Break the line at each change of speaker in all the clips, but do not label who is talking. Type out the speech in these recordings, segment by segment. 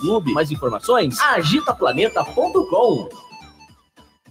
clube. Mais informações? agitaplaneta.com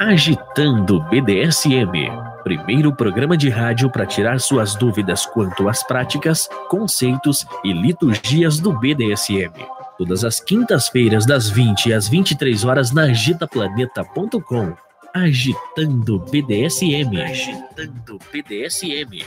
Agitando BDSM. Primeiro programa de rádio para tirar suas dúvidas quanto às práticas, conceitos e liturgias do BDSM. Todas as quintas-feiras, das 20 às 23 horas, na agitaplaneta.com. Agitando BDSM. Agitando BDSM.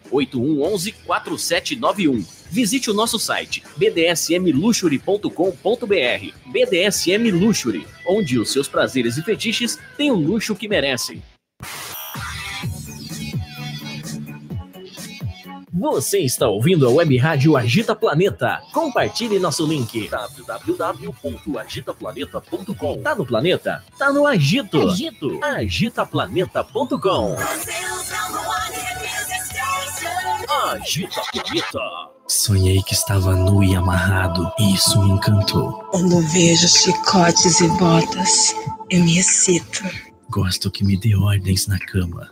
8111 4791. Visite o nosso site bdsmluxury.com.br. BDSM Luxury, onde os seus prazeres e fetiches têm o luxo que merecem. Você está ouvindo a web rádio Agita Planeta. Compartilhe nosso link www.agitaplaneta.com. Tá no planeta? Tá no Agito. Agito. Agitaplaneta.com. Agita Planeta.
Sonhei que estava nu e amarrado, e isso me encantou.
Quando vejo chicotes e botas, eu me excito.
Gosto que me dê ordens na cama.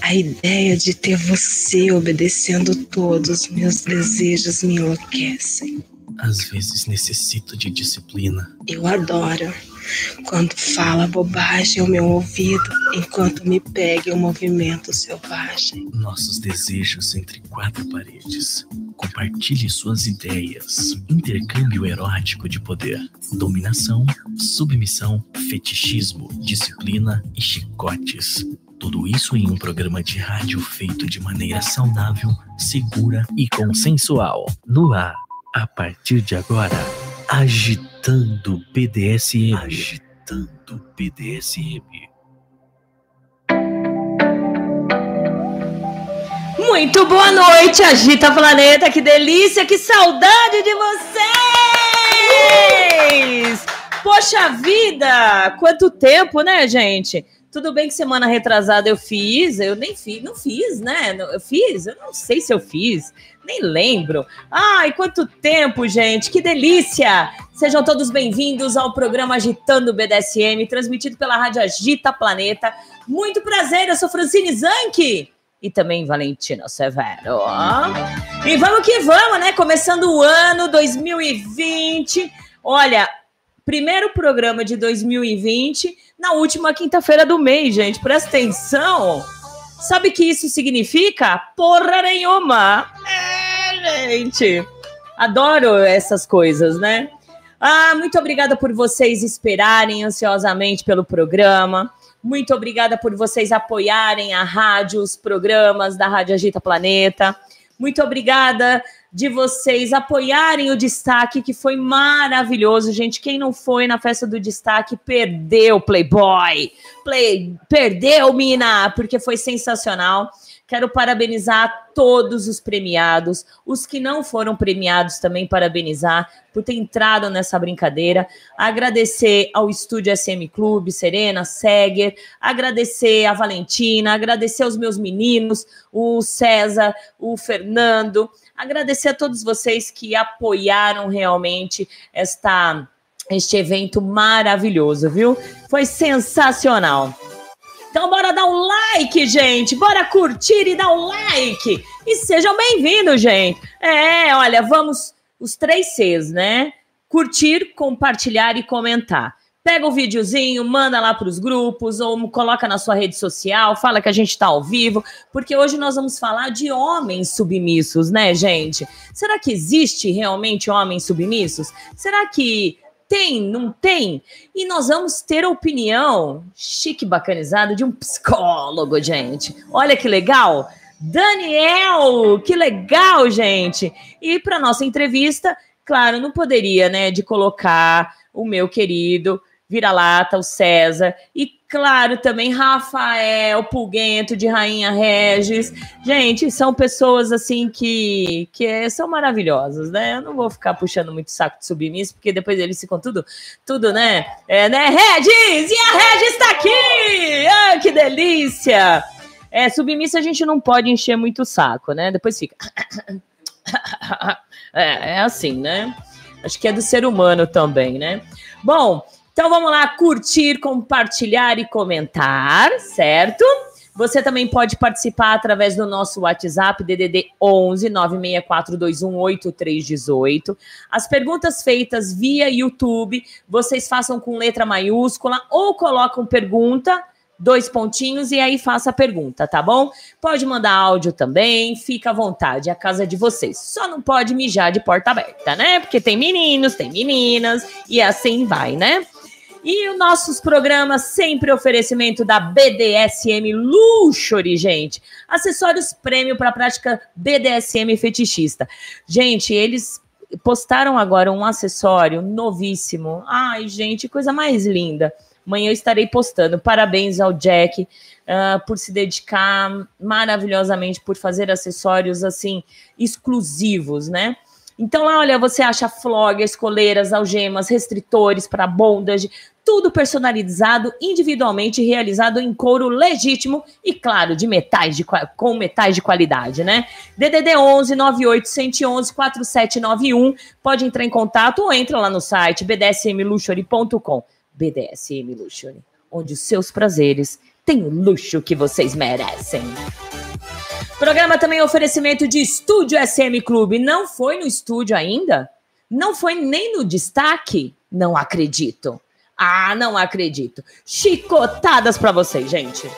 A ideia de ter você obedecendo todos meus desejos me enlouquecem.
Às vezes necessito de disciplina.
Eu adoro quando fala bobagem ao meu ouvido enquanto me pega em um movimento selvagem.
Nossos desejos entre quatro paredes. Compartilhe suas ideias. Intercâmbio erótico de poder. Dominação, submissão, fetichismo, disciplina e chicotes. Tudo isso em um programa de rádio feito de maneira saudável, segura e consensual. No ar, a partir de agora, agitando BDSM. Agitando BDSM.
Muito boa noite, Agita Planeta. Que delícia, que saudade de vocês! Poxa vida, quanto tempo, né, gente? Tudo bem que semana retrasada eu fiz, eu nem fiz, não fiz, né? Eu fiz, eu não sei se eu fiz, nem lembro. Ai, quanto tempo, gente, que delícia! Sejam todos bem-vindos ao programa Agitando BDSM, transmitido pela Rádio Agita Planeta. Muito prazer, eu sou Francine Zanke e também Valentina Severo. E vamos que vamos, né? Começando o ano 2020. Olha, primeiro programa de 2020 na última quinta-feira do mês, gente. Presta atenção. Sabe o que isso significa? Porra nenhuma. É, gente. Adoro essas coisas, né? Ah, muito obrigada por vocês esperarem ansiosamente pelo programa. Muito obrigada por vocês apoiarem a rádio, os programas da Rádio Agita Planeta. Muito obrigada de vocês apoiarem o destaque, que foi maravilhoso, gente. Quem não foi na festa do destaque perdeu, Playboy. Play, perdeu, mina, porque foi sensacional. Quero parabenizar todos os premiados, os que não foram premiados também parabenizar por ter entrado nessa brincadeira. Agradecer ao Estúdio SM Clube, Serena, Seger, agradecer a Valentina, agradecer aos meus meninos, o César, o Fernando, agradecer a todos vocês que apoiaram realmente esta este evento maravilhoso, viu? Foi sensacional. Então, bora dar um like, gente. Bora curtir e dar um like. E sejam bem-vindos, gente. É, olha, vamos os três Cs, né? Curtir, compartilhar e comentar. Pega o videozinho, manda lá para os grupos ou coloca na sua rede social, fala que a gente está ao vivo, porque hoje nós vamos falar de homens submissos, né, gente? Será que existe realmente homens submissos? Será que tem, não tem? E nós vamos ter a opinião chique bacanizada de um psicólogo, gente. Olha que legal! Daniel, que legal, gente! E para nossa entrevista, claro, não poderia, né, de colocar o meu querido vira-lata, o César, e claro, também Rafael Pulguento de Rainha Regis. Gente, são pessoas assim que, que são maravilhosas, né? Eu não vou ficar puxando muito saco de submisso, porque depois eles ficam tudo, tudo, né? É, né? Regis! E a Regis está aqui! Ah, que delícia! É, submissa a gente não pode encher muito o saco, né? Depois fica. é, é assim, né? Acho que é do ser humano também, né? Bom, então vamos lá, curtir, compartilhar e comentar, certo? Você também pode participar através do nosso WhatsApp, DDD 11 964218318. As perguntas feitas via YouTube, vocês façam com letra maiúscula ou colocam pergunta, dois pontinhos, e aí faça a pergunta, tá bom? Pode mandar áudio também, fica à vontade, a casa é de vocês. Só não pode mijar de porta aberta, né? Porque tem meninos, tem meninas, e assim vai, né? E os nossos programas sempre oferecimento da BDSM Luxury, gente. Acessórios prêmio para prática BDSM fetichista. Gente, eles postaram agora um acessório novíssimo. Ai, gente, coisa mais linda. Amanhã eu estarei postando. Parabéns ao Jack uh, por se dedicar maravilhosamente, por fazer acessórios assim exclusivos, né? Então lá, olha, você acha floggers, coleiras, algemas, restritores para bondage, tudo personalizado, individualmente realizado em couro legítimo e, claro, de metais de, com metais de qualidade, né? DDD 11 98 111 4791. Pode entrar em contato ou entra lá no site bdsmluxury.com. BDSM Luxury, onde os seus prazeres têm o luxo que vocês merecem. Programa também é oferecimento de Estúdio SM Clube. Não foi no estúdio ainda? Não foi nem no destaque? Não acredito. Ah, não acredito. Chicotadas para vocês, gente.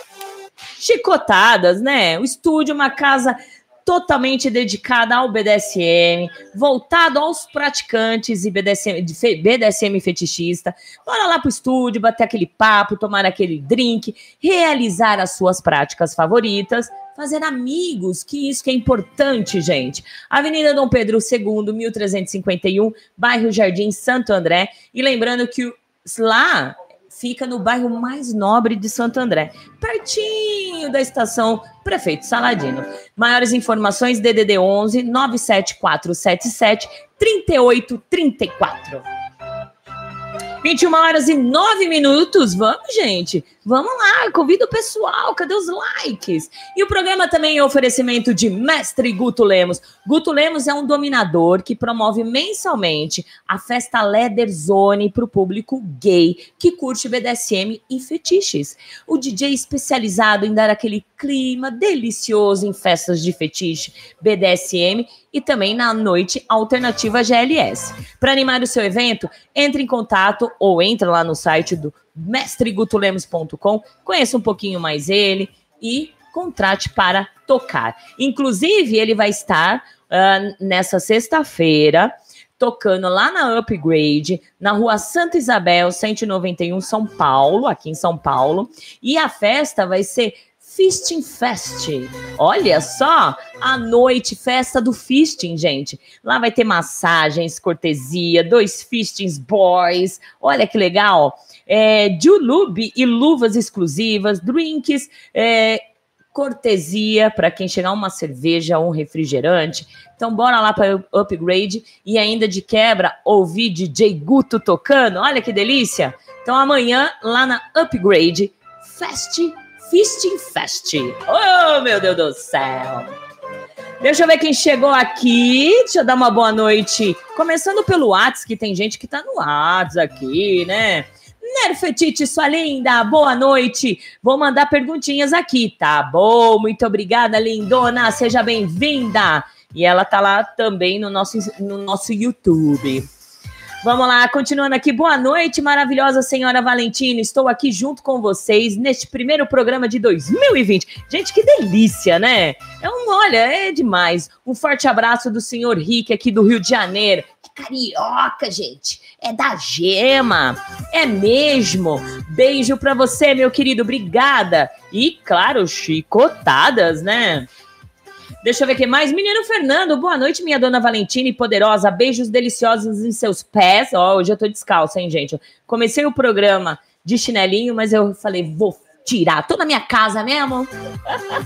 Chicotadas, né? O estúdio, uma casa totalmente dedicada ao BDSM, voltado aos praticantes e BDSM, BDSM fetichista. Bora lá pro estúdio, bater aquele papo, tomar aquele drink, realizar as suas práticas favoritas, fazer amigos, que isso que é importante, gente. Avenida Dom Pedro II, 1351, bairro Jardim Santo André. E lembrando que o lá fica no bairro mais nobre de Santo André, pertinho da estação Prefeito Saladino. Maiores informações DDD 11 97477 3834. 21 horas e 9 minutos. Vamos, gente. Vamos lá, convido o pessoal. Cadê os likes? E o programa também é oferecimento de Mestre Guto Lemos. Guto Lemos é um dominador que promove mensalmente a festa Leather Zone para o público gay que curte BDSM e fetiches. O DJ especializado em dar aquele clima delicioso em festas de fetiche, BDSM e também na noite alternativa GLS. Para animar o seu evento, entre em contato ou entre lá no site do mestregutulemos.com, conheça um pouquinho mais ele e contrate para tocar. Inclusive, ele vai estar uh, nessa sexta-feira tocando lá na Upgrade, na rua Santa Isabel, 191, São Paulo, aqui em São Paulo. E a festa vai ser Fisting Fest. Olha só, a noite, festa do fisting, gente. Lá vai ter massagens, cortesia, dois fistings boys. Olha que legal. É, Julub e luvas exclusivas, drinks, é, cortesia para quem chegar uma cerveja ou um refrigerante. Então bora lá para upgrade e ainda de quebra ouvir DJ Guto tocando. Olha que delícia. Então amanhã lá na Upgrade Fest Fisting Fest. Oh, meu Deus do céu. Deixa eu ver quem chegou aqui. Deixa eu dar uma boa noite. Começando pelo Whats, que tem gente que tá no Whats aqui, né? Nerfetite, sua linda, boa noite. Vou mandar perguntinhas aqui, tá bom? Muito obrigada, lindona. Seja bem-vinda. E ela tá lá também no nosso, no nosso YouTube. Vamos lá, continuando aqui. Boa noite, maravilhosa senhora Valentina. Estou aqui junto com vocês neste primeiro programa de 2020. Gente, que delícia, né? É um, olha, é demais. Um forte abraço do senhor Rick aqui do Rio de Janeiro. Carioca, gente. É da gema. É mesmo. Beijo para você, meu querido. Obrigada. E, claro, chicotadas, né? Deixa eu ver o que mais. Menino Fernando, boa noite, minha dona Valentina e poderosa. Beijos deliciosos em seus pés. Ó, oh, hoje eu tô descalça, hein, gente? Comecei o programa de chinelinho, mas eu falei, vou tirar. Tô na minha casa mesmo.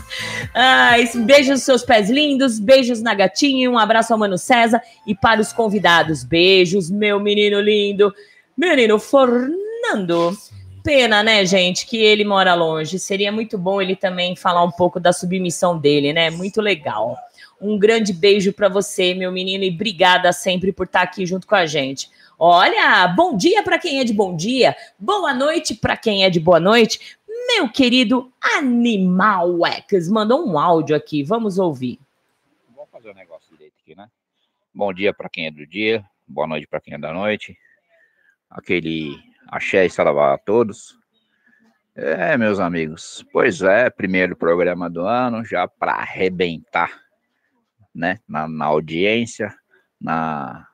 Beijos nos seus pés lindos, beijos na gatinha, um abraço ao Mano César e para os convidados. Beijos, meu menino lindo. Menino Fernando pena, né, gente, que ele mora longe. Seria muito bom ele também falar um pouco da submissão dele, né? Muito legal. Um grande beijo para você, meu menino, e obrigada sempre por estar aqui junto com a gente. Olha, bom dia para quem é de bom dia, boa noite para quem é de boa noite. Meu querido Animal X mandou um áudio aqui, vamos ouvir.
Vamos fazer o um negócio direito aqui, né? Bom dia para quem é do dia, boa noite para quem é da noite. Aquele Axé e saravá a todos. É, meus amigos, pois é, primeiro programa do ano, já para arrebentar, né, na, na, audiência, na,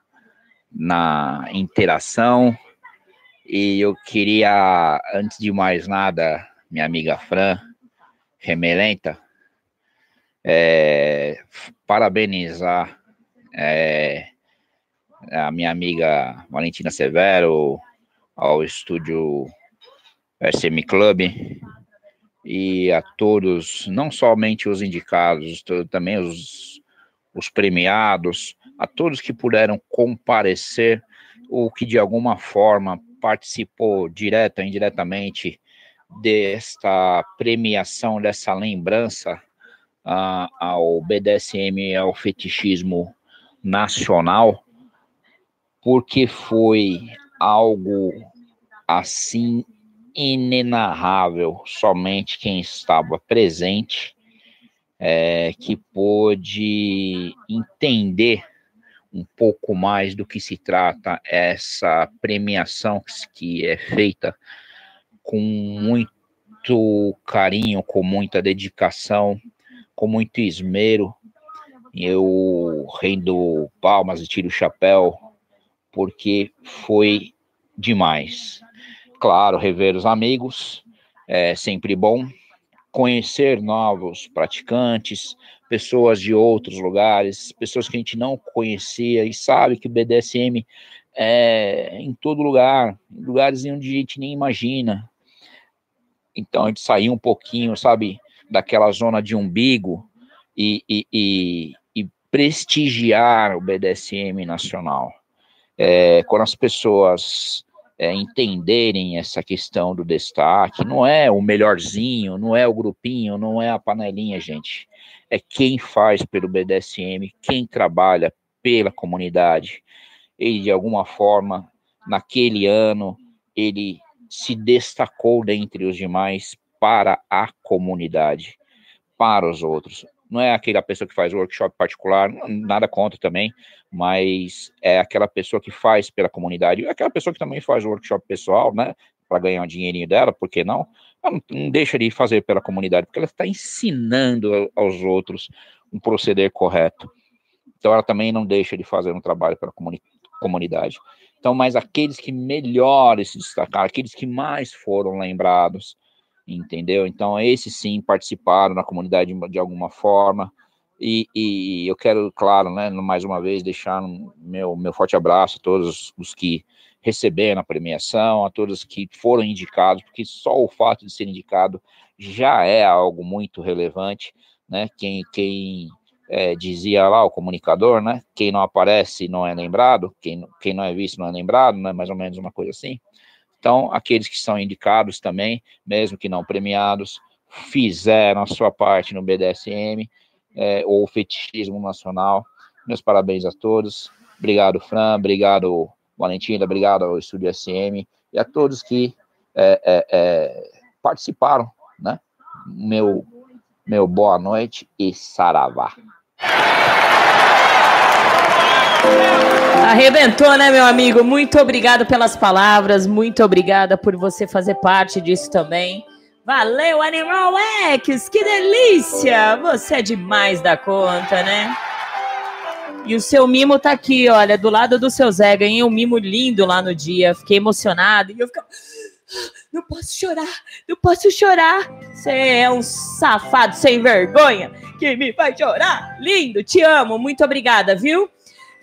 na interação, e eu queria, antes de mais nada, minha amiga Fran, remelenta, é, parabenizar é, a minha amiga Valentina Severo, ao estúdio SM Club e a todos, não somente os indicados, também os, os premiados, a todos que puderam comparecer ou que de alguma forma participou direta ou indiretamente desta premiação, dessa lembrança uh, ao BDSM, ao fetichismo nacional, porque foi algo assim inenarrável, somente quem estava presente é, que pôde entender um pouco mais do que se trata essa premiação que é feita com muito carinho, com muita dedicação, com muito esmero. Eu rendo palmas e tiro o chapéu porque foi demais. Claro, rever os amigos é sempre bom, conhecer novos praticantes, pessoas de outros lugares, pessoas que a gente não conhecia e sabe que o BDSM é em todo lugar, lugares onde a gente nem imagina. Então a gente saiu um pouquinho, sabe, daquela zona de umbigo e, e, e, e prestigiar o BDSM nacional é, quando as pessoas é, entenderem essa questão do destaque, não é o melhorzinho, não é o grupinho, não é a panelinha, gente. É quem faz pelo BDSM, quem trabalha pela comunidade. Ele, de alguma forma, naquele ano, ele se destacou dentre os demais para a comunidade, para os outros não é aquela pessoa que faz workshop particular, nada contra também, mas é aquela pessoa que faz pela comunidade, aquela pessoa que também faz workshop pessoal, né, para ganhar um dinheirinho dela, por que não? Ela não, deixa de fazer pela comunidade, porque ela está ensinando aos outros um proceder correto. Então ela também não deixa de fazer um trabalho para a comuni comunidade. Então, mas aqueles que melhor se destacaram, aqueles que mais foram lembrados, entendeu? Então, esses sim participaram na comunidade de, alguma forma. E, e, eu quero, claro, né, mais uma vez, deixar meu, meu forte abraço a todos os que receberam a premiação, a todos que foram indicados, porque só o fato de ser indicado já é algo muito relevante, né? Quem, quem é, dizia lá o comunicador, né? Quem não aparece não é lembrado, quem, quem não é visto não é lembrado, né? Mais ou menos uma coisa assim. Então, aqueles que são indicados também, mesmo que não premiados, fizeram a sua parte no BDSM é, ou fetichismo nacional. Meus parabéns a todos. Obrigado, Fran. Obrigado, Valentina. Obrigado ao Estúdio SM e a todos que é, é, é, participaram, né? Meu, meu boa noite e saravá.
Arrebentou, né, meu amigo? Muito obrigado pelas palavras, muito obrigada por você fazer parte disso também. Valeu, Animal X, que delícia! Você é demais da conta, né? E o seu mimo tá aqui, olha, do lado do seu Zé. Ganhei um mimo lindo lá no dia, fiquei emocionado. E eu ficava. Não posso chorar, não posso chorar. Você é um safado sem vergonha que me faz chorar. Lindo, te amo, muito obrigada, viu?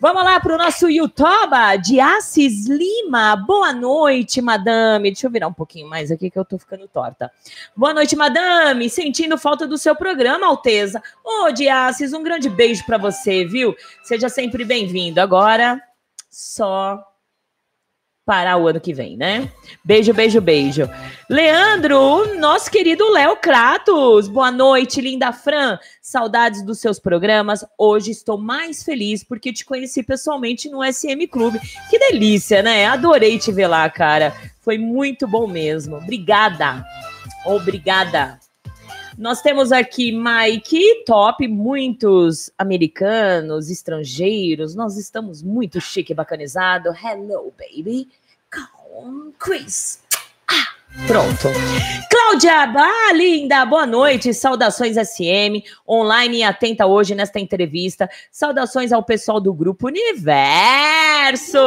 Vamos lá para o nosso YouTube de Assis Lima. Boa noite, madame. Deixa eu virar um pouquinho mais aqui que eu tô ficando torta. Boa noite, madame. Sentindo falta do seu programa, Alteza. Ô, oh, Diassis, um grande beijo para você, viu? Seja sempre bem-vindo. Agora, só para o ano que vem, né? Beijo, beijo, beijo. Leandro, nosso querido Léo Kratos. Boa noite, linda Fran. Saudades dos seus programas. Hoje estou mais feliz porque te conheci pessoalmente no SM Clube. Que delícia, né? Adorei te ver lá, cara. Foi muito bom mesmo. Obrigada. Obrigada. Nós temos aqui Mike, top, muitos americanos, estrangeiros. Nós estamos muito chique e bacanizado. Hello, baby. Come, Chris. Ah. Pronto. Cláudia, ah, linda, boa noite. Saudações SM, online e atenta hoje nesta entrevista. Saudações ao pessoal do Grupo Universo.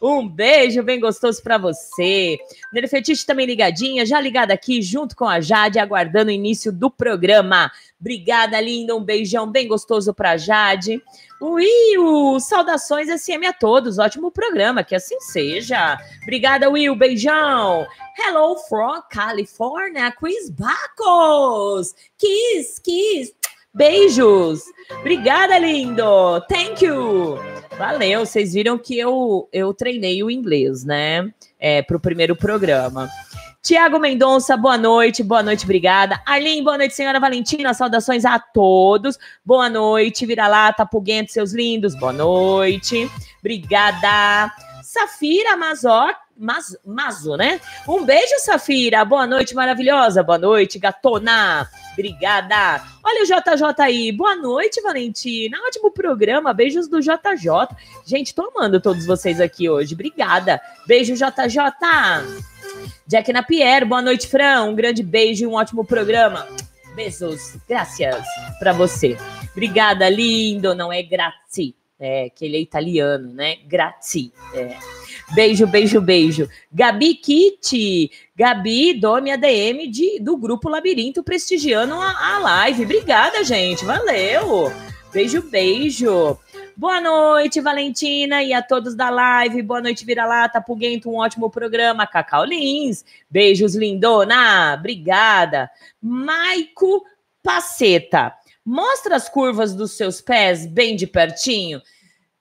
Um beijo bem gostoso para você. Nerfetiche também ligadinha, já ligada aqui junto com a Jade, aguardando o início do programa. Obrigada, linda. Um beijão bem gostoso para Jade. Will, saudações SM a todos. Ótimo programa, que assim seja. Obrigada, Will. Beijão. Hello from California, Chris Bacos. Kiss, kiss. Beijos. Obrigada, lindo. Thank you. Valeu. Vocês viram que eu, eu treinei o inglês, né? É, para o primeiro programa. Tiago Mendonça, boa noite, boa noite, obrigada. Arlene, boa noite, senhora Valentina, saudações a todos. Boa noite, vira-lata, Puguento, seus lindos, boa noite. Obrigada. Safira Mazó, Maz, Mazo, né? Um beijo, Safira. Boa noite, maravilhosa. Boa noite, gatona. Obrigada. Olha o JJ aí. Boa noite, Valentina. Ótimo programa. Beijos do JJ. Gente, tô amando todos vocês aqui hoje. Obrigada. Beijo, JJ. Jack Napier, boa noite, Fran. Um grande beijo e um ótimo programa. Beijos, graças para você. Obrigada, lindo. Não é grazie, é que ele é italiano, né? Grazie. É. Beijo, beijo, beijo. Gabi Kitty. Gabi, Domi ADM de, do Grupo Labirinto, prestigiando a, a live. Obrigada, gente. Valeu. Beijo, beijo. Boa noite, Valentina, e a todos da live. Boa noite, Vira-Lata, Puguento, um ótimo programa. Cacau Lins, beijos, lindona. Obrigada. Maico Paceta, mostra as curvas dos seus pés bem de pertinho.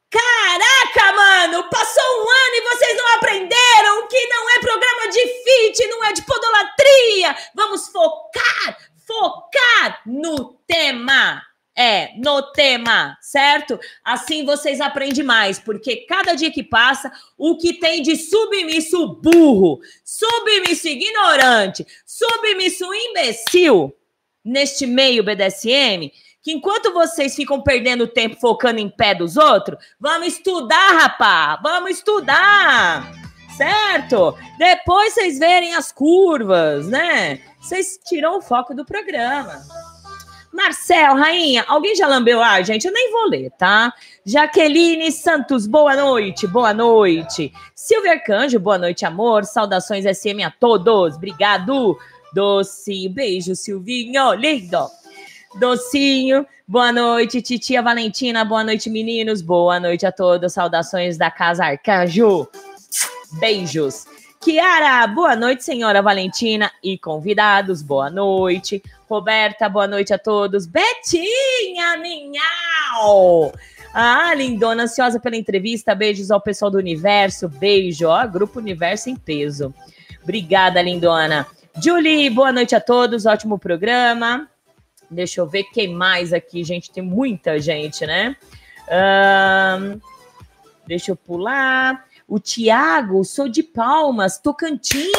Caraca, mano! Passou um ano e vocês não aprenderam que não é programa de fit, não é de podolatria. Vamos focar, focar no tema. É, no tema, certo? Assim vocês aprendem mais, porque cada dia que passa, o que tem de submisso burro, submisso ignorante, submisso imbecil neste meio BDSM, que enquanto vocês ficam perdendo tempo focando em pé dos outros, vamos estudar, rapá, vamos estudar, certo? Depois vocês verem as curvas, né? Vocês tiram o foco do programa. Marcel, rainha, alguém já lambeu ar, gente? Eu nem vou ler, tá? Jaqueline Santos, boa noite, boa noite. Silvia boa noite, amor. Saudações SM a todos. Obrigado. Docinho, beijo, Silvinho, lindo. Docinho, boa noite, titia Valentina, boa noite, meninos, boa noite a todos. Saudações da Casa Arcanjo. Beijos. Kiara, boa noite, senhora Valentina e convidados, boa noite. Roberta, boa noite a todos. Betinha, minhau! Ah, lindona, ansiosa pela entrevista. Beijos ao pessoal do Universo. Beijo, ó, Grupo Universo em peso. Obrigada, lindona. Julie, boa noite a todos. Ótimo programa. Deixa eu ver quem mais aqui, gente. Tem muita gente, né? Um, deixa eu pular. O Tiago, sou de Palmas, Tocantins.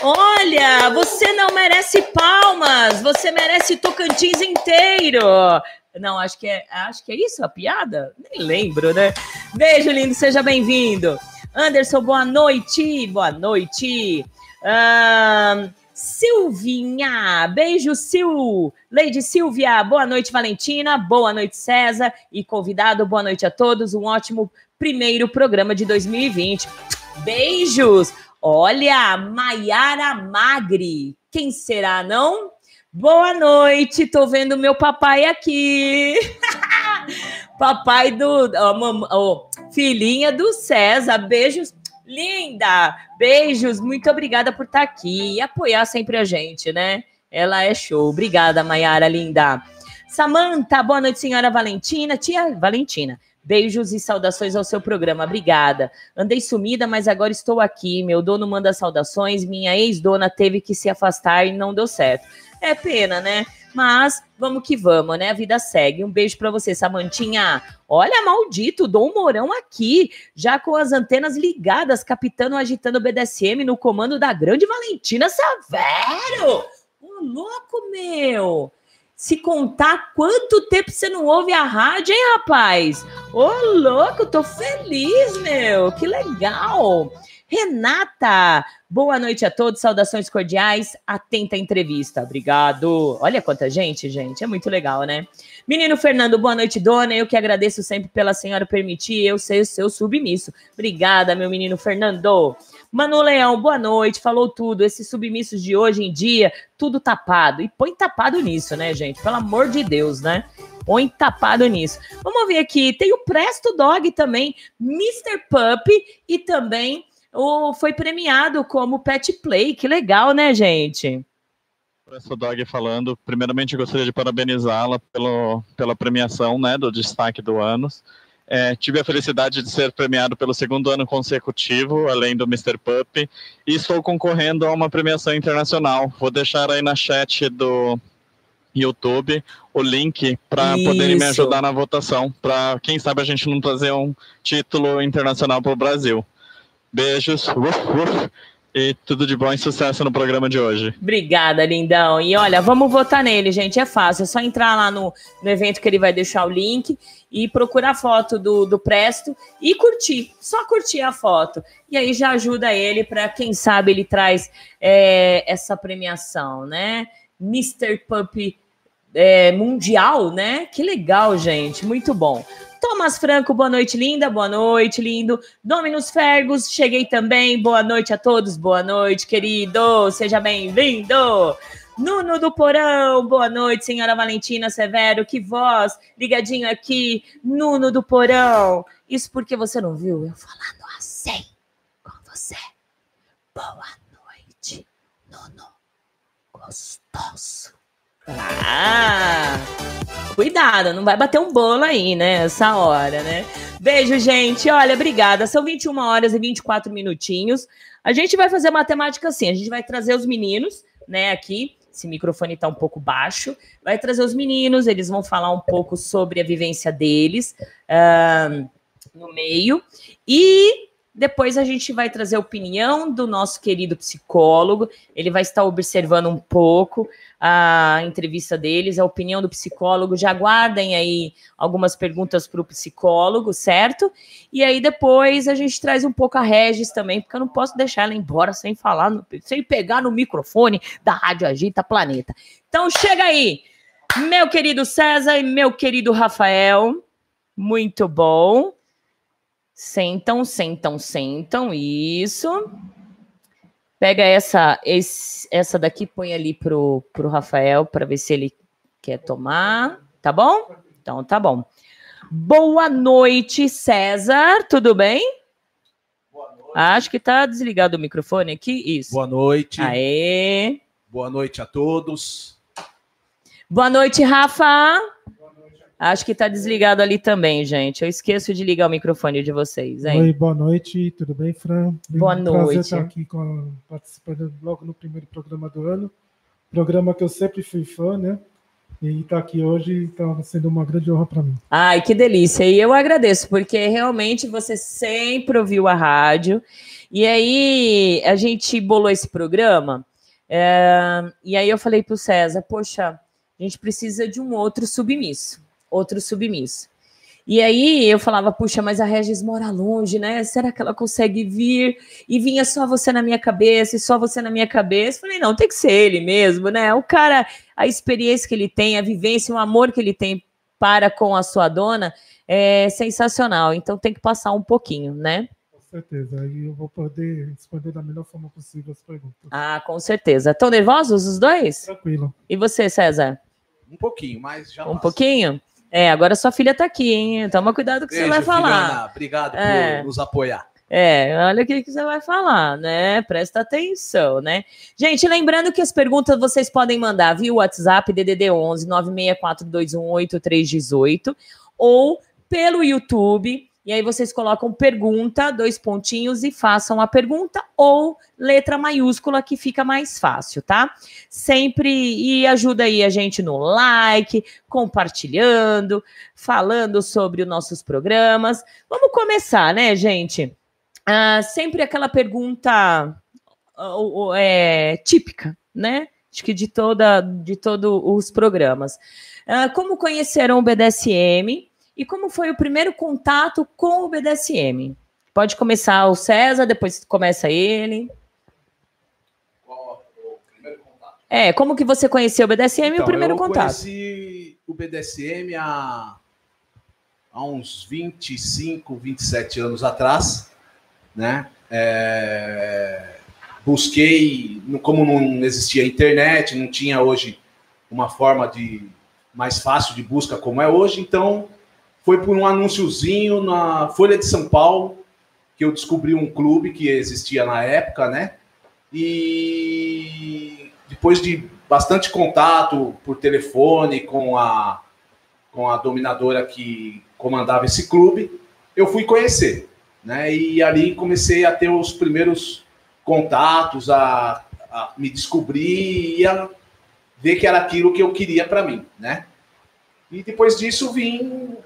Olha, você não merece palmas, você merece Tocantins inteiro. Não, acho que é, acho que é isso a piada? Nem lembro, né? Beijo, lindo, seja bem-vindo. Anderson, boa noite, boa noite. Silvinha, beijo, Sil. Lady Silvia, boa noite, Valentina, boa noite, César. E convidado, boa noite a todos. Um ótimo primeiro programa de 2020. Beijos! Olha, Maiara Magri. Quem será, não? Boa noite, tô vendo meu papai aqui. papai do. Oh, filhinha do César. Beijos, linda. Beijos, muito obrigada por estar aqui e apoiar sempre a gente, né? Ela é show. Obrigada, Maiara, linda. Samanta, boa noite, senhora Valentina. Tia Valentina. Beijos e saudações ao seu programa. Obrigada. Andei sumida, mas agora estou aqui. Meu dono manda saudações. Minha ex-dona teve que se afastar e não deu certo. É pena, né? Mas vamos que vamos, né? A vida segue. Um beijo para você, Samantinha. Olha, maldito, Dom Mourão aqui, já com as antenas ligadas, capitano agitando o BDSM no comando da grande Valentina Severo. Ô, louco, meu! Se contar quanto tempo você não ouve a rádio, hein, rapaz? Ô, louco, tô feliz, meu. Que legal. Renata, boa noite a todos, saudações cordiais, atenta à entrevista. Obrigado. Olha quanta gente, gente, é muito legal, né? Menino Fernando, boa noite, dona. Eu que agradeço sempre pela senhora permitir eu ser seu submisso. Obrigada, meu menino Fernando. Mano Leão, boa noite, falou tudo. Esses submissos de hoje em dia, tudo tapado. E põe tapado nisso, né, gente? Pelo amor de Deus, né? Põe tapado nisso. Vamos ver aqui. Tem o Presto Dog também, Mr. Pup e também o, foi premiado como Pet Play. Que legal, né, gente?
Presto Dog falando. Primeiramente, gostaria de parabenizá-la pela premiação né, do destaque do Anos. É, tive a felicidade de ser premiado pelo segundo ano consecutivo, além do Mr. Pup, e estou concorrendo a uma premiação internacional. Vou deixar aí na chat do YouTube o link para poderem me ajudar na votação, para quem sabe a gente não trazer um título internacional para o Brasil. Beijos. Uf, uf. E tudo de bom e sucesso no programa de hoje.
Obrigada, lindão. E olha, vamos votar nele, gente. É fácil. É só entrar lá no, no evento que ele vai deixar o link e procurar a foto do, do Presto e curtir. Só curtir a foto. E aí já ajuda ele para, quem sabe, ele traz é, essa premiação, né? Mr. Pup é, Mundial, né? Que legal, gente. Muito bom. Thomas Franco, boa noite, linda. Boa noite, lindo. Dominus Fergus, cheguei também. Boa noite a todos. Boa noite, querido. Seja bem-vindo. Nuno do Porão, boa noite, senhora Valentina Severo, que voz, ligadinho aqui, Nuno do Porão. Isso porque você não viu eu falando assim com você. Boa noite, Nuno. Gostoso. Ah, cuidado, não vai bater um bolo aí, né? Essa hora, né? Beijo, gente. Olha, obrigada. São 21 horas e 24 minutinhos. A gente vai fazer matemática assim: a gente vai trazer os meninos, né, aqui. Esse microfone tá um pouco baixo. Vai trazer os meninos, eles vão falar um pouco sobre a vivência deles uh, no meio. E depois a gente vai trazer a opinião do nosso querido psicólogo. Ele vai estar observando um pouco a entrevista deles, a opinião do psicólogo. Já guardem aí algumas perguntas para o psicólogo, certo? E aí depois a gente traz um pouco a Regis também, porque eu não posso deixar ela embora sem falar, no, sem pegar no microfone da Rádio Agita Planeta. Então chega aí! Meu querido César e meu querido Rafael, muito bom. Sentam, sentam, sentam, isso. Pega essa, esse, essa daqui, põe ali pro, pro Rafael para ver se ele quer tomar, tá bom? Então tá bom. Boa noite, César, tudo bem? Boa noite. Acho que tá desligado o microfone aqui, isso.
Boa noite.
Aê.
Boa noite a todos.
Boa noite, Rafa. Acho que está desligado ali também, gente. Eu esqueço de ligar o microfone de vocês, hein?
Oi, boa noite, tudo bem, Fran?
Boa
um
noite.
Prazer estar aqui com, participando logo no primeiro programa do ano. Programa que eu sempre fui fã, né? E estar tá aqui hoje está sendo uma grande honra para mim.
Ai, que delícia. E eu agradeço, porque realmente você sempre ouviu a rádio. E aí a gente bolou esse programa. É, e aí eu falei para o César, poxa, a gente precisa de um outro submisso, outro submisso. E aí eu falava, puxa, mas a Regis mora longe, né? Será que ela consegue vir? E vinha só você na minha cabeça, e só você na minha cabeça. Falei, não, tem que ser ele mesmo, né? O cara, a experiência que ele tem, a vivência, o amor que ele tem para com a sua dona é sensacional. Então tem que passar um pouquinho, né?
Com certeza. Aí eu vou poder responder da melhor forma possível as perguntas.
Ah, com certeza. Estão nervosos os dois?
Tranquilo.
E você, César?
Um pouquinho, mas já.
Um
passa.
pouquinho? É, agora sua filha tá aqui, hein? Toma cuidado com o que você vai falar.
Filhana. Obrigado
É.
por nos apoiar.
É, olha o que, que você vai falar, né? Presta atenção, né? Gente, lembrando que as perguntas vocês podem mandar via WhatsApp DDD 11 964218318 ou pelo YouTube. E aí vocês colocam pergunta, dois pontinhos e façam a pergunta ou letra maiúscula que fica mais fácil, tá? Sempre e ajuda aí a gente no like, compartilhando, falando sobre os nossos programas. Vamos começar, né, gente? Ah, sempre aquela pergunta ah, é, típica, né? Acho que de toda de todos os programas. Ah, como conheceram o BDSM e como foi o primeiro contato com o BDSM? Pode começar o César, depois começa ele.
Qual o primeiro contato?
É, como que você conheceu o BDSM e o
Então,
primeiro
eu
contato?
conheci o BDSM há, há uns 25, 27 anos atrás, né? É, busquei, no- como não existia internet, não tinha hoje uma forma de mais fácil de busca como é hoje, então foi por um anúnciozinho na Folha de São Paulo que eu descobri um clube que existia na época, né? E depois de bastante contato por telefone com a, com a dominadora que comandava esse clube, eu fui conhecer, né? E ali comecei a ter os primeiros contatos, a, a me descobrir e a ver que era aquilo que eu queria para mim, né? E depois disso vim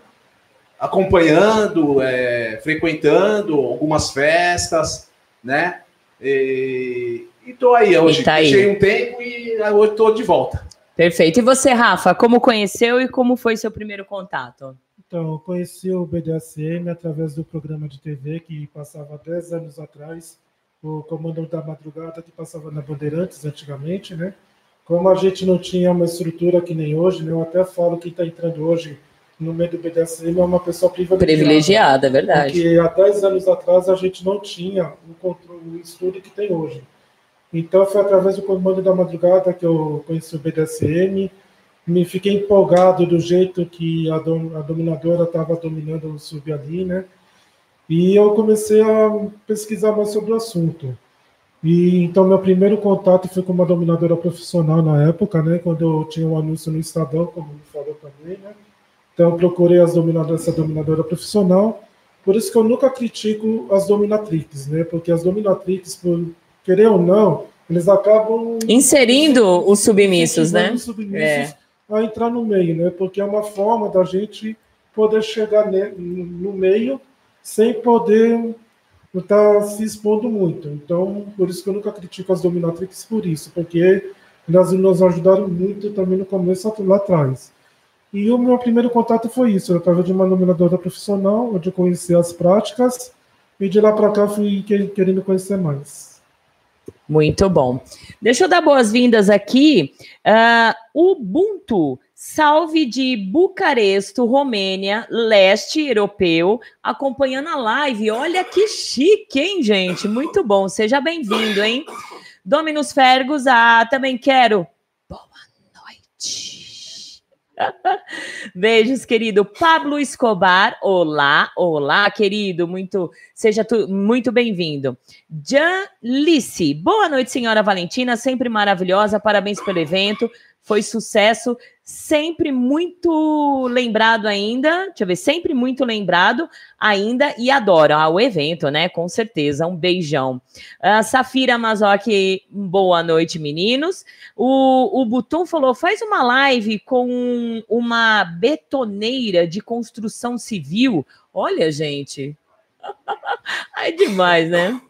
acompanhando, é, frequentando algumas festas, né? E, e tô aí hoje.
E tá aí.
Deixei um tempo e hoje tô de volta.
Perfeito. E você, Rafa, como conheceu e como foi seu primeiro contato?
Então, eu conheci o BDSM através do programa de TV que passava 10 anos atrás, o Comando da Madrugada, que passava na Bandeirantes antigamente, né? Como a gente não tinha uma estrutura que nem hoje, né? Eu até falo que está entrando hoje no meio do BDSM é uma pessoa privilegiada.
Privilegiada, é verdade.
Porque há 10 anos atrás a gente não tinha o controle, o estudo que tem hoje. Então foi através do comando da madrugada que eu conheci o BDSM, me fiquei empolgado do jeito que a, dom- a dominadora estava dominando o sub ali, né? E eu comecei a pesquisar mais sobre o assunto. E então meu primeiro contato foi com uma dominadora profissional na época, né? Quando eu tinha um anúncio no Estadão, como me falou também, né? Então eu procurei as dominadoras, essa dominadora profissional. Por isso que eu nunca critico as dominatrix, né? Porque as dominatrix, por querer ou não, eles acabam
Inserindo os submissos, né?
os submissos a entrar no meio, né? Porque é uma forma da gente poder chegar no meio sem poder estar se expondo muito. Então, por isso que eu nunca critico as dominatrix por isso, porque elas nos ajudaram muito também no começo lá atrás. E o meu primeiro contato foi isso, através de uma dominadora profissional, onde eu conheci as práticas, e de lá para cá fui que- querendo conhecer mais.
Muito bom. Deixa eu dar boas-vindas aqui. Ah, Ubuntu Salve de Bucaresto, Romênia, leste europeu, acompanhando a live. Olha que chique, hein, gente? Muito bom. Seja bem-vindo, hein? Dominus Fergus, ah, também quero. Beijos, querido Pablo Escobar. Olá, olá, querido. Muito, seja tu, muito bem-vindo. Jan Lice. Boa noite, senhora Valentina. Sempre maravilhosa. Parabéns pelo evento. Foi sucesso, sempre muito lembrado ainda. Deixa eu ver, sempre muito lembrado ainda e adoro ah, o evento, né? Com certeza. Um beijão. Uh, Safira Mazoc, boa noite, meninos. O, o Butum falou: faz uma live com uma betoneira de construção civil. Olha, gente. é demais, né?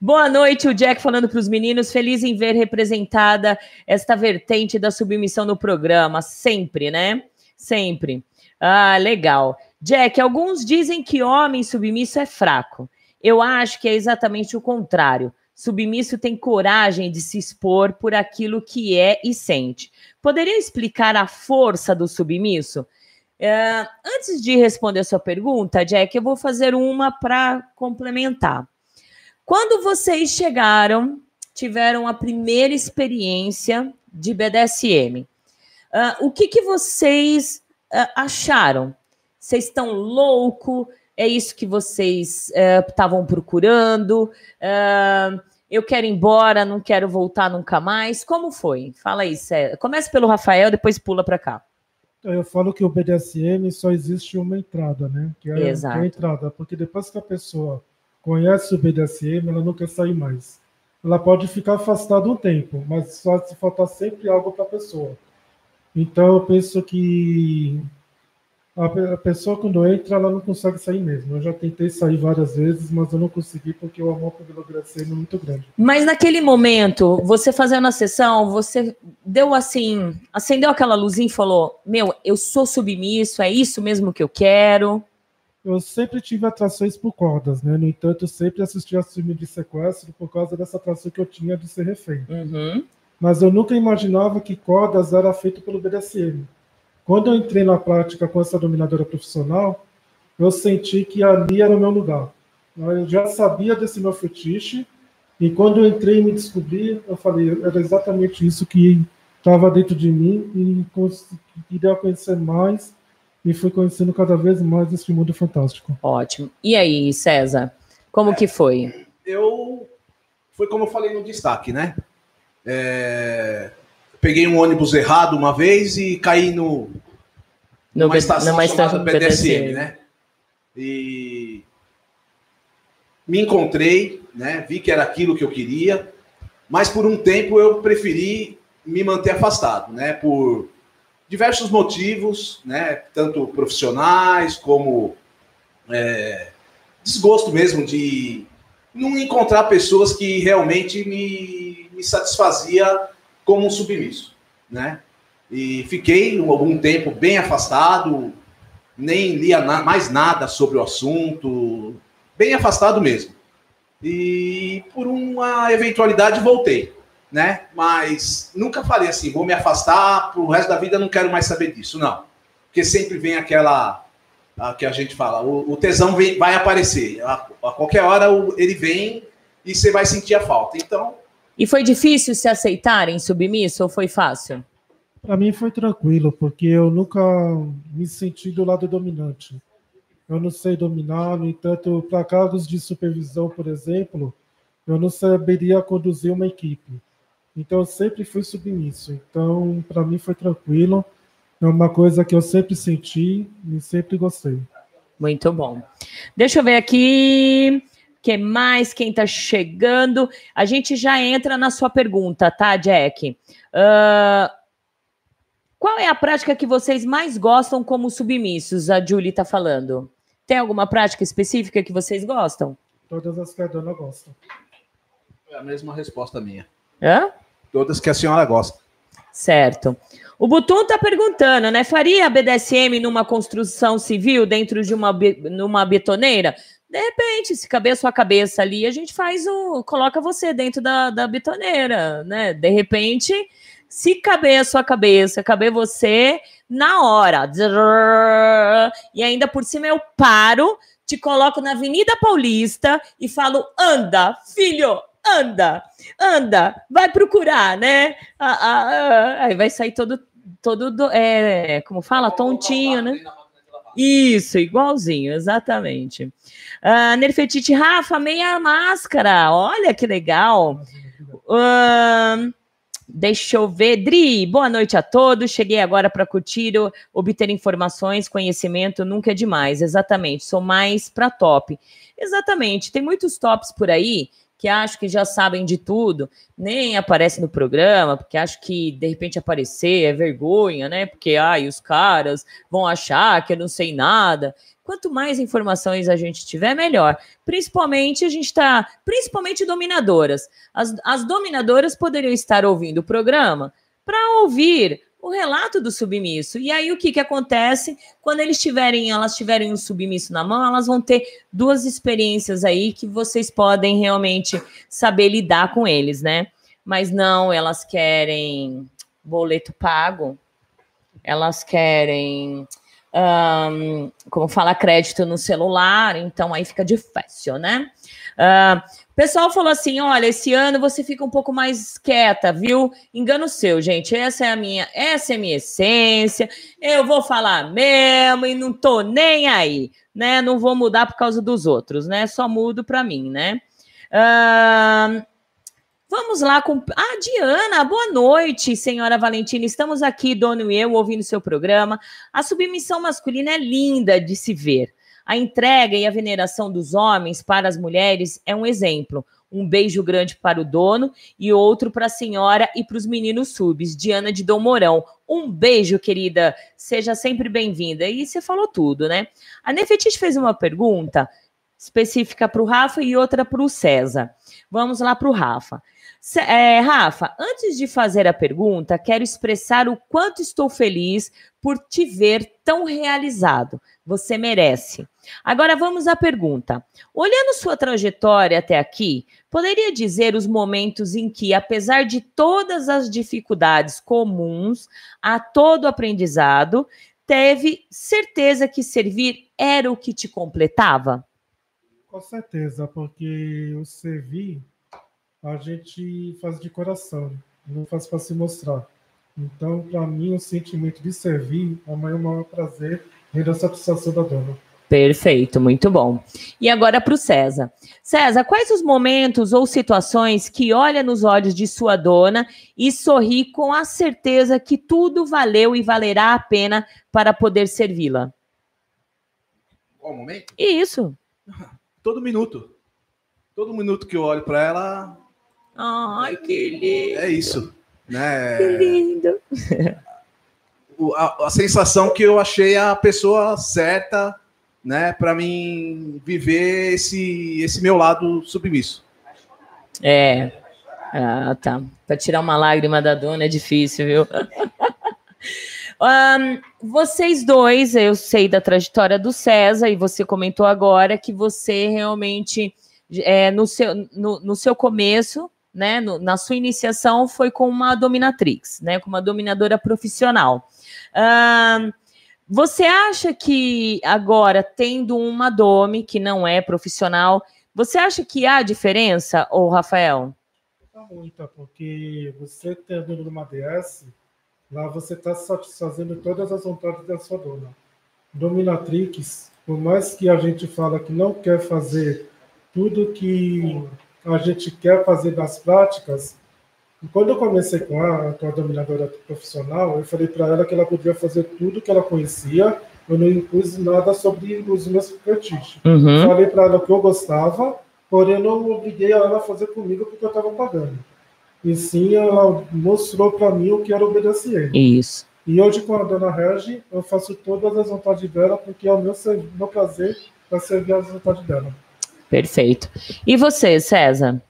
Boa noite, o Jack falando para os meninos, feliz em ver representada esta vertente da submissão no programa, sempre, né? Sempre. Ah, legal. Jack, alguns dizem que homem submisso é fraco. Eu acho que é exatamente o contrário. Submisso tem coragem de se expor por aquilo que é e sente. Poderiam explicar a força do submisso? Uh, antes de responder a sua pergunta, Jack, eu vou fazer uma para complementar. Quando vocês chegaram, tiveram a primeira experiência de BDSM, uh, ah, o que, que vocês uh, acharam? Vocês estão louco? É isso que vocês estavam uh, procurando? eu quero ir embora, não quero voltar nunca mais. Como foi? Fala aí, Cé. Comece pelo Rafael, depois pula para cá.
Eu falo que o BDSM só existe uma entrada, né? Que é, Exato. Que é a entrada, porque depois que a pessoa conhece o BDSM, ela não quer sair mais. Ela pode ficar afastada um tempo, mas só se faltar sempre algo para a pessoa. Então, eu penso que a pessoa, quando entra, ela não consegue sair mesmo. Eu já tentei sair várias vezes, mas eu não consegui porque o amor pelo BDSM é muito grande.
Mas naquele momento, você fazendo a sessão, você deu assim, acendeu aquela luzinha e falou: Meu, eu sou submisso, é isso mesmo que eu quero
eu sempre tive atrações por cordas, né? No entanto, eu sempre assisti a filme de sequestro por causa dessa atração que eu tinha de ser refém.
Uhum.
Mas eu nunca imaginava que cordas era feito pelo BDSM. Quando eu entrei na prática com essa dominadora profissional, eu senti que ali era o meu lugar. Eu já sabia desse meu fetiche, e quando eu entrei e me descobri, eu falei, era exatamente isso que estava dentro de mim e queria conhecer mais e fui conhecendo cada vez mais esse mundo fantástico.
Ótimo. E aí, César, como é, que foi?
Eu foi como eu falei no destaque, né? É, peguei um ônibus errado uma vez e caí no
no numa estação numa chamada
BDSM, BDSM, né? E me encontrei, né? Vi que era aquilo que eu queria, mas por um tempo eu preferi me manter afastado, né? Por diversos motivos, né, tanto profissionais como é, desgosto mesmo de não encontrar pessoas que realmente me, me satisfazia como um submisso, né? E fiquei algum tempo bem afastado, nem lia na, mais nada sobre o assunto, bem afastado mesmo. E por uma eventualidade voltei né? Mas nunca falei assim, vou me afastar pro resto da vida, não quero mais saber disso, não. Porque sempre vem aquela a, que a gente fala, o, o tesão vem, vai aparecer. A, a qualquer hora o, ele vem e você vai sentir a falta. Então.
E foi difícil se aceitarem submisso ou foi fácil?
Para mim foi tranquilo, porque eu nunca me senti do lado dominante. Eu não sei dominar, no entanto, para cargos de supervisão, por exemplo, eu não saberia conduzir uma equipe. Então eu sempre fui submisso. Então para mim foi tranquilo. É uma coisa que eu sempre senti e sempre gostei.
Muito bom. Deixa eu ver aqui. que mais? Quem está chegando? A gente já entra na sua pergunta, tá, Jack? Uh, qual é a prática que vocês mais gostam como submissos? A Julie está falando. Tem alguma prática específica que vocês gostam?
Todas as que a dona gosta.
É a mesma resposta minha.
Hã?
Todas que a senhora gosta.
Certo. O Butum está perguntando, né? Faria BDSM numa construção civil dentro de uma numa betoneira? De repente, se caber a sua cabeça ali, a gente faz o. coloca você dentro da, da betoneira, né? De repente, Se caber a sua cabeça, caber você, na hora. E ainda por cima eu paro, te coloco na Avenida Paulista e falo: anda, filho, anda, anda, vai procurar, né? Ah, ah, ah. Aí vai sair todo, todo, é, como fala, tontinho, né? Isso, igualzinho, exatamente. Uh, Nerfetite, Rafa, meia máscara, olha que legal. Uh, deixa eu ver. Dri, boa noite a todos. Cheguei agora para curtir, obter informações, conhecimento, nunca é demais. Exatamente, sou mais para top. Exatamente, tem muitos tops por aí que acham que já sabem de tudo, nem aparece no programa, porque acho que de repente aparecer é vergonha, né? Porque ai, os caras vão achar que eu não sei nada. Quanto mais informações a gente tiver, melhor. Principalmente a gente está, principalmente dominadoras. As, as dominadoras poderiam estar ouvindo o programa para ouvir o relato do submisso. E aí o que, que acontece? Quando eles tiverem, elas tiverem um submisso na mão, elas vão ter duas experiências aí que vocês podem realmente saber lidar com eles, né? Mas não, elas querem boleto pago, elas querem um, como fala, crédito no celular, então aí fica difícil, né? Uh, pessoal falou assim: olha, esse ano você fica um pouco mais quieta, viu? Engano seu, gente. Essa é a minha, essa é minha essência. Eu vou falar mesmo e não tô nem aí, né? Não vou mudar por causa dos outros, né? Só mudo para mim, né? Uh, Vamos lá com. Ah, Diana, boa noite, senhora Valentina. Estamos aqui, dono e eu, ouvindo seu programa. A submissão masculina é linda de se ver. A entrega e a veneração dos homens para as mulheres é um exemplo. Um beijo grande para o dono e outro para a senhora e para os meninos subs. Diana de Dom Mourão. Um beijo, querida. Seja sempre bem-vinda. E você falou tudo, né? A Nefetite fez uma pergunta específica para o Rafa e outra para o César. Vamos lá para o Rafa. É, Rafa, antes de fazer a pergunta, quero expressar o quanto estou feliz por te ver tão realizado. Você merece. Agora vamos à pergunta. Olhando sua trajetória até aqui, poderia dizer os momentos em que, apesar de todas as dificuldades comuns a todo aprendizado, teve certeza que servir era o que te completava?
Com certeza, porque o servir a gente faz de coração, não faz para se mostrar. Então, para mim, o sentimento de servir é o maior, prazer e da satisfação da dona.
Perfeito, muito bom. E agora para o César. César, quais os momentos ou situações que olha nos olhos de sua dona e sorri com a certeza que tudo valeu e valerá a pena para poder servi-la?
Qual momento?
Isso.
Todo minuto. Todo minuto que eu olho para ela,
Ai, que lindo.
É isso. Né?
Que lindo.
A, a sensação que eu achei a pessoa certa, né, para mim viver esse, esse meu lado submisso.
É. Ah, tá. Para tirar uma lágrima da dona é difícil, viu? Um, vocês dois, eu sei da trajetória do César, e você comentou agora que você realmente, é, no, seu, no, no seu começo, né, no, na sua iniciação foi com uma dominatrix, né, com uma dominadora profissional. Uh, você acha que agora, tendo uma dome que não é profissional, você acha que há diferença, ou Rafael?
Há muita, porque você tendo uma DS, lá você está satisfazendo todas as vontades da sua dona. Dominatrix, por mais que a gente fala que não quer fazer tudo que a gente quer fazer nas práticas. E quando eu comecei com a, com a dominadora profissional, eu falei para ela que ela podia fazer tudo que ela conhecia, eu não impus nada sobre os meus fetiches. Uhum. Falei para ela que eu gostava, porém eu não obriguei ela a fazer comigo porque eu estava pagando. E sim, ela mostrou para mim o que era obedecer.
Isso.
E hoje, com a dona Regi, eu faço todas as vontades dela, porque é o meu, meu prazer para servir as vontades dela.
Perfeito. E você, César?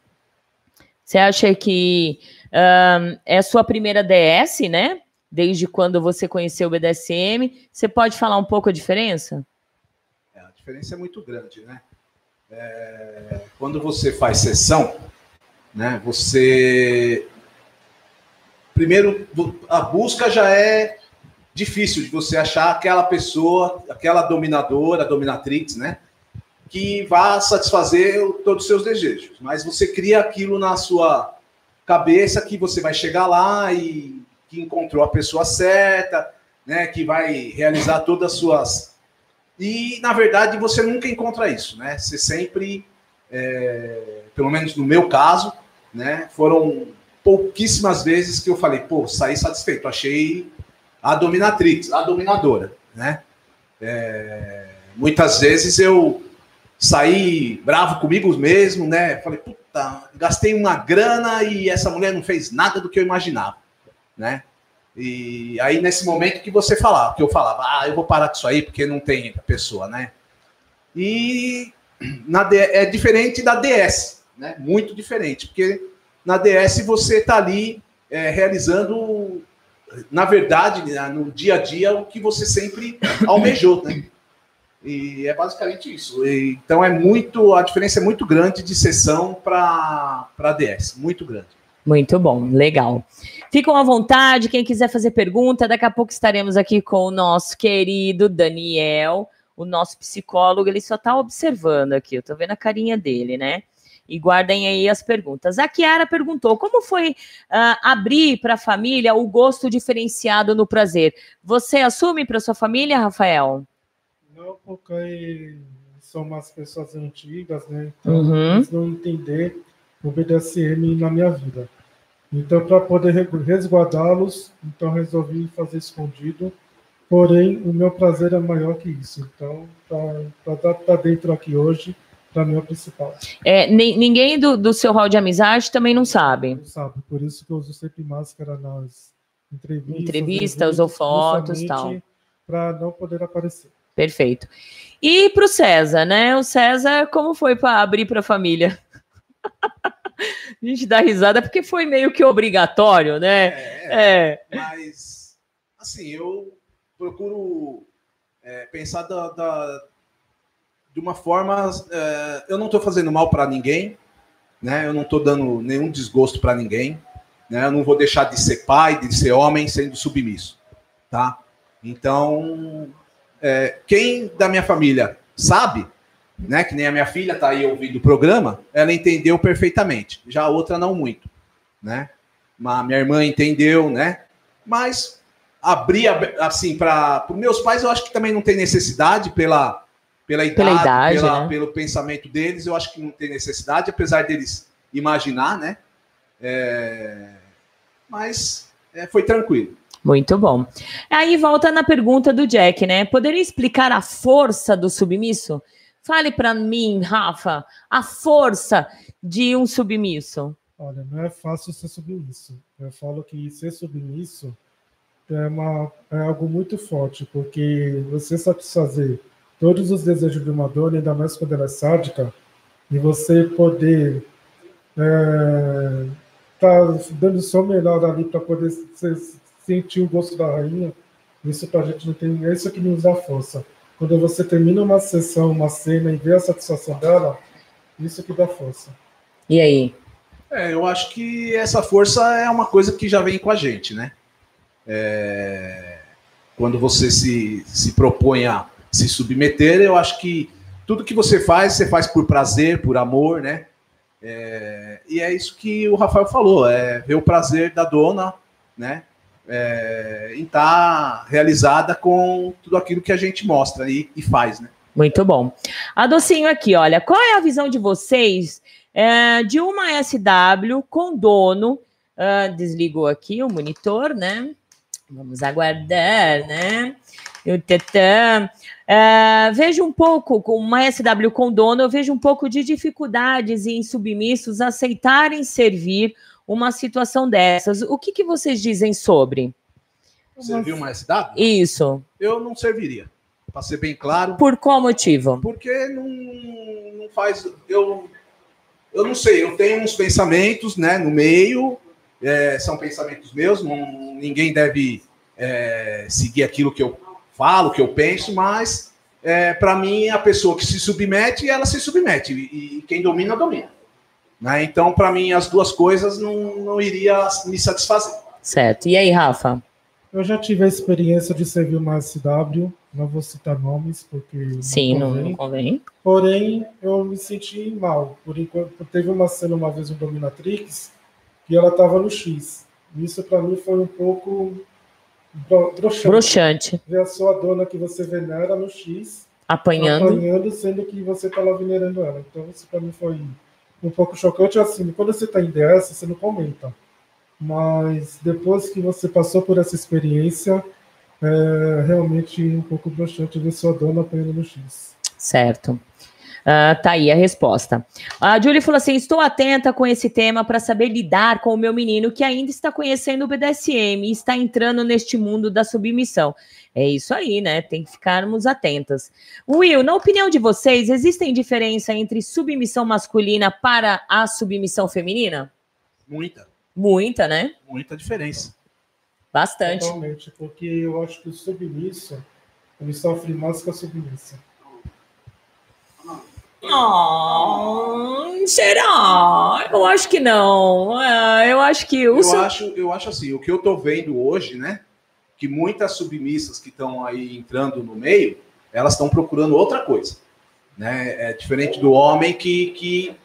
Você acha que é a sua primeira DS, né? Desde quando você conheceu o BDSM. Você pode falar um pouco a diferença?
É, a diferença é muito grande, né? É, quando você faz sessão, né? Você primeiro, a busca já é difícil de você achar aquela pessoa, aquela dominadora, dominatrix, né? Que vá satisfazer todos os seus desejos. Mas você cria aquilo na sua cabeça que você vai chegar lá e que encontrou a pessoa certa, né? Que vai realizar todas as suas. E, na verdade, você nunca encontra isso, né? Você sempre, é... pelo menos no meu caso, né? Foram pouquíssimas vezes que eu falei, pô, saí satisfeito, achei a dominatrix, a dominadora, né? É, muitas vezes eu saí bravo comigo mesmo, né? Falei, puta, gastei uma grana e essa mulher não fez nada do que eu imaginava, né? E aí nesse momento que você falava, que eu falava, ah, eu vou parar com isso aí porque não tem pessoa, né? E na é diferente da DS, né? Muito diferente, porque na DS você está ali é, realizando na verdade, né, no dia a dia, o que você sempre almejou, né? E é basicamente isso. E, então é muito, a diferença é muito grande de sessão para DS, muito grande.
Muito bom, legal. Ficam à vontade, quem quiser fazer pergunta, daqui a pouco estaremos aqui com o nosso querido Daniel, o nosso psicólogo, ele só está observando aqui, eu estou vendo a carinha dele, né? E guardem aí as perguntas. A Kiara perguntou: como foi uh, abrir para a família o gosto diferenciado no prazer? Você assume para sua família, Rafael?
Não, porque são umas pessoas antigas, né? Então,
uhum.
eles não entender o BDSM na minha vida. Então, para poder resguardá-los, então resolvi fazer escondido. Porém, o meu prazer é maior que isso. Então, para estar tá dentro aqui hoje, para mim é o principal.
É, ninguém do, do seu hall de amizade também não sabe.
Não sabe, por isso que eu uso sempre máscara nas entrevistas.
Entrevistas ou fotos tal.
Para não poder aparecer.
Perfeito. E para o César, né? O César, como foi para abrir para a família? a gente dá risada porque foi meio que obrigatório, né?
É, é. Mas, assim, eu procuro é, pensar da, da de uma forma. É, eu não estou fazendo mal para ninguém, né? Eu não estou dando nenhum desgosto para ninguém, né? Eu não vou deixar de ser pai, de ser homem, sendo submisso, tá? Então, é, quem da minha família sabe, né? Que nem a minha filha está aí ouvindo o programa, ela entendeu perfeitamente. Já a outra não muito, né? Mas minha irmã entendeu, né? Mas abrir assim para os meus pais, eu acho que também não tem necessidade pela pela idade, pela idade pela, né? pelo pensamento deles, eu acho que não tem necessidade, apesar deles imaginar, né? É... Mas é, foi tranquilo.
Muito bom. Aí volta na pergunta do Jack, né? Poderia explicar a força do submisso? Fale para mim, Rafa, a força de um submisso.
Olha, não é fácil ser submisso. Eu falo que ser submisso é, uma, é algo muito forte, porque você satisfazer todos os desejos de uma dona, ainda mais quando ela é sádica, e você poder é, tá dando o seu melhor ali para poder sentir o gosto da rainha, isso para a gente não tem, é isso que nos dá força. Quando você termina uma sessão, uma cena e vê a satisfação dela, isso que dá força.
E aí?
É, eu acho que essa força é uma coisa que já vem com a gente, né? É, quando você se, se propõe a se submeter. Eu acho que tudo que você faz, você faz por prazer, por amor, né? É, e é isso que o Rafael falou, é ver o prazer da dona, né? É, em estar tá realizada com tudo aquilo que a gente mostra e, e, faz, né?
Muito bom. A Docinho aqui, olha, qual é a visão de vocês é, de uma SW com dono? Uh, desligou aqui o monitor, né? Vamos aguardar, né? O tetã. Uh, vejo um pouco, com uma SW com dono, eu vejo um pouco de dificuldades em submissos aceitarem servir uma situação dessas. O que, que vocês dizem sobre?
Servir uma SW?
Isso.
Eu não serviria, para ser bem claro.
Por qual motivo?
Porque não, não faz. Eu, eu não sei, eu tenho uns pensamentos né, no meio, é, são pensamentos meus, não, ninguém deve é, seguir aquilo que eu falo, que eu penso, mas é, para mim a pessoa que se submete, ela se submete e, e quem domina domina. Né? Então, para mim as duas coisas não, não iria me satisfazer.
Certo. E aí, Rafa?
Eu já tive a experiência de servir uma SW, não vou citar nomes, porque.
Sim, não, não convém.
Porém, eu me senti mal. Por enquanto, teve uma cena uma vez no Dominatrix e ela estava no X. Isso para mim foi um pouco broxante.
Broxante.
Ver a sua dona que você venera no X
apanhando,
apanhando sendo que você está lá venerando ela. Então, isso para mim foi um pouco chocante. Assim, quando você está em DS, você não comenta. Mas depois que você passou por essa experiência, é realmente um pouco broxante ver sua dona apanhando no X.
Certo. Uh, tá aí a resposta. A Julie falou assim: estou atenta com esse tema para saber lidar com o meu menino que ainda está conhecendo o BDSM e está entrando neste mundo da submissão. É isso aí, né? Tem que ficarmos atentas. Will, na opinião de vocês, existem diferença entre submissão masculina para a submissão feminina?
Muita.
Muita, né?
Muita diferença.
Bastante.
Totalmente, porque eu acho que o submisso ele sofre mais que a submissa.
Oh, será? Eu acho que não. É, eu acho que o
eu acho, eu acho assim, o que eu tô vendo hoje, né? Que muitas submissas que estão aí entrando no meio, elas estão procurando outra coisa, né? É diferente do homem que que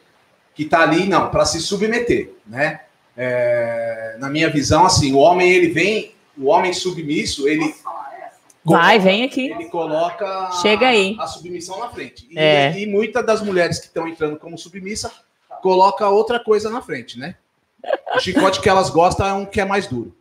que tá ali não para se submeter, né? É, na minha visão, assim, o homem ele vem, o homem submisso, ele
Vai, vem aqui.
Ele coloca
Chega aí.
a submissão na frente. E,
É.
e muitas das mulheres que estão entrando como submissa coloca outra coisa na frente, né? O chicote que elas gostam é um que é mais duro.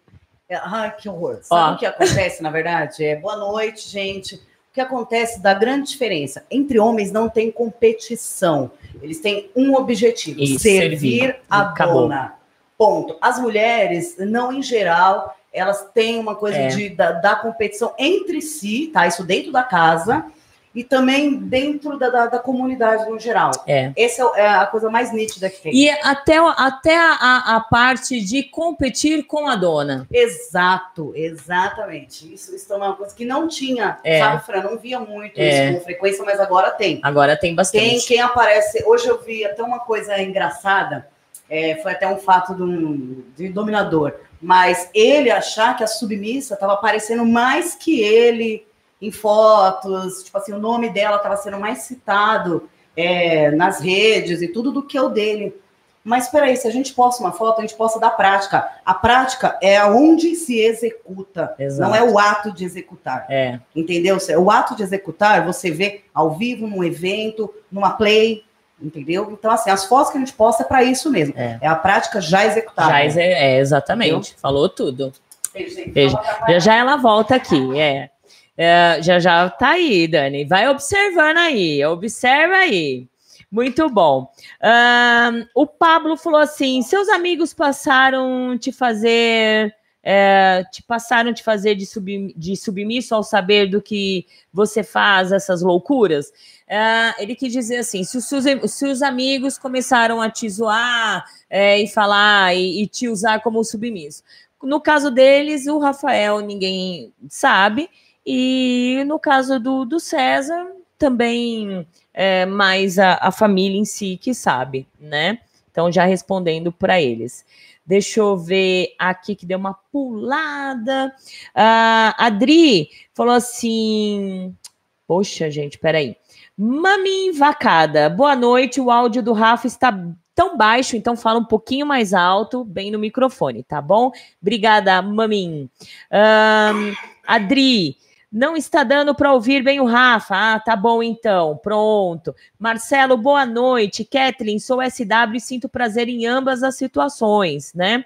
É, Ai, que horror. Sabe
Ó.
o que acontece, na verdade? É, boa noite, gente. O que acontece da grande diferença? Entre homens não tem competição. Eles têm um objetivo:
Isso,
servir
servir.
a
Acabou.
dona. Ponto. As mulheres, não em geral, elas têm uma coisa
É.
de, da, da competição entre si, tá? Isso dentro da casa e também dentro da, da, da comunidade no geral.
É.
Essa é é a coisa mais nítida que tem.
E até, até a, a- a parte de competir com a dona.
Exato, exatamente. Isso, isso é uma coisa que não tinha,
É.
sabe, Fran? Não via muito
É.
isso com frequência, mas agora tem.
Agora tem bastante.
Quem, quem aparece. Hoje eu vi até uma coisa engraçada, é, foi até um fato de um de um dominador, mas ele achar que a submissa estava aparecendo mais que ele em fotos, tipo assim, o nome dela estava sendo mais citado é, nas redes e tudo do que o dele. Mas peraí, se a gente posta uma foto, a gente posta da prática. A prática é onde se executa,
Exato.
não é o ato de executar.
É.
Entendeu? O ato de executar, você vê ao vivo, num evento, numa play, entendeu? Então, assim, as fotos que a gente posta é para isso mesmo.
É.
a prática já executada.
Já exe- é, exatamente. Falou tudo. Beijo. Já já ela volta aqui, é. É, já já tá aí, Dani. Vai observando aí, observa aí. Muito bom. Ahn, o Pablo falou assim: seus amigos passaram te fazer. é, te passaram te fazer de, sub, de submisso ao saber do que você faz, essas loucuras? Ah, ele quis dizer assim: se os, seus- se os amigos começaram a te zoar é, e falar e, e te usar como submisso. No caso deles, o Rafael ninguém sabe, e no caso do, do César, também é mais a, a família em si que sabe, né? Então, já respondendo para eles. Deixa eu ver aqui que deu uma pulada. Ah, Adri falou assim: Poxa, gente, peraí. Mami Vacada, boa noite. O áudio do Rafa está tão baixo, então fala um pouquinho mais alto, bem no microfone, tá bom? Obrigada, Mamin. Ahn, Adri, não está dando para ouvir bem o Rafa. Ah, tá bom então. Pronto. Marcelo, boa noite. Kathleen, sou SW e sinto prazer em ambas as situações, né?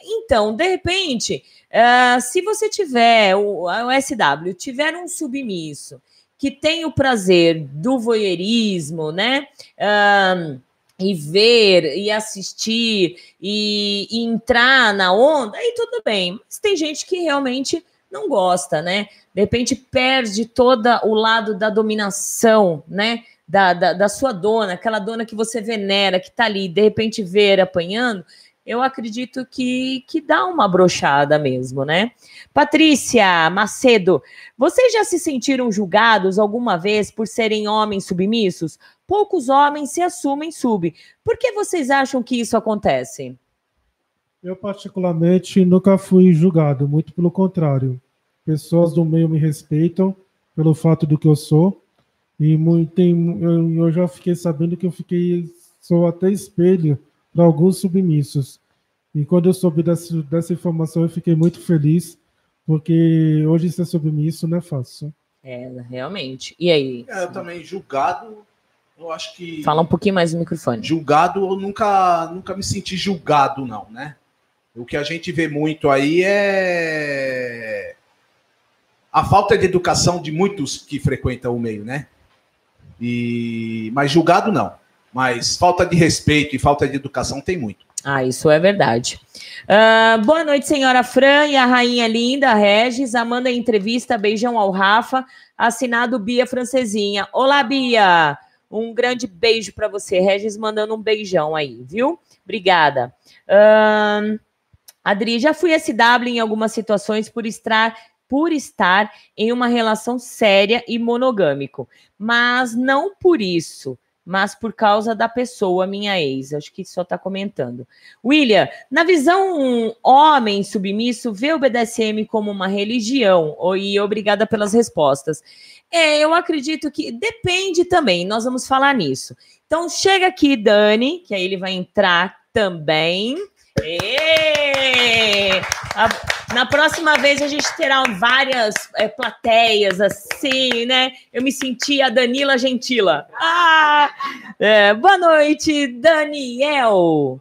Então, de repente, ah, se você tiver o, o SW, tiver um submisso que tem o prazer do voyeurismo, né? Ahn, e ver, e assistir, e, e entrar na onda, aí tudo bem. Mas tem gente que realmente não gosta, né? De repente perde todo o lado da dominação, né? Da, da, da sua dona, aquela dona que você venera, que tá ali, de repente ver apanhando, eu acredito que, que dá uma brochada mesmo, né? Patrícia Macedo, vocês já se sentiram julgados alguma vez por serem homens submissos? Poucos homens se assumem sub. Por que vocês acham que isso acontece?
Eu, particularmente, nunca fui julgado, muito pelo contrário. Pessoas do meio me respeitam pelo fato do que eu sou. E muito, tem, eu, eu já fiquei sabendo que eu fiquei sou até espelho para alguns submissos. E quando eu soube dessa, dessa informação, eu fiquei muito feliz, porque hoje ser submisso não é fácil.
É, realmente. E aí?
É, eu também, julgado, eu acho que.
Fala um pouquinho mais no microfone.
Julgado, eu nunca, nunca me senti julgado, não, né? O que a gente vê muito aí é a falta de educação de muitos que frequentam o meio, né? E mas julgado não. Mas falta de respeito e falta de educação tem muito.
Ah, isso é verdade. Uh, boa noite, senhora Fran e a rainha linda, Regis. Amanda entrevista, beijão ao Rafa. Assinado Bia Francesinha. Olá, Bia. Um grande beijo para você. Regis mandando um beijão aí, viu? Obrigada. Uh, Adri, já fui SW em algumas situações por estar por estar em uma relação séria e monogâmico, mas não por isso mas por causa da pessoa, minha ex. Acho que só está comentando. William, na visão um homem submisso, vê o BDSM como uma religião? E obrigada pelas respostas. É, eu acredito que depende também, nós vamos falar nisso. Então, chega aqui, Dani, que aí ele vai entrar também. Na próxima vez a gente terá várias é, plateias assim, né? Eu me senti a Danila Gentila. Ah! É, boa noite, Daniel.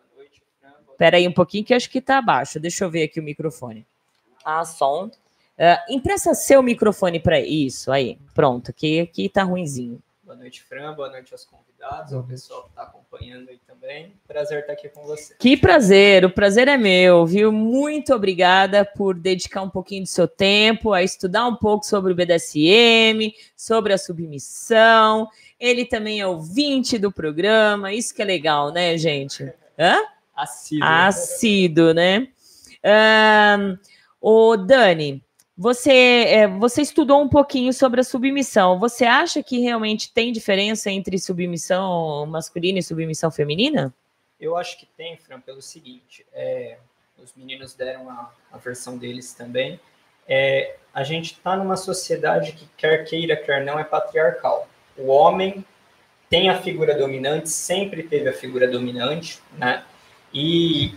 Espera aí um pouquinho que acho que tá abaixo. Deixa eu ver aqui o microfone. Ah, som. Uh, empresta seu microfone para isso aí. Pronto, aqui, aqui tá ruinzinho.
Boa noite, Fran. Boa noite aos convidados, ao pessoal que está acompanhando aí também. Prazer estar aqui com você.
Que prazer, o prazer é meu, viu? Muito obrigada por dedicar um pouquinho do seu tempo a estudar um pouco sobre o BDSM, sobre a submissão. Ele também é ouvinte do programa, isso que é legal, né, gente? Hã?
Assíduo.
Assíduo, né? Um, ô, Dani, você, é, você estudou um pouquinho sobre a submissão. Você acha que realmente tem diferença entre submissão masculina e submissão feminina?
Eu acho que tem, Fran, pelo seguinte: é, os meninos deram a, a versão deles também. É, a gente está numa sociedade que, quer queira, quer não, é patriarcal. O homem tem a figura dominante, sempre teve a figura dominante, né? E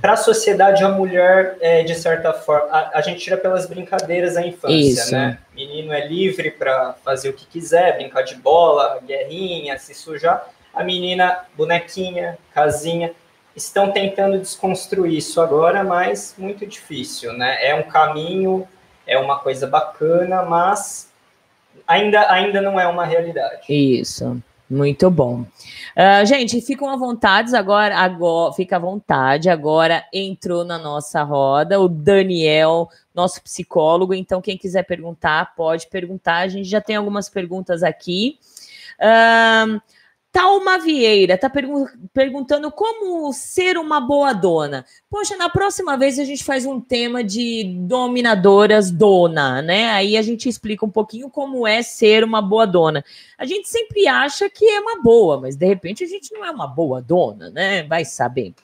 para a sociedade, a mulher, é, de certa forma, a, a, gente tira pelas brincadeiras a infância, Isso. né? Menino é livre para fazer o que quiser, brincar de bola, guerrinha, se sujar. A menina, bonequinha, casinha, estão tentando desconstruir isso agora, mas muito difícil, né? É um caminho, é uma coisa bacana, mas ainda, ainda não é uma realidade.
Isso. Muito bom. Uh, gente, ficam à vontade agora, agora, fica à vontade. Agora entrou na nossa roda o Daniel, nosso psicólogo. Então, quem quiser perguntar, pode perguntar. A gente já tem algumas perguntas aqui. Uh, Talma Vieira está pergun perguntando como ser uma boa dona. Poxa, na próxima vez a gente faz um tema de dominadoras dona, né? Aí a gente explica um pouquinho como é ser uma boa dona. A gente sempre acha que é uma boa, mas de repente a gente não é uma boa dona, né? Vai saber.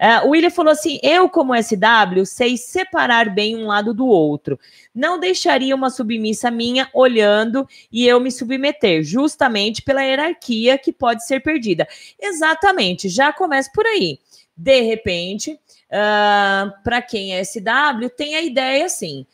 Uh, William falou assim: eu, como SW, sei separar bem um lado do outro. Não deixaria uma submissa minha olhando e eu me submeter, justamente pela hierarquia que pode ser perdida. Exatamente, já começa por aí. De repente, uh, para quem é SW, tem a ideia assim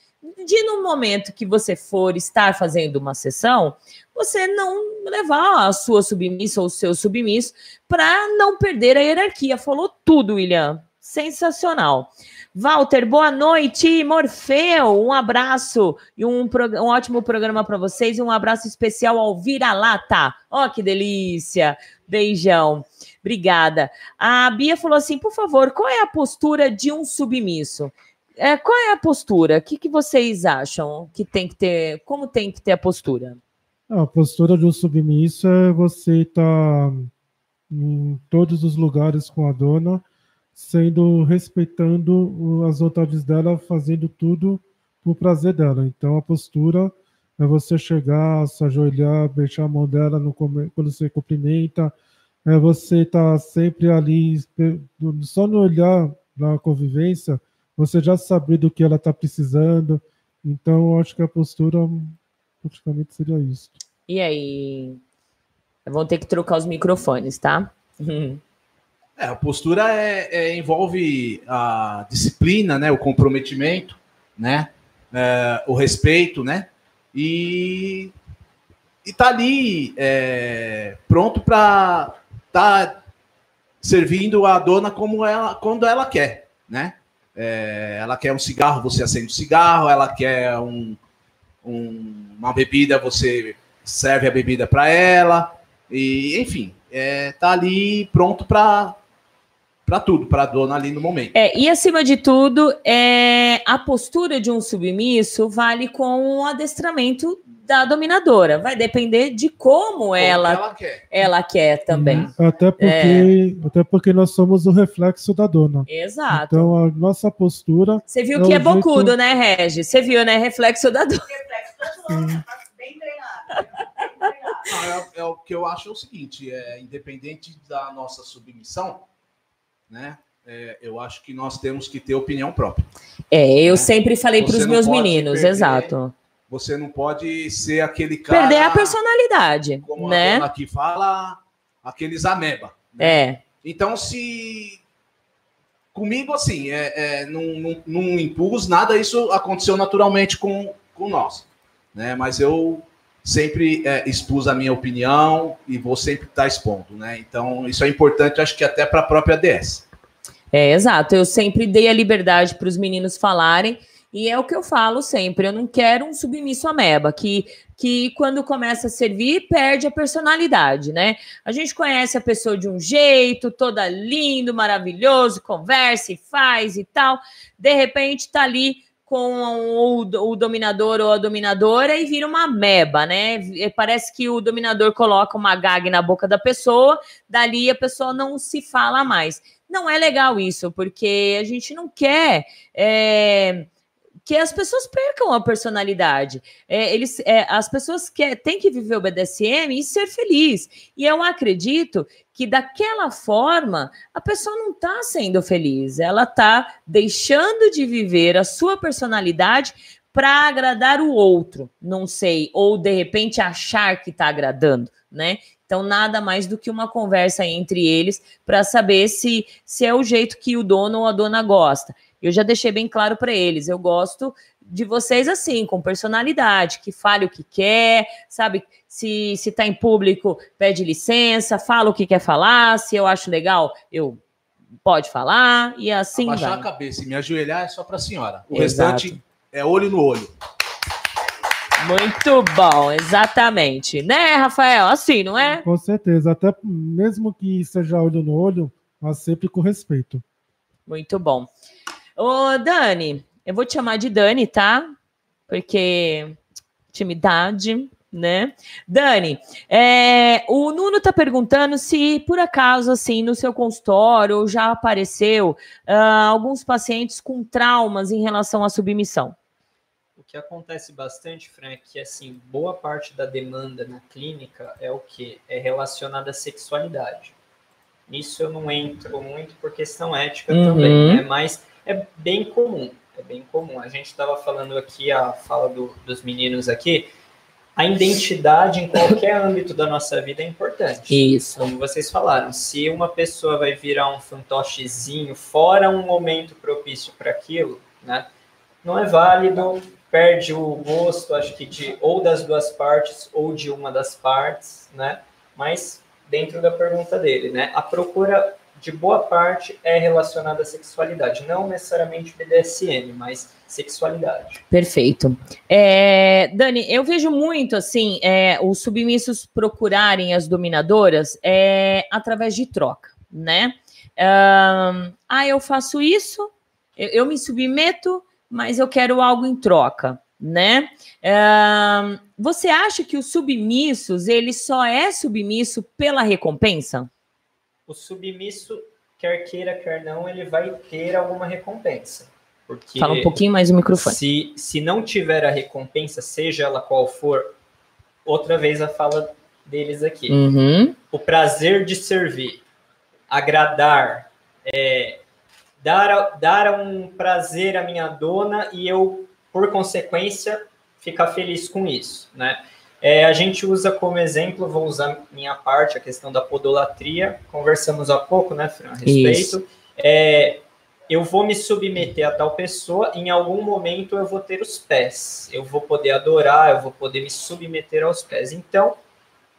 de no momento que você for estar fazendo uma sessão, você não levar a sua submissa ou o seu submisso para não perder a hierarquia. Falou tudo, William. Sensacional. Walter, boa noite. Morfeu, um abraço e um, um ótimo programa para vocês e um abraço especial ao Vira-Lata. Ó, oh, que delícia. Beijão. Obrigada. A Bia falou assim: por favor, qual é a postura de um submisso? É, qual é a postura? O que, que vocês acham que tem que ter? Como tem que ter a postura?
A postura de um submisso é você estar tá em todos os lugares com a dona sendo respeitando as vontades dela, fazendo tudo por prazer dela. Então a postura é você chegar, se ajoelhar, beijar a mão dela no, quando você cumprimenta, é você estar tá sempre ali, só no olhar na convivência, você já saber do que ela está precisando. Então, eu acho que a postura praticamente seria isso.
E aí? Vão ter que trocar os microfones, tá?
É, a postura é, é, envolve a disciplina, né, o comprometimento, né, é, o respeito, né, e, e tá ali é, pronto para tá servindo a dona como ela quando ela quer, né? É, ela quer um cigarro, você acende o cigarro, ela quer um, um, uma bebida, você serve a bebida para ela, e enfim, é, tá ali pronto para para tudo, para a dona ali no momento.
É, e acima de tudo, é, a postura de um submisso vale com o adestramento da dominadora. Vai depender de como, como ela, ela quer. ela quer também.
Uhum. Até porque, é. até porque nós somos o reflexo da dona.
Exato.
Então a nossa postura.
Você viu é que é bocudo, jeito... né, Regi? Você viu, né? Reflexo da dona.
Reflexo da dona, tá bem treinado.
Não, é, é, o que eu acho é o seguinte: é, independente da nossa submissão, né? É, eu acho que nós temos que ter opinião própria.
É, eu né? sempre falei para os meus meninos, perder, exato.
Você não pode ser aquele cara.
Perder a personalidade.
Como
né?
a dona aqui fala, aqueles ameba.
Né? É.
Então, se. Comigo, assim, é, é, não, não, impus nada, isso aconteceu naturalmente com, com nós. Né? Mas eu sempre é, expus a minha opinião e vou sempre estar expondo, né? Então, isso é importante, acho que até para a própria DS.
É, exato. Eu sempre dei a liberdade para os meninos falarem, e é o que eu falo sempre. Eu não quero um submisso ameba, que, que quando começa a servir, perde a personalidade, né? A gente conhece a pessoa de um jeito, toda lindo, maravilhoso, conversa e faz e tal. De repente, tá ali com o, o, dominador ou a dominadora e vira uma meba, né? Parece que o dominador coloca uma gag na boca da pessoa, dali a pessoa não se fala mais. Não é legal isso, porque a gente não quer. É, que as pessoas percam a personalidade. É, eles, é, as pessoas que, têm que viver o BDSM e ser feliz. E eu acredito que daquela forma a pessoa não está sendo feliz, ela está deixando de viver a sua personalidade para agradar o outro, não sei, ou de repente achar que está agradando, né? Então, nada mais do que uma conversa entre eles para saber se, se é o jeito que o dono ou a dona gosta. Eu já deixei bem claro para eles, eu gosto de vocês assim, com personalidade, que fale o que quer, sabe? Se se tá em público, pede licença, fala o que quer falar, se eu acho legal, eu pode falar e assim
Abaixar vai. a cabeça e me ajoelhar é só para a senhora. O Exato. restante é olho no olho.
Muito bom, exatamente. Né, Rafael? Assim, não é?
Com certeza. Até mesmo que seja olho no olho, mas sempre com respeito.
Muito bom. Ô, Dani, eu vou te chamar de Dani, tá? Porque intimidade, né? Dani, é, o Nuno tá perguntando se por acaso, assim, no seu consultório já apareceu uh, alguns pacientes com traumas em relação à submissão.
O que acontece bastante, Fran, é que, assim, boa parte da demanda na clínica é o que? É relacionada à sexualidade. Nisso eu não entro muito por questão ética uhum. também, é mais é bem comum. É bem comum. A gente estava falando aqui, a fala do, dos meninos aqui, a identidade em qualquer âmbito da nossa vida é importante.
Isso.
Como vocês falaram, se uma pessoa vai virar um fantochezinho fora um momento propício para aquilo, né? Não é válido, perde o gosto, acho que de ou das duas partes ou de uma das partes, né? Mas dentro da pergunta dele, né? A procura de boa parte é relacionada à sexualidade, não necessariamente BDSM, mas sexualidade.
Perfeito. É, Dani, eu vejo muito assim é, os submissos procurarem as dominadoras é, através de troca, né? Ah, eu faço isso, eu, eu, me submeto, mas eu quero algo em troca, né? Você acha que os submissos ele só é submisso pela recompensa?
O submisso, quer queira, quer não, ele vai ter alguma recompensa. Porque
Fala um pouquinho mais o microfone.
Se, se não tiver a recompensa, seja ela qual for, outra vez a fala deles aqui.
Uhum.
O prazer de servir, agradar, é, dar, dar um prazer à minha dona e eu, por consequência, ficar feliz com isso, né? É, a gente usa como exemplo, vou usar minha parte, a questão da podolatria, conversamos há pouco, né, Fran, a respeito. É, eu vou me submeter a tal pessoa, em algum momento eu vou ter os pés, eu vou poder adorar, eu vou poder me submeter aos pés. Então,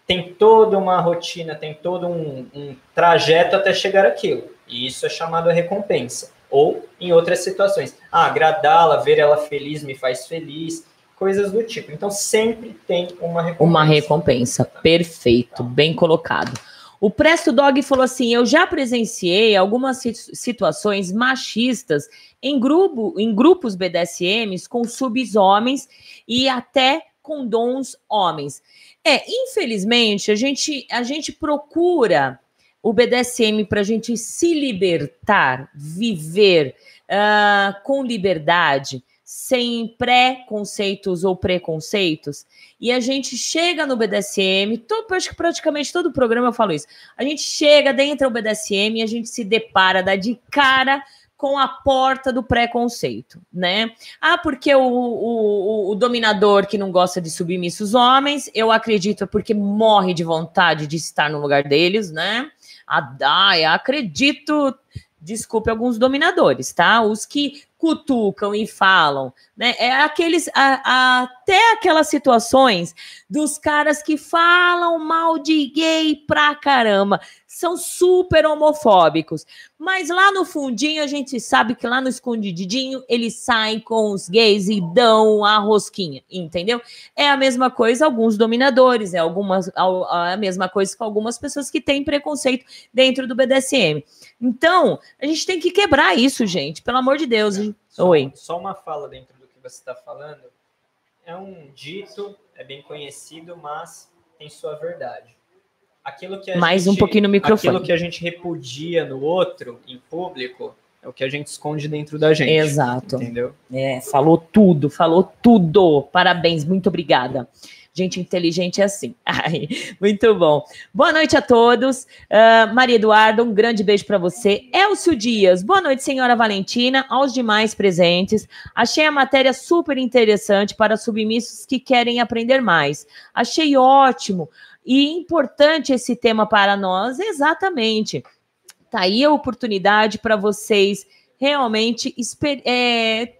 tem toda uma rotina, tem todo um, um trajeto até chegar aquilo. E isso é chamado a recompensa. Ou em outras situações, ah, agradá-la, ver ela feliz me faz feliz, coisas do tipo. Então sempre tem uma recompensa.
Uma recompensa, perfeito, bem colocado. O Presto Dog falou assim: eu já presenciei algumas situações machistas em, grupo, em grupos BDSMs com subs homens e até com dons homens. É, infelizmente, a gente, a gente procura o BDSM para a gente se libertar, viver uh, com liberdade, sem preconceitos ou preconceitos. E a gente chega no BDSM, todo, acho que praticamente todo programa eu falo isso. A gente chega dentro do BDSM e a gente se depara, dá de cara com a porta do preconceito, né? Ah, porque o, o, o, dominador que não gosta de submissos homens, eu acredito é porque morre de vontade de estar no lugar deles, né? Ah, acredito, desculpe alguns dominadores, tá? Os que cutucam e falam, né? É aqueles a, a, até aquelas situações dos caras que falam mal de gay pra caramba, são super homofóbicos, mas lá no fundinho a gente sabe que lá no escondidinho eles saem com os gays e dão a rosquinha, entendeu? É a mesma coisa alguns dominadores, é algumas a, a mesma coisa com algumas pessoas que têm preconceito dentro do BDSM. Então, a gente tem que quebrar isso, gente, pelo amor de Deus.
Só,
Oi.
Só uma fala dentro do que você está falando. É um dito, é bem conhecido, mas tem sua verdade. Aquilo que
Mais
gente,
um pouquinho no microfone.
Aquilo que a gente repudia no outro, em público, é o que a gente esconde dentro da gente.
Exato.
Entendeu?
É, falou tudo, falou tudo. Parabéns, muito obrigada. Gente inteligente é assim. Ai, muito bom. Boa noite a todos. Uh, Maria Eduarda, um grande beijo para você. Elcio Dias, boa noite, senhora Valentina, aos demais presentes. Achei a matéria super interessante para submissos que querem aprender mais. Achei ótimo e importante esse tema para nós, exatamente. Tá aí a oportunidade para vocês realmente é,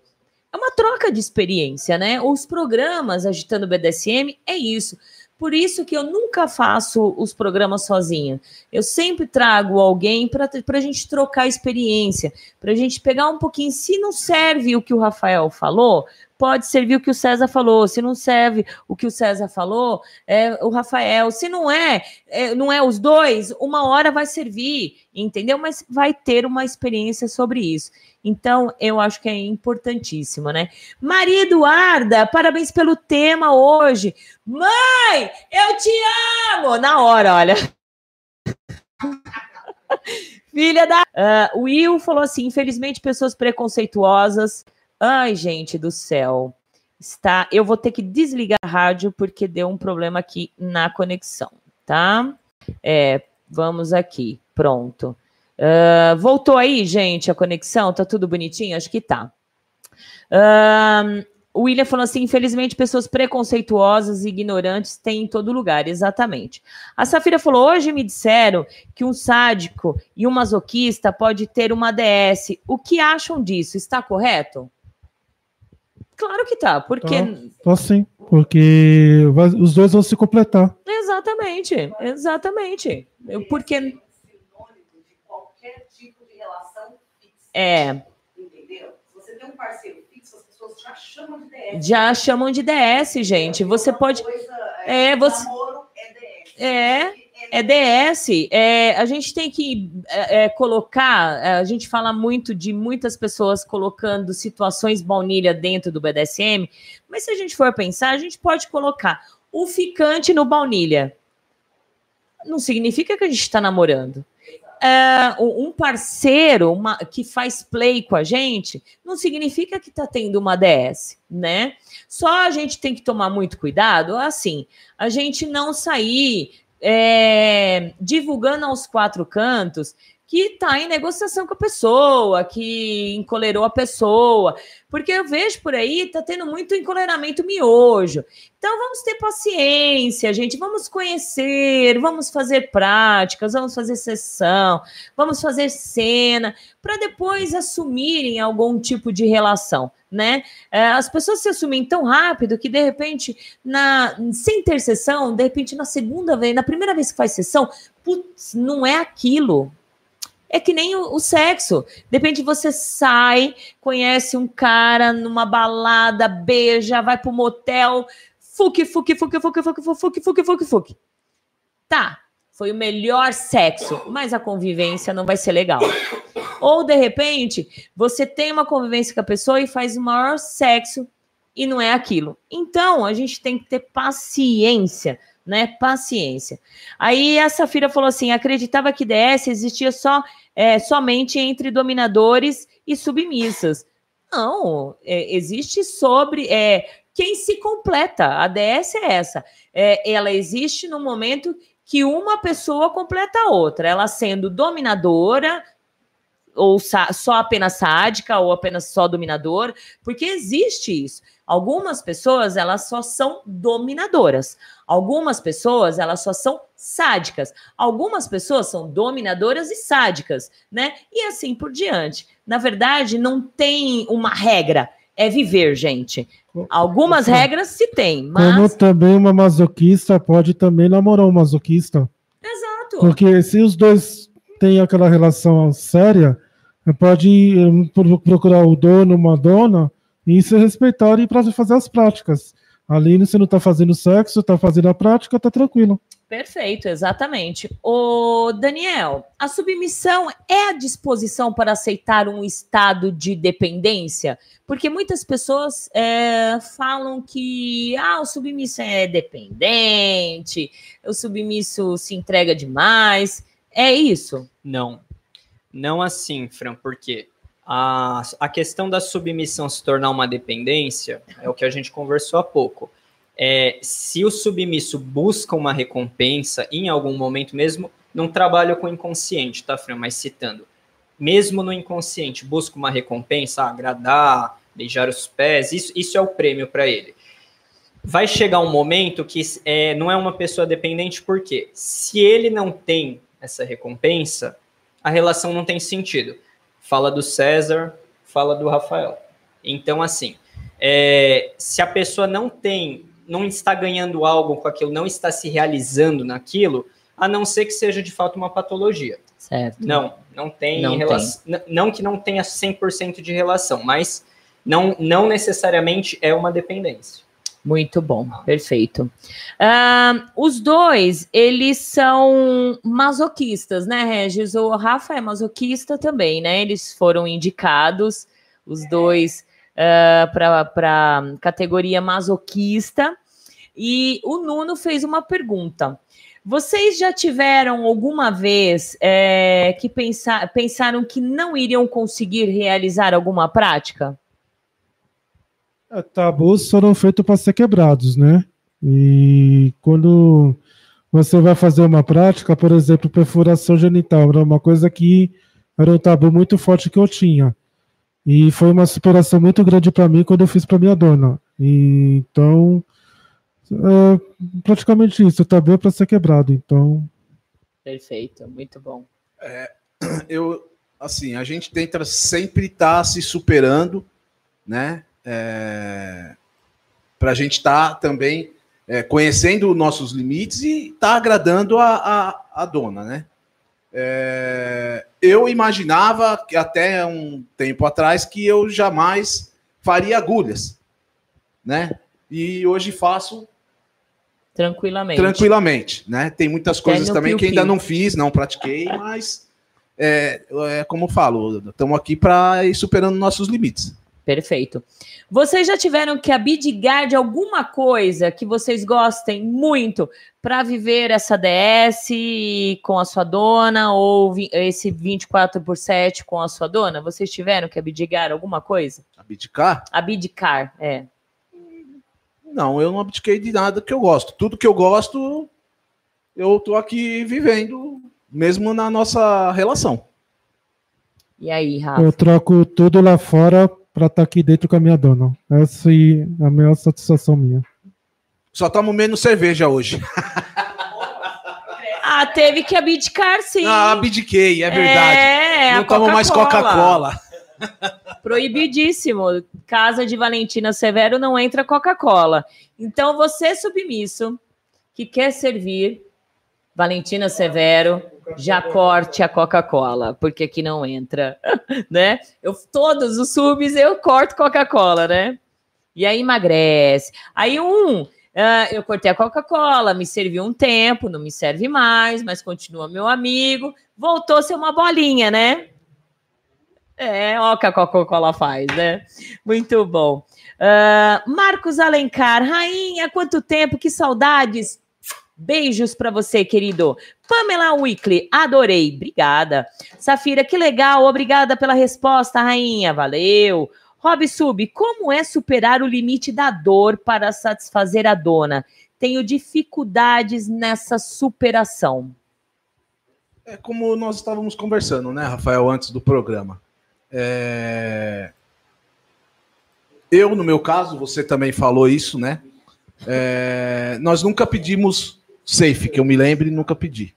é uma troca de experiência, né? Os programas Agitando BDSM é isso. Por isso que eu nunca faço os programas sozinha. Eu sempre trago alguém para a gente trocar experiência, para a gente pegar um pouquinho. Se não serve o que o Rafael falou, pode servir o que o César falou. Se não serve o que o César falou, é o Rafael. Se não é, é, não é os dois, uma hora vai servir, entendeu? Mas vai ter uma experiência sobre isso. Então, eu acho que é importantíssimo, né? Maria Eduarda, parabéns pelo tema hoje. Mãe, eu te amo! Na hora, olha. Filha da. Uh, Will falou assim: infelizmente, pessoas preconceituosas Ai, gente do céu. Está, eu vou ter que desligar a rádio porque deu um problema aqui na conexão, tá? É, vamos aqui, pronto. Uh, voltou aí, gente, a conexão? Tá tudo bonitinho? Acho que tá. Uh, o William falou assim: infelizmente, pessoas preconceituosas e ignorantes têm em todo lugar, exatamente. A Safira falou: hoje me disseram que um sádico e um masoquista pode ter uma DS. O que acham disso? Está correto? Claro que tá, porque. Tá,
tá sim, porque vai, os dois vão se completar.
Exatamente, exatamente. Eu, porque. É. Entendeu? Se você tem um parceiro fixo, as pessoas já chamam de DS. Já chamam de DS, gente. Você pode. É, você. É, é DS. É, a gente tem que é, é, colocar. É, a gente fala muito de muitas pessoas colocando situações baunilha dentro do BDSM, mas se a gente for pensar, a gente pode colocar o ficante no baunilha. Não significa que a gente está namorando. É, um parceiro uma, que faz play com a gente não significa que está tendo uma DS, né? Só a gente tem que tomar muito cuidado, assim, a gente não sair é, divulgando aos quatro cantos que está em negociação com a pessoa, que encolerou a pessoa, porque eu vejo por aí, tá tendo muito encoleramento miojo. Então vamos ter paciência, gente, vamos conhecer, vamos fazer práticas, vamos fazer sessão, vamos fazer cena, para depois assumirem algum tipo de relação, né? É, as pessoas se assumem tão rápido que de repente, na sem ter sessão, de repente na segunda vez, na primeira vez que faz sessão, putz, não é aquilo, é que nem o, o, sexo. Depende, você sai, conhece um cara numa balada, beija, vai pro motel, fuque, fuque, fuque, fuque, fuque, fuque, fuque, fuque, fuque. Tá, foi o melhor sexo, mas a convivência não vai ser legal. Ou, de repente, você tem uma convivência com a pessoa e faz o maior sexo e não é aquilo. Então, a gente tem que ter paciência né? Paciência. Aí a Safira falou assim: acreditava que DS existia só é, somente entre dominadores e submissas. Não, é, existe sobre é, quem se completa. A DS é essa. É, ela existe no momento que uma pessoa completa a outra, ela sendo dominadora, ou só apenas sádica, ou apenas só dominador, porque existe isso. Algumas pessoas, elas só são dominadoras. Algumas pessoas, elas só são sádicas. Algumas pessoas são dominadoras e sádicas, né? E assim por diante. Na verdade, não tem uma regra. É viver, gente. Algumas regras se tem, mas...
Como também uma masoquista pode também namorar um masoquista.
Exato.
Porque se os dois têm aquela relação séria, pode eh, procurar o dono, uma dona, e se respeitar e para fazer as práticas. Ali você não está fazendo sexo, está fazendo a prática, está tranquilo.
Perfeito, exatamente. O Daniel, a submissão é a disposição para aceitar um estado de dependência? Porque muitas pessoas é, falam que ah, o submisso é dependente, o submisso se entrega demais. É isso?
Não. Não assim, Fran, porque a, a questão da submissão se tornar uma dependência é o que a gente conversou há pouco. É, se o submisso busca uma recompensa em algum momento mesmo, não trabalha com inconsciente, tá, Fran? Mas citando, mesmo no inconsciente, busca uma recompensa, agradar, beijar os pés, isso, isso é o prêmio para ele. Vai chegar um momento que é, não é uma pessoa dependente, porque se ele não tem essa recompensa, a relação não tem sentido fala do César, fala do Rafael. Então, assim, é, se a pessoa não tem, não está ganhando algo com aquilo, não está se realizando naquilo, a não ser que seja de fato uma patologia.
Certo.
Não, não tem não relação. Tem. Não que não tenha 100% de relação, mas não, não necessariamente é uma dependência.
Muito bom, perfeito. Os dois, eles são masoquistas, né, Regis? O Rafa é masoquista também, né? Eles foram indicados, os dois, uh, para a categoria masoquista. E o Nuno fez uma pergunta. Vocês já tiveram alguma vez é, que pensar, pensaram que não iriam conseguir realizar alguma prática?
É, tabus foram feitos para ser quebrados, né? E quando você vai fazer uma prática, por exemplo, perfuração genital, era uma coisa que era um tabu muito forte que eu tinha. E foi uma superação muito grande para mim quando eu fiz para minha dona. E, então, é praticamente isso, o tabu é para ser quebrado. Então.
Perfeito, muito bom.
É, eu, assim, a gente tenta sempre estar tá se superando, né? É, para a gente estar tá também é, conhecendo nossos limites e estar tá agradando a, a, a, dona, né? É, eu imaginava que até um tempo atrás que eu jamais faria agulhas, né? E hoje faço
tranquilamente.
Tranquilamente, né? Tem muitas coisas também que ainda não fiz, não pratiquei, mas é, é como eu falo, estamos aqui para ir superando nossos limites.
Perfeito. Vocês já tiveram que abdicar de alguma coisa que vocês gostem muito para viver essa DS com a sua dona ou esse 24 por 7 com a sua dona? Vocês tiveram que abdicar alguma coisa?
Abdicar?
Abdicar, é.
Não, eu não abdiquei de nada que eu gosto. Tudo que eu gosto, eu tô aqui vivendo, mesmo na nossa relação.
E aí, Rafa?
Eu troco tudo lá fora para estar aqui dentro com a minha dona. Essa é a maior satisfação minha.
Só tomo menos cerveja hoje.
Ah, teve que abdicar, sim.
Ah, abdiquei, é verdade.
É,
Não
a
tomo mais Coca-Cola.
Proibidíssimo. Casa de Valentina Severo não entra Coca-Cola. Então, você submisso que quer servir Valentina Severo, já corte a Coca-Cola, porque aqui não entra, né? Eu, todos os subs eu corto Coca-Cola, né? E aí emagrece. Aí um, ah, eu cortei a Coca-Cola, me serviu um tempo, não me serve mais, mas continua meu amigo. Voltou a ser uma bolinha, né? É, ó o que a Coca-Cola faz, né? Muito bom. Ah, Marcos Alencar, rainha, quanto tempo, que saudades. Beijos para você, querido. Pamela Weekly, adorei. Obrigada. Safira, que legal. Obrigada pela resposta, rainha. Valeu. Rob Sub, como é superar o limite da dor para satisfazer a dona? Tenho dificuldades nessa superação.
É como nós estávamos conversando, né, Rafael, antes do programa. É... Eu, no meu caso, você também falou isso, né? É... Nós nunca pedimos safe, que eu me lembre, nunca pedi.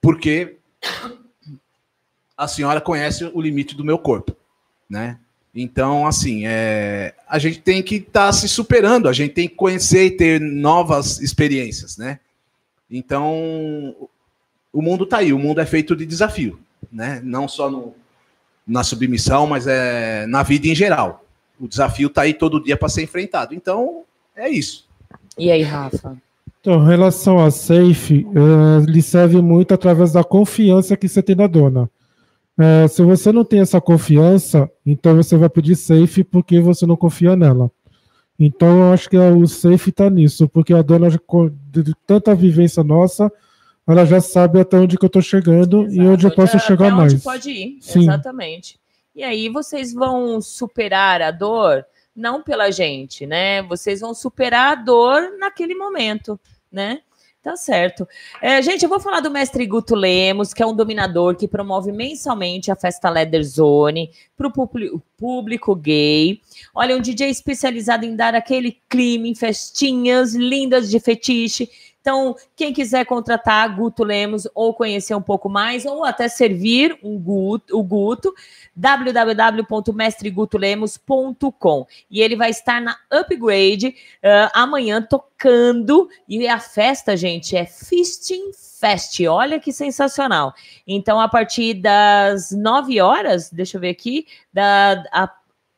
Porque a senhora conhece o limite do meu corpo, né? Então, assim, é, a gente tem que estar tá se superando, a gente tem que conhecer e ter novas experiências, né? Então, o mundo está aí, o mundo é feito de desafio, né? Não só no, na submissão, mas é na vida em geral. O desafio está aí todo dia para ser enfrentado. Então, é isso.
E aí, Rafa?
Então, em relação a safe, ele serve muito através da confiança que você tem na dona. Uh, se você não tem essa confiança, então você vai pedir safe porque você não confia nela. Então, eu acho que o safe está nisso, porque a dona, de tanta vivência nossa, ela já sabe até onde que eu estou chegando Exato. e onde eu posso chegar mais. Onde
pode ir, Sim. exatamente. E aí vocês vão superar a dor não pela gente, né? Vocês vão superar a dor naquele momento, né? Tá certo. É, gente, eu vou falar do mestre Guto Lemos, que é um dominador que promove mensalmente a festa Leather Zone para o público gay. Olha, um DJ especializado em dar aquele clima em festinhas lindas de fetiche então, quem quiser contratar Guto Lemos ou conhecer um pouco mais, ou até servir um Guto, o Guto, www.mestregutolemos.com. E ele vai estar na Upgrade uh, amanhã tocando. E a festa, gente, é Fisting Fest. Olha que sensacional. Então, a partir das 9 horas, deixa eu ver aqui, da, a,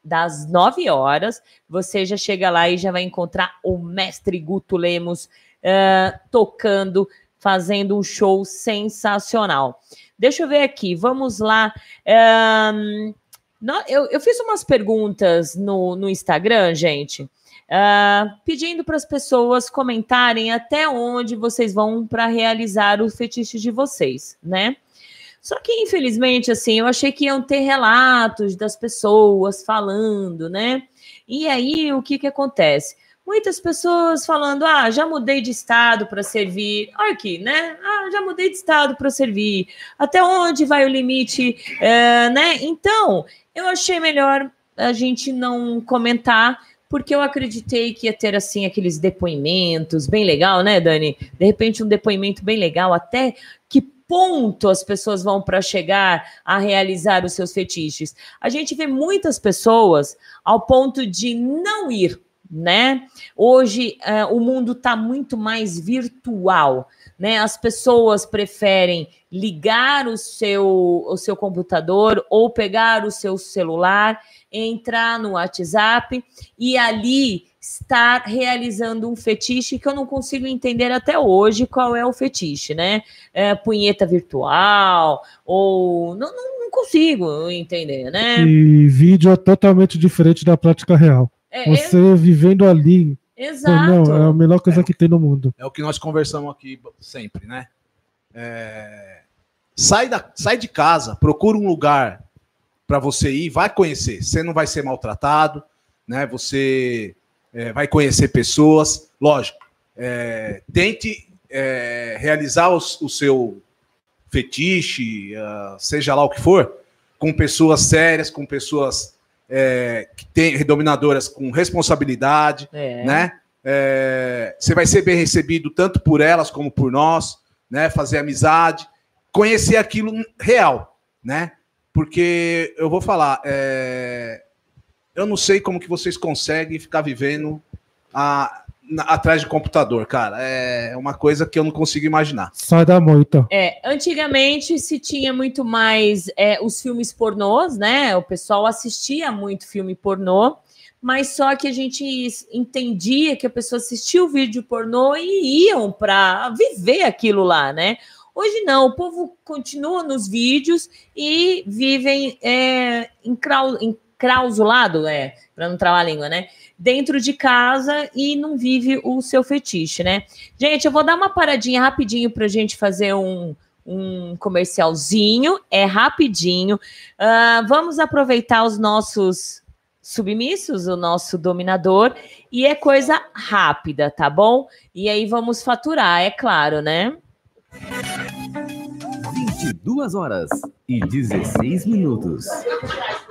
das 9 horas, você já chega lá e já vai encontrar o mestre Guto Lemos uh, tocando, fazendo um show sensacional. Deixa eu ver aqui, vamos lá. Um, eu, eu, fiz umas perguntas no, no Instagram, gente, uh, pedindo para as pessoas comentarem até onde vocês vão para realizar o fetiche de vocês, né? Só que, infelizmente, assim, eu achei que iam ter relatos das pessoas falando, né? E aí, o que que acontece? Muitas pessoas falando: ah, já mudei de estado para servir. Olha aqui, né? Ah, já mudei de estado para servir. Até onde vai o limite, é, né? Então, eu achei melhor a gente não comentar. Porque eu acreditei que ia ter assim aqueles depoimentos bem legal, né, Dani? De repente um depoimento bem legal, até que ponto as pessoas vão para chegar a realizar os seus fetiches. A gente vê muitas pessoas ao ponto de não ir né? Hoje uh, o mundo está muito mais virtual, né? As pessoas preferem ligar o seu, o seu computador ou pegar o seu celular, entrar no WhatsApp e ali estar realizando um fetiche que eu não consigo entender até hoje qual é o fetiche, né? É, punheta virtual ou não, não, não consigo entender, né?
E vídeo é totalmente diferente da prática real. É, Você é... vivendo ali.
Exato.
Não, é a melhor coisa é, que tem no mundo.
É o que nós conversamos aqui sempre, né? É... Sai, da, sai de casa, procura um lugar para você ir, vai conhecer. Você não vai ser maltratado, né? Você é, vai conhecer pessoas. Lógico, é, tente é, realizar o, o, seu fetiche, uh, seja lá o que for, com pessoas sérias, com pessoas é, que têm dominadoras com responsabilidade,
É.
né? É, você vai ser bem recebido tanto por elas como por nós, né? Fazer amizade, conhecer aquilo real, né? Porque eu vou falar, é, eu não sei como que vocês conseguem ficar vivendo a- atrás de computador, cara. É uma coisa que eu não consigo imaginar.
Sai da moita.
É, antigamente se tinha muito mais é, os filmes pornôs, né? O pessoal assistia muito filme pornô, mas só que a gente entendia que a pessoa assistia o vídeo pornô e iam para viver aquilo lá, né? Hoje não, o povo continua nos vídeos e vivem é, encrau- encrausulado, é, para não travar a língua, né? Dentro de casa e não vive o seu fetiche, né? Gente, eu vou dar uma paradinha rapidinho para a gente fazer um, um comercialzinho, é rapidinho. Ah, vamos aproveitar os nossos submissos, o nosso dominador, e é coisa rápida, tá bom? E aí vamos faturar, é claro, né?
22 horas e 16 minutos.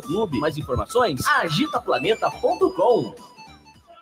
clube. Mais informações? agitaplaneta.com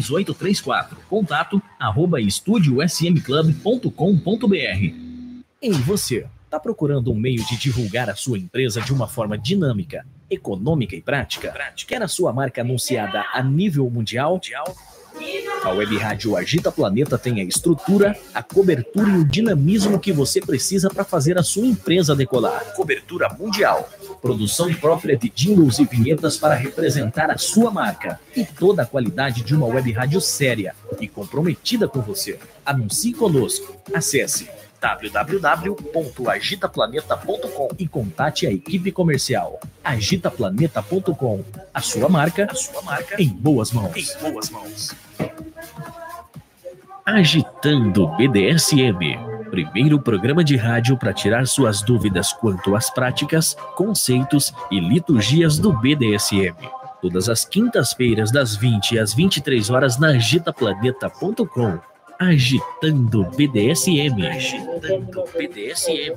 3834. Contato arroba estudiosmclub.com.br. E você, está procurando um meio de divulgar a sua empresa de uma forma dinâmica, econômica e prática? Quer a sua marca anunciada a nível mundial? A Web Rádio Agita Planeta tem a estrutura, a cobertura e o dinamismo que você precisa para fazer a sua empresa decolar. Cobertura mundial, produção própria de jingles e vinhetas para representar a sua marca e toda a qualidade de uma web rádio séria e comprometida com você. Anuncie conosco. Acesse www.agitaplaneta.com e contate a equipe comercial. Agitaplaneta.com. A sua marca, a sua marca em boas mãos. Em boas mãos. Agitando BDSM. Primeiro programa de rádio para tirar suas dúvidas quanto às práticas, conceitos e liturgias do BDSM. Todas as quintas-feiras, das 20 às 23 horas, na agitaplaneta.com. Agitando BDSM. Agitando BDSM.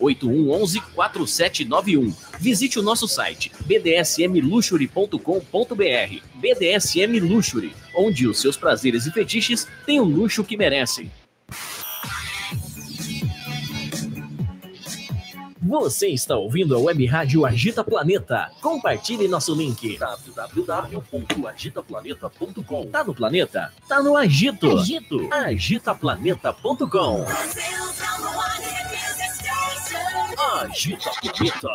8111 4791. Visite o nosso site bdsmluxury.com.br. BDSM Luxury, onde os seus prazeres e fetiches têm o luxo que merecem. Você está ouvindo a Web Rádio Agita Planeta. Compartilhe nosso link www.agitaplaneta.com. Tá no planeta? Tá no Agito. Agito. Agitaplaneta.com. Agita Planeta.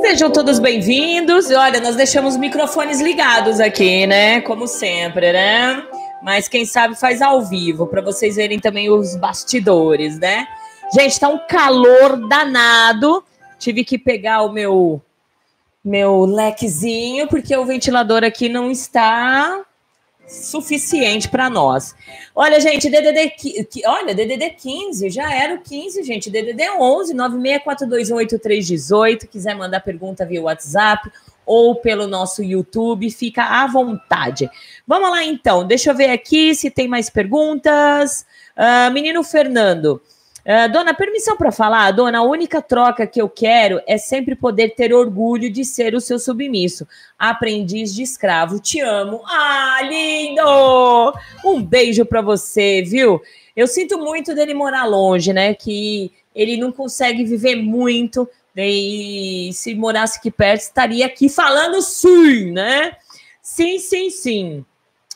Sejam todos bem-vindos. Olha, nós deixamos os microfones ligados aqui, né? Como sempre, né? Mas quem sabe faz ao vivo, para vocês verem também os bastidores, né? Gente, tá um calor danado. Tive que pegar o meu meu lequezinho, porque o ventilador aqui não está suficiente para nós. Olha, gente, DDD, qui- olha, DDD 15, já era o 15, gente. DDD 11 964218318, quiser mandar pergunta via WhatsApp ou pelo nosso YouTube, fica à vontade. Vamos lá então, deixa eu ver aqui se tem mais perguntas. Ah, menino Fernando, ah, dona, permissão para falar? Dona, a única troca que eu quero é sempre poder ter orgulho de ser o seu submisso. Aprendiz de escravo, te amo. Ah, lindo! Um beijo para você, viu? Eu sinto muito dele morar longe, né? Que ele não consegue viver muito. E se morasse aqui perto, estaria aqui falando sim, né? Sim, sim, sim.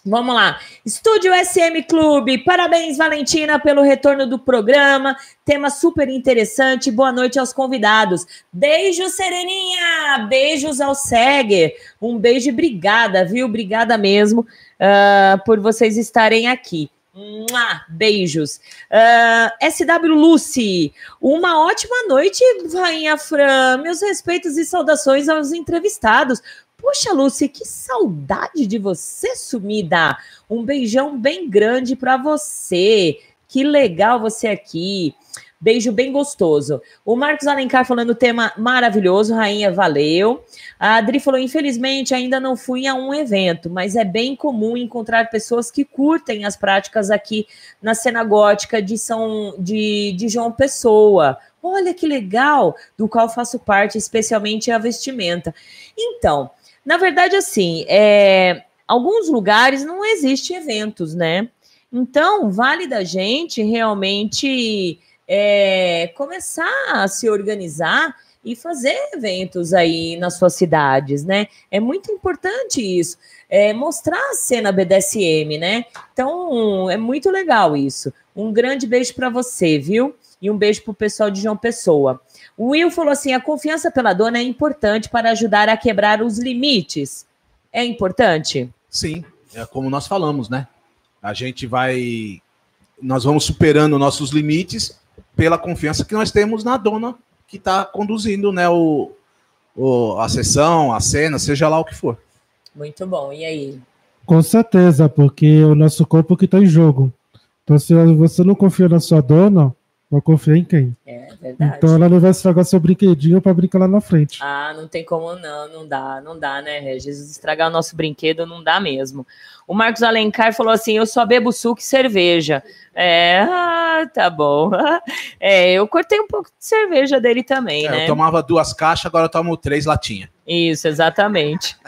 Vamos lá. Estúdio SM Clube. Parabéns, Valentina, pelo retorno do programa. Tema super interessante. Boa noite aos convidados. Beijo, Sereninha. Beijos ao Seger. Um beijo e obrigada, viu? Obrigada mesmo ah, por vocês estarem aqui. Mua! Beijos. Ah, SW Lucy, uma ótima noite, Rainha Fran. Meus respeitos e saudações aos entrevistados. Poxa, Lucy, que saudade de você, sumida. Um beijão bem grande para você. Que legal você aqui. Beijo bem gostoso. O Marcos Alencar falando tema maravilhoso, Rainha, valeu. A Adri falou: infelizmente, ainda não fui a um evento, mas é bem comum encontrar pessoas que curtem as práticas aqui na cena gótica de São de, de João Pessoa. Olha que legal, do qual faço parte, especialmente a vestimenta. Então, na verdade, assim, é, alguns lugares não existem eventos, né? Então, vale da gente realmente é, começar a se organizar e fazer eventos aí nas suas cidades, né? É muito importante isso, é, mostrar a cena BDSM, né? Então, é muito legal isso. Um grande beijo para você, viu? E um beijo pro pessoal de João Pessoa. O Will falou assim: a confiança pela dona é importante para ajudar a quebrar os limites. É importante?
Sim, é como nós falamos, né? A gente vai. Nós vamos superando nossos limites pela confiança que nós temos na dona que está conduzindo né, o, o- a sessão, a cena, seja lá o que for.
Muito bom. E aí?
Com certeza, porque é o nosso corpo que está em jogo. Então, se você não confia na sua dona, vai confiar em quem?
É verdade.
Então, ela não vai estragar seu brinquedinho para brincar lá na frente.
Ah, não tem como não, não dá, não dá, né, Regis? Estragar o nosso brinquedo não dá mesmo. O Marcos Alencar falou assim: eu só bebo suco e cerveja. É, ah, tá bom. É, eu cortei um pouco de cerveja dele também,
É,
né?
Eu tomava duas caixas, agora eu tomo três latinhas.
Isso, exatamente.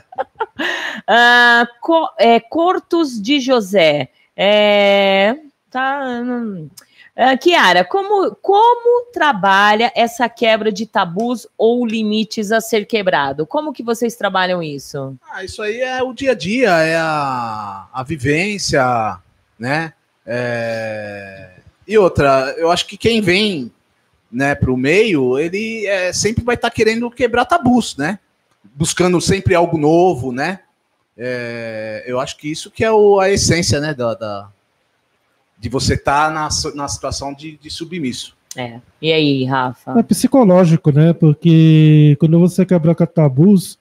Ah, Co- é, Cortos de José. É, tá. hum. Ah, Kiara, como, como trabalha essa quebra de tabus ou limites a ser quebrado? Como que vocês trabalham isso?
Ah, isso aí é o dia a dia, é a, a vivência, né? É, E outra, eu acho que quem vem né, para o meio, ele é, sempre vai estar querendo quebrar tabus, né? Buscando sempre algo novo, né? É, eu acho que isso que é o- a essência, né? Da, da- de você estar na, so- na situação de, de submisso.
É. E aí, Rafa?
É psicológico, né? Porque quando você quebra com tabus,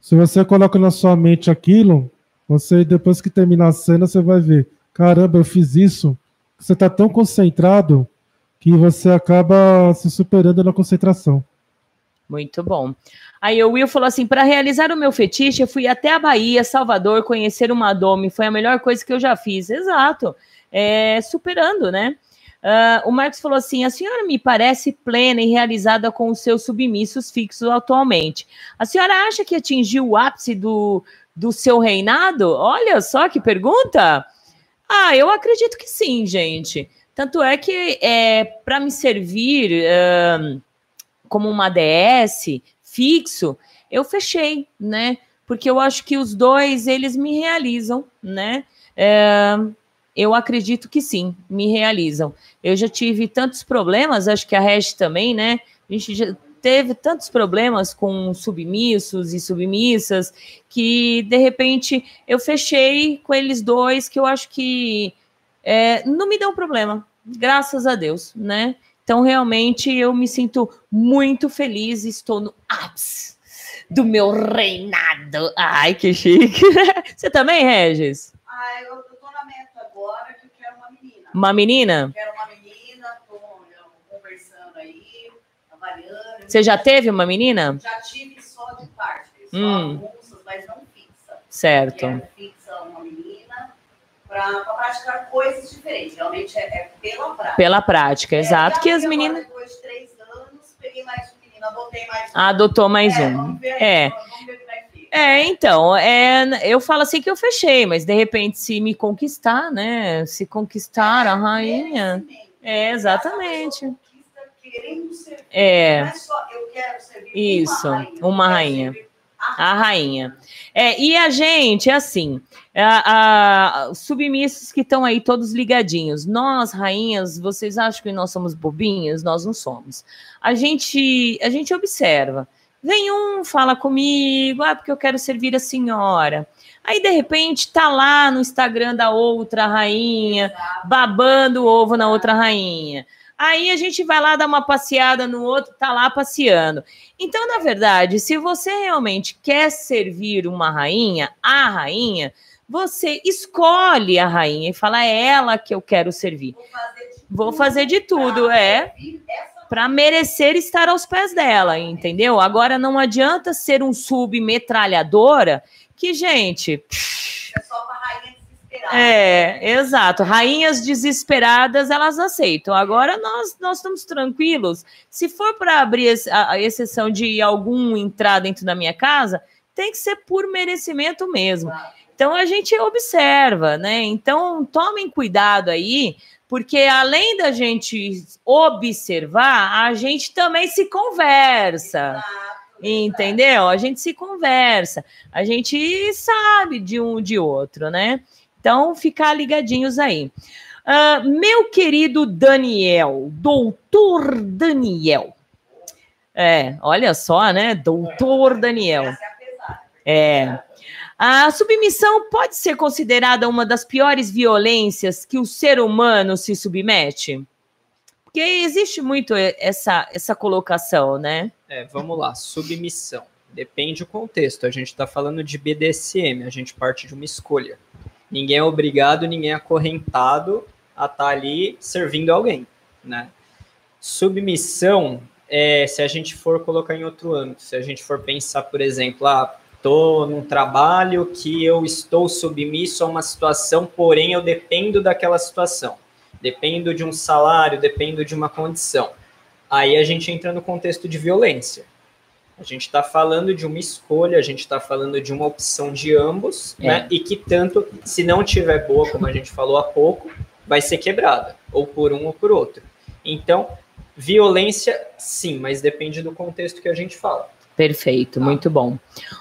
se você coloca na sua mente aquilo, você depois que terminar a cena, você vai ver, caramba, eu fiz isso. Você tá tão concentrado que você acaba se superando na concentração.
Muito bom. Aí o Will falou assim: para realizar o meu fetiche, eu fui até a Bahia, Salvador, conhecer uma Dome. Foi a melhor coisa que eu já fiz. Exato. É, superando, né? Ah, o Marcos falou assim: a senhora me parece plena e realizada com os seus submissos fixos atualmente. A senhora acha que atingiu o ápice do, do seu reinado? Olha só que pergunta! Ah, eu acredito que sim, gente. Tanto é que é, para me servir. ahn, como uma DS fixo, eu fechei, né? Porque eu acho que os dois, eles me realizam, né? É, eu acredito que sim, me realizam. Eu já tive tantos problemas, acho que a Regi também, né? A gente já teve tantos problemas com submissos e submissas que, de repente, eu fechei com eles dois, que eu acho que é, não me deu problema, graças a Deus, né? Então, realmente, eu me sinto muito feliz, estou no ápice do meu reinado. Ai, que chique. Você também, Regis?
Ah, eu, eu tô na meta agora que eu quero uma menina. Quero uma menina, conversando aí, avaliando.
Você já teve uma menina?
Já tive só de parte, só
Hum.
avulsas, mas não fixa.
Certo.
Quero fixa uma menina para praticar coisas diferentes. Realmente é, é pela prática.
Pela prática, exato.
É,
Que as meninas.
Depois de três anos, peguei mais um menino, adotei mais um.
Adotou mais
É,
um.
Vamos ver aí,
É. É, então, é, eu falo assim que eu fechei, mas de repente, se me conquistar, né? Se conquistar a rainha. É, exatamente. É.
É
Isso,
uma rainha.
A rainha. É, e a gente, assim, a, a- os submissos que estão aí todos ligadinhos. Nós, rainhas, vocês acham que nós somos bobinhas? Nós não somos. A gente, a gente observa. Vem um, fala comigo, ah, porque eu quero servir a senhora. Aí, de repente, tá lá no Instagram da outra rainha, babando o ovo na outra rainha. Aí a gente vai lá dar uma passeada no outro, tá lá passeando. Então, na verdade, se você realmente quer servir uma rainha, a rainha, você escolhe a rainha e fala, é ela que eu quero servir. Vou fazer de tudo, é, para merecer estar aos pés dela, entendeu? Agora não adianta ser um submetralhadora que, gente,
É só rainha desesperada.
é, exato. Rainhas desesperadas, elas aceitam. Agora nós, nós estamos tranquilos. Se for para abrir a, a exceção de algum entrar dentro da minha casa, tem que ser por merecimento mesmo. Então a gente observa, né? Então tomem cuidado aí, porque além da gente observar, a gente também se conversa. Entendeu? A gente se conversa, a gente sabe de um de outro, né? Então, ficar ligadinhos aí. Ah, meu querido Daniel, doutor Daniel. É, olha só, né? Doutor Daniel. É. A submissão pode ser considerada uma das piores violências que o ser humano se submete? Porque existe muito essa, essa colocação, né?
É, vamos lá, submissão. Depende do contexto. A gente está falando de BDSM, a gente parte de uma escolha. Ninguém é obrigado, ninguém é acorrentado a estar ali servindo alguém, né? Submissão, é, se a gente for colocar em outro âmbito, se a gente for pensar, por exemplo, ah, estou num trabalho que eu estou submisso a uma situação, porém eu dependo daquela situação. Dependo de um salário, dependo de uma condição. Aí a gente entra no contexto de violência. A gente está falando de uma escolha, a gente está falando de uma opção de ambos,
É.
né? E que tanto, se não tiver boa, como a gente falou há pouco, vai ser quebrada, ou por um ou por outro. Então, violência, sim, mas depende do contexto que a gente fala.
Perfeito, muito bom.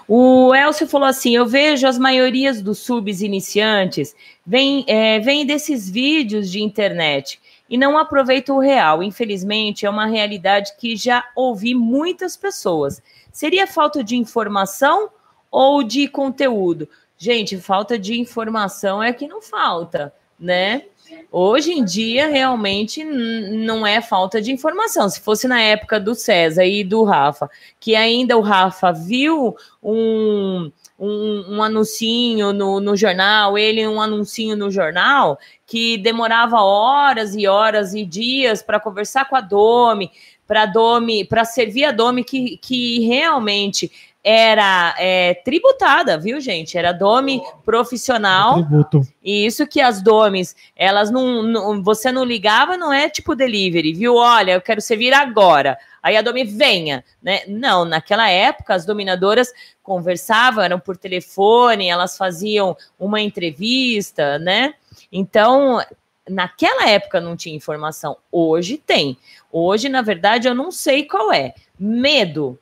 O Elcio falou assim: eu vejo as maiorias dos subs iniciantes vêm é, vêm desses vídeos de internet e não aproveitam o real. Infelizmente, é uma realidade que já ouvi muitas pessoas. Seria falta de informação ou de conteúdo? Gente, falta de informação é que não falta, né? Hoje em dia, realmente, não é falta de informação. Se fosse na época do César e do Rafa, que ainda o Rafa viu um, um, um anuncinho no, no jornal, ele um anuncinho no jornal, que demorava horas e horas e dias para conversar com a Domi, para Domi, para servir a Domi que, que realmente era é, tributada, viu, gente? Era Domi profissional.
Tributo.
E isso que as domes, elas não, não- Você não ligava, não é tipo delivery, viu? Olha, eu quero servir agora. Aí a Domi venha, né? Não, naquela época as dominadoras conversavam, eram por telefone, elas faziam uma entrevista, né? Então, naquela época não tinha informação. Hoje tem. Hoje, na verdade, eu não sei qual é. Medo.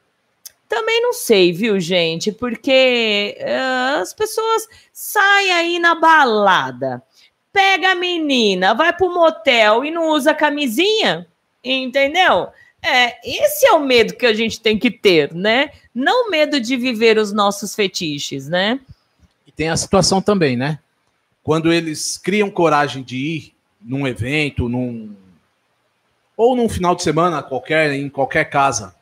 Também não sei, viu, gente? Porque eh, as pessoas saem aí na balada, pega a menina, vai pro motel e não usa camisinha, entendeu? É, esse é o medo que a gente tem que ter, né? Não medo de viver os nossos fetiches, né?
E tem a situação também, né? Quando eles criam coragem de ir num evento, num ou num final de semana qualquer, em qualquer casa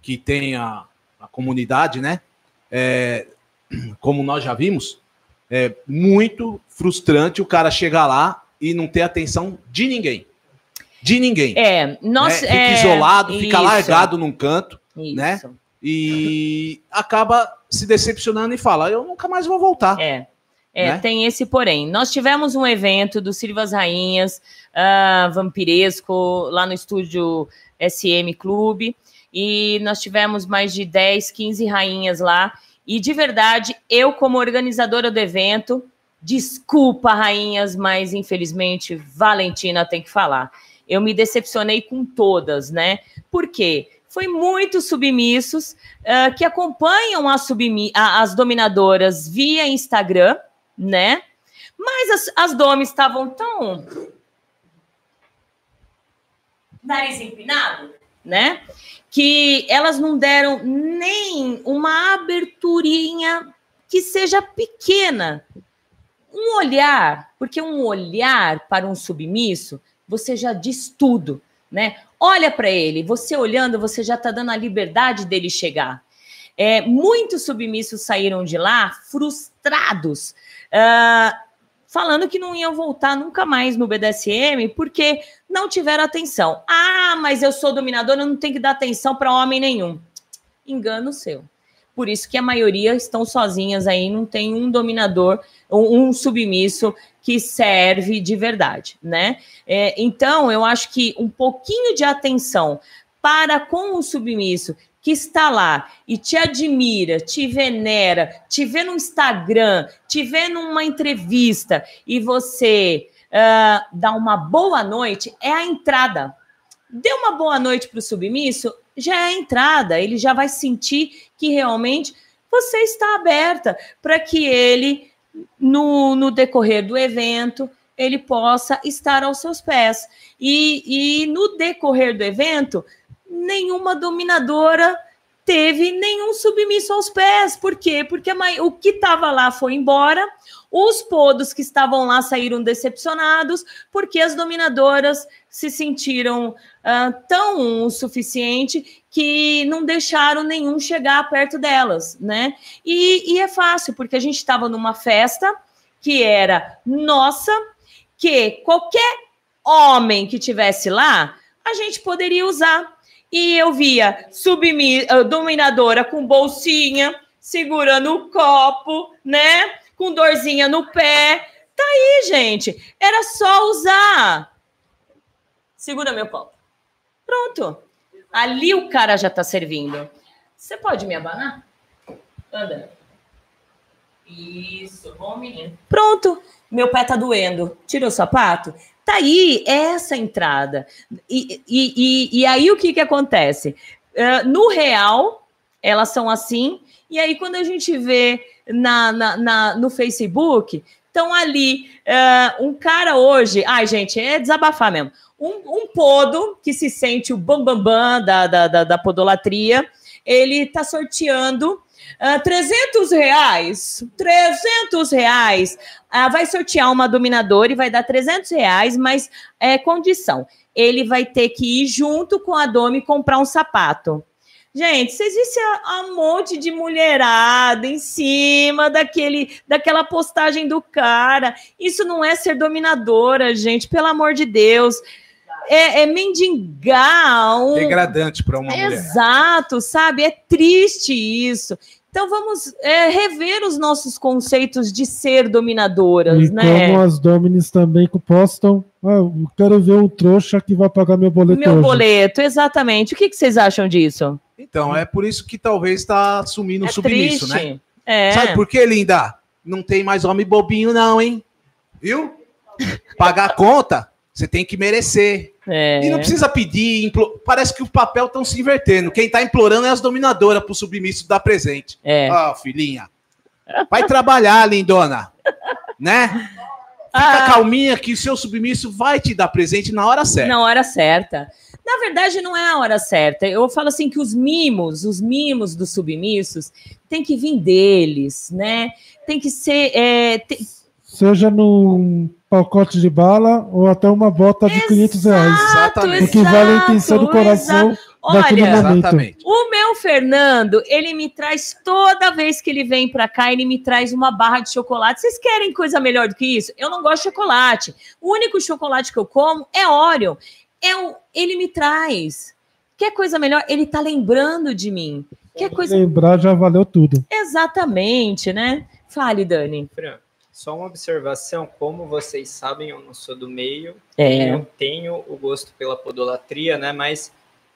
que tenha a comunidade, né? É, como nós já vimos, é muito frustrante o cara chegar lá e não ter atenção de ninguém. De ninguém.
É, nós.
né? Fica
é,
isolado, fica
isso,
largado num canto,
isso.
né? E acaba se decepcionando e fala: Eu nunca mais vou voltar.
É. É,
Né?
tem esse porém. Nós tivemos um evento do Silvas Rainhas, ah, Vampiresco, lá no estúdio SM Clube, e nós tivemos mais de 10, 15 rainhas lá. E de verdade, eu, como organizadora do evento, desculpa, rainhas, mas infelizmente Valentina tem que falar. Eu me decepcionei com todas, né? Por quê? Foi muitos submissos ah, que acompanham as, as dominadoras via Instagram, né? Mas as, as domes estavam tão. Nariz empinado, né? Que elas não deram nem uma aberturinha que seja pequena. Um olhar, porque um olhar para um submisso, você já diz tudo, né? Olha para ele, você olhando, você já está dando a liberdade dele chegar. É, muitos submissos saíram de lá frustrados, ah, falando que não iam voltar nunca mais no BDSM porque não tiveram atenção. Ah, mas eu sou dominadora, eu não tenho que dar atenção para homem nenhum. Engano seu. Por isso que a maioria estão sozinhas aí, não tem um dominador, um, um submisso que serve de verdade, né? É, então, eu acho que um pouquinho de atenção para com o submisso que está lá e te admira, te venera, te vê no Instagram, te vê numa entrevista e você ah, dá uma boa noite, é a entrada. Dê uma boa noite para o submisso, já é a entrada. Ele já vai sentir que realmente você está aberta para que ele, no, no decorrer do evento, ele possa estar aos seus pés. E, e no decorrer do evento, nenhuma dominadora teve nenhum submisso aos pés. Por quê? Porque a o que estava lá foi embora, os podos que estavam lá saíram decepcionados, porque as dominadoras se sentiram ah, tão o suficiente que não deixaram nenhum chegar perto delas, né? E, e é fácil, porque a gente estava numa festa que era nossa, que qualquer homem que tivesse lá, a gente poderia usar. E eu via submi ah, dominadora com bolsinha, segurando o copo, né? Com dorzinha no pé. Tá aí, gente. Era só usar. Segura meu copo. Pronto. Ali o cara já tá servindo. Você pode me abanar? Anda. Isso, bom menino. Pronto. Meu pé tá doendo. Tira o sapato. Tá aí essa entrada. E, e, e, e aí o que que acontece? Ah, no real, elas são assim. E aí quando a gente vê na, na, na- no Facebook, estão ali ah, um cara hoje. Ai, gente, é desabafar mesmo. Um, um podo que se sente o bambambam bam, bam da, da, da, da podolatria, ele tá sorteando ah, 300 reais. 300 reais. Ah, vai sortear uma dominadora e vai dar 300 reais, mas é condição. Ele vai ter que ir junto com a Domi comprar um sapato. Gente, vocês a, a monte de mulherada em cima daquele, daquela postagem do cara. Isso não é ser dominadora, gente, pelo amor de Deus. É, é mendigar um,
Degradante para uma mulher.
Exato, sabe? É triste isso. Então vamos é, rever os nossos conceitos de ser dominadoras,
E
né?
como as Dominis também que postam, ah, eu quero ver um trouxa que vai pagar meu boleto
Meu
hoje.
boleto, exatamente. O que, que vocês acham disso?
Então, é por isso que talvez está sumindo o
É
submisso,
triste.
né?
É.
Sabe por quê, linda? Não tem mais homem bobinho, não, hein? Viu? Pagar a conta, você tem que merecer.
É.
E não precisa pedir. implo- Parece que o papel estão se invertendo. Quem tá implorando é as dominadoras pro submisso dar presente.
É.
Ó, filhinha. Vai trabalhar, lindona. Né? Fica
Ah.
calminha que o seu submisso vai te dar presente na hora certa.
Na hora certa. Na verdade, não é a hora certa. Eu falo assim que os mimos, os mimos dos submissos, tem que vir deles, né? Tem que ser. é, tem-
Seja num pacote de bala ou até uma bota de 500 reais.
Exatamente.
O que vale a intenção do
Exato,
coração naquele
Olha,
momento.
Exatamente.
o meu Fernando, ele me traz toda vez que ele vem pra cá, ele me traz uma barra de chocolate. Vocês querem coisa melhor do que isso? Eu não gosto de chocolate. O único chocolate que eu como é Oreo. É o, ele me traz. Quer coisa melhor? Ele tá lembrando de mim. Quer coisa
Lembrar já valeu tudo.
exatamente, né? Fale, Dani.
Fran, só uma observação, como vocês sabem, eu não sou do meio,
É.
eu tenho o gosto pela podolatria, né? Mas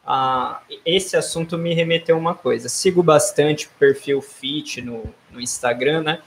ah, esse assunto me remeteu a uma coisa. Sigo bastante o perfil Fit no, no Instagram, né?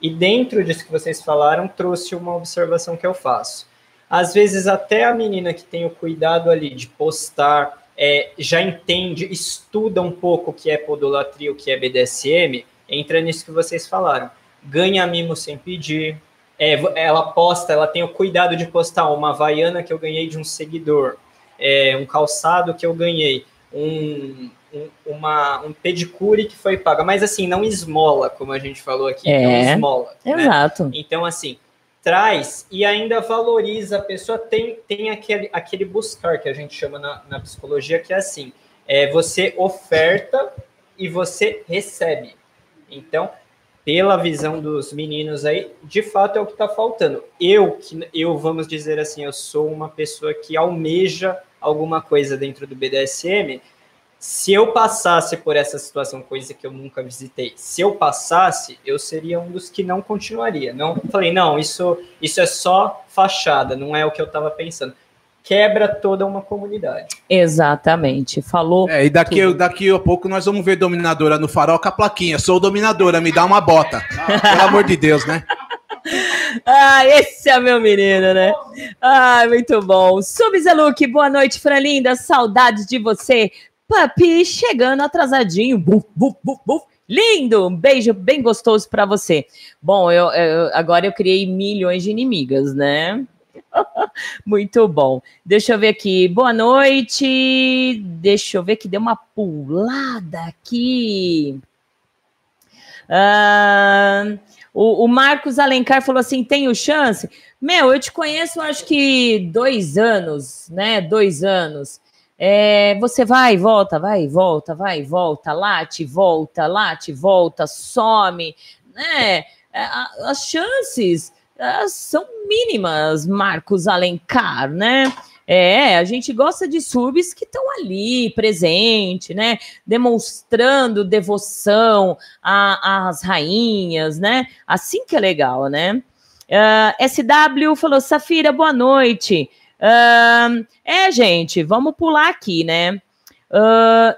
E dentro disso que vocês falaram, trouxe uma observação que eu faço. Às vezes, até a menina que tem o cuidado ali de postar, é, já entende, estuda um pouco o que é podolatria, o que é BDSM, entra nisso que vocês falaram. Ganha mimo sem pedir, é, ela posta, ela tem o cuidado de postar uma havaiana que eu ganhei de um seguidor, é, um calçado que eu ganhei, um, um, uma, um pedicure que foi paga, mas assim, não esmola, como a gente falou aqui,
É.
não esmola. né?
Exato.
Então, assim, traz e ainda valoriza a pessoa, tem, tem aquele, aquele buscar que a gente chama na, na psicologia, que é assim, é, você oferta e você recebe. Então, pela visão dos meninos aí, de fato é o que está faltando. Eu, que eu, vamos dizer assim, eu sou uma pessoa que almeja alguma coisa dentro do BDSM. Se eu passasse por essa situação, coisa que eu nunca visitei, se eu passasse, eu seria um dos que não continuaria. Não falei, não, isso, isso é só fachada, não é o que eu estava pensando. Quebra toda uma comunidade.
Exatamente. Falou.
É, e daqui, daqui a pouco nós vamos ver Dominadora no farol com a plaquinha. Sou Dominadora, me dá uma bota. Pelo amor de Deus, né?
Ah, esse é meu menino, né? Ah, muito bom. Subzeluk, boa noite, Fran Linda. Saudades de você. Papi, chegando atrasadinho. Buf, buf, buf, buf. Lindo! Um beijo bem gostoso para você. Bom, eu, eu- agora eu criei milhões de inimigas, né? Muito bom. Deixa eu ver aqui. Boa noite. Deixa eu ver que deu uma pulada aqui. Ah, o, o Marcos Alencar falou assim: tenho chance? Meu, eu te conheço, acho que dois anos, né? Dois anos. É, você vai volta, vai volta, vai volta, late, volta, late, volta, some, né? É, As chances são mínimas, Marcos Alencar, né? É, a gente gosta de subs que estão ali, presente, né? Demonstrando devoção às rainhas, né? Assim que é legal, né? Ah, SW falou, Safira, boa noite. Ah, é, gente, vamos pular aqui, né? Uh,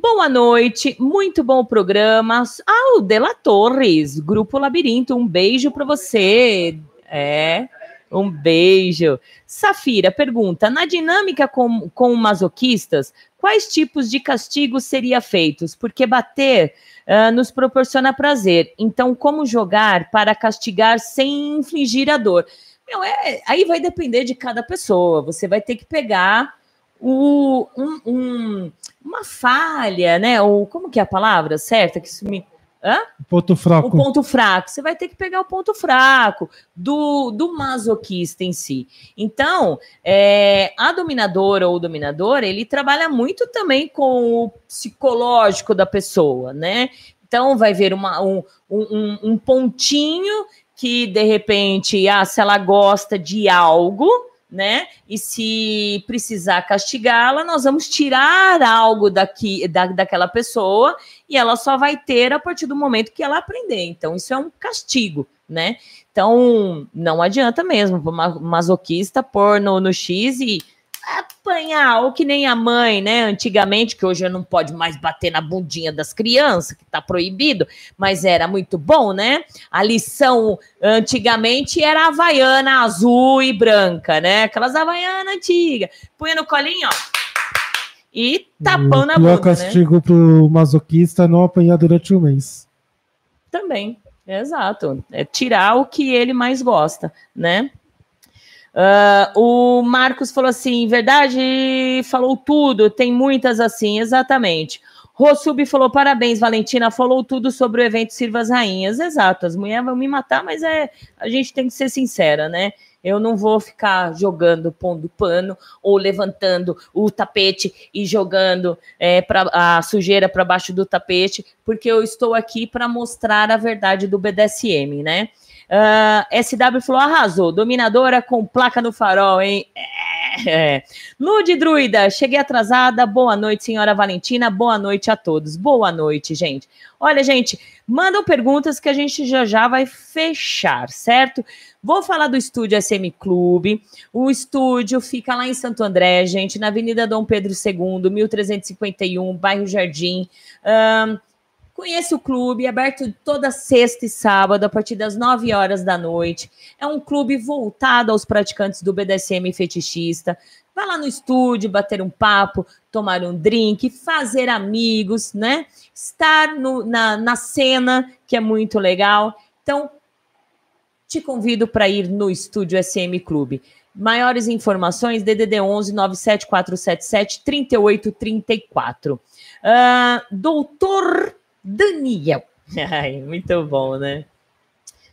boa noite, muito bom programa. Ah, o Dela Torres, Grupo Labirinto, um beijo para você. É, um beijo. Safira pergunta: na dinâmica com, com masoquistas, quais tipos de castigos seriam feitos? Porque bater ah, nos proporciona prazer. Então, como jogar para castigar sem infligir a dor? Meu, é, aí vai depender de cada pessoa. Você vai ter que pegar o, um- um- uma falha, né? Ou como que é a palavra certa? Que isso me. Hã?
Ponto fraco.
O ponto fraco. Você vai ter que pegar o ponto fraco do, do masoquista em si. Então, é, a dominadora ou o dominador, ele trabalha muito também com o psicológico da pessoa, né? Então, vai ver uma, um, um, um pontinho que, de repente, ah, se ela gosta de algo, né? E se precisar castigá-la, nós vamos tirar algo daqui, da, daquela pessoa e ela só vai ter a partir do momento que ela aprender. Então, isso é um castigo, né? Então, não adianta mesmo masoquista pôr no, no X e apanhar, ou que nem a mãe, né? Antigamente, que hoje não pode mais bater na bundinha das crianças, que tá proibido, mas era muito bom, né? A lição antigamente era a havaiana azul e branca, né? Aquelas havaianas antigas. Punha no colinho, ó. E tapão na
o
bunda, né?
castigo pro masoquista é não apanhar durante um mês.
Também, exato. É tirar o que ele mais gosta, né? Ah, o Marcos falou assim: verdade, falou tudo, tem muitas assim, exatamente. Rossub falou: parabéns, Valentina. Falou tudo sobre o evento Sirva as Rainhas. Exato, as mulheres vão me matar, mas é a gente tem que ser sincera, né? Eu não vou ficar jogando, pondo pano ou levantando o tapete e jogando é, pra, a sujeira para baixo do tapete, porque eu estou aqui para mostrar a verdade do BDSM, né? Uh, ah, SW falou: arrasou, dominadora com placa no farol, hein? É. Lude Druida, cheguei atrasada. Boa noite, senhora Valentina. Boa noite a todos. Boa noite, gente. Olha, gente, mandam perguntas que a gente já já vai fechar, certo? Vou falar do estúdio SM Clube. O estúdio fica lá em Santo André, gente, na Avenida Dom Pedro II, 1351, bairro Jardim. Conheça o clube, aberto toda sexta e sábado, a partir das 9 horas da noite. É um clube voltado aos praticantes do BDSM fetichista. Vai lá no estúdio, bater um papo, tomar um drink, fazer amigos, né? Estar no, na, na cena, que é muito legal. Então, te convido para ir no estúdio SM Clube. Maiores informações, DDD 11 97477 3834. Uh, doutor Daniel. Ai, muito bom, né?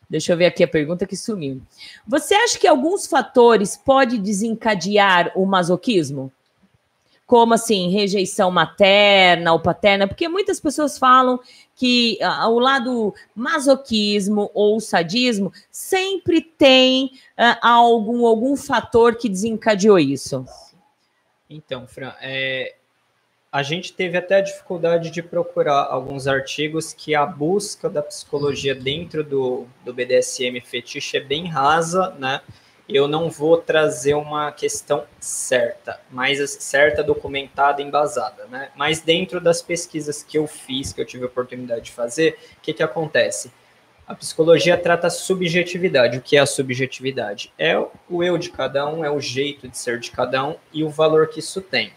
Deixa eu ver aqui a pergunta que sumiu. Você acha que alguns fatores podem desencadear o masoquismo? Como assim, rejeição materna ou paterna? Porque muitas pessoas falam que uh, o lado masoquismo ou sadismo sempre tem uh, algum, algum fator que desencadeou isso.
Então, Fran, é, a gente teve até a dificuldade de procurar alguns artigos que a busca da psicologia dentro do, do BDSM fetiche é bem rasa, né? Eu não vou trazer uma questão certa, mas certa, documentada, embasada, né? Mas dentro das pesquisas que eu fiz, que eu tive a oportunidade de fazer, o que, que acontece? A psicologia trata a subjetividade. O que é a subjetividade? É o eu de cada um, é o jeito de ser de cada um e o valor que isso tem.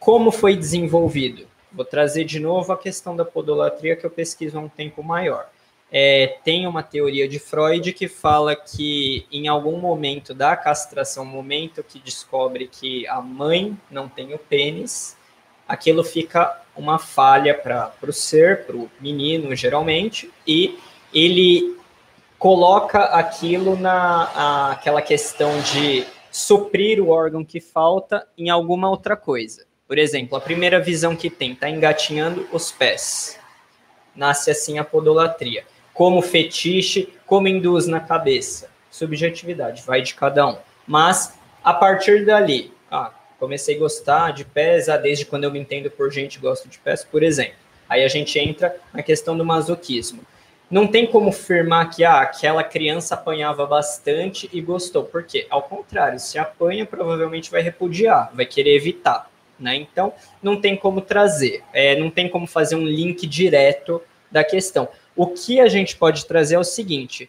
Como foi desenvolvido? Vou trazer de novo a questão da podolatria que eu pesquiso há um tempo maior. É, tem uma teoria de Freud que fala que em algum momento da castração, momento que descobre que a mãe não tem o pênis, aquilo fica uma falha para o ser, para o menino geralmente, e ele coloca aquilo na a, aquela questão de suprir o órgão que falta em alguma outra coisa. Por exemplo, a primeira visão que tem está engatinhando os pés. Nasce assim a podolatria. Como fetiche, como induz na cabeça. Subjetividade, vai de cada um. Mas a partir dali, ah, comecei a gostar de pés, ah, desde quando eu me entendo por gente, gosto de pés, por exemplo. Aí a gente entra na questão do masoquismo. Não tem como afirmar que ah, aquela criança apanhava bastante e gostou. Por quê? Ao contrário, se apanha, provavelmente vai repudiar, vai querer evitar. Né? Então, não tem como trazer, é, não tem como fazer um link direto da questão. O que a gente pode trazer é o seguinte: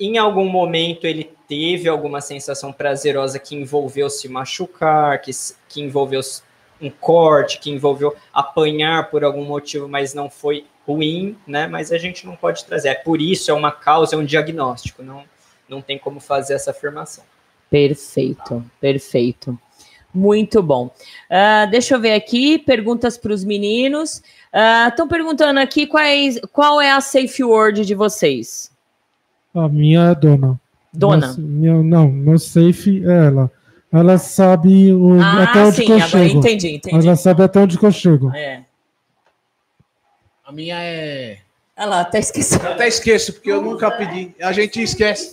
em algum momento ele teve alguma sensação prazerosa que envolveu se machucar, que, que envolveu um corte, que envolveu apanhar por algum motivo, mas não foi ruim, né? Mas a gente não pode trazer. É por isso, é uma causa, é um diagnóstico. Não, não tem como fazer essa afirmação.
Perfeito, perfeito. Muito bom. Uh, deixa eu ver aqui, perguntas para os meninos. Estão uh, perguntando aqui quais, qual é a safe word de vocês.
A minha é dona.
Dona?
minha, não, meu safe é ela. Ela sabe o,
ah,
até onde
sim,
que eu chego.
Entendi, entendi.
Ela sabe até onde que eu chego.
É.
A minha é.
Olha lá, até esqueci.
até esqueço, porque eu nunca pedi. A gente esquece.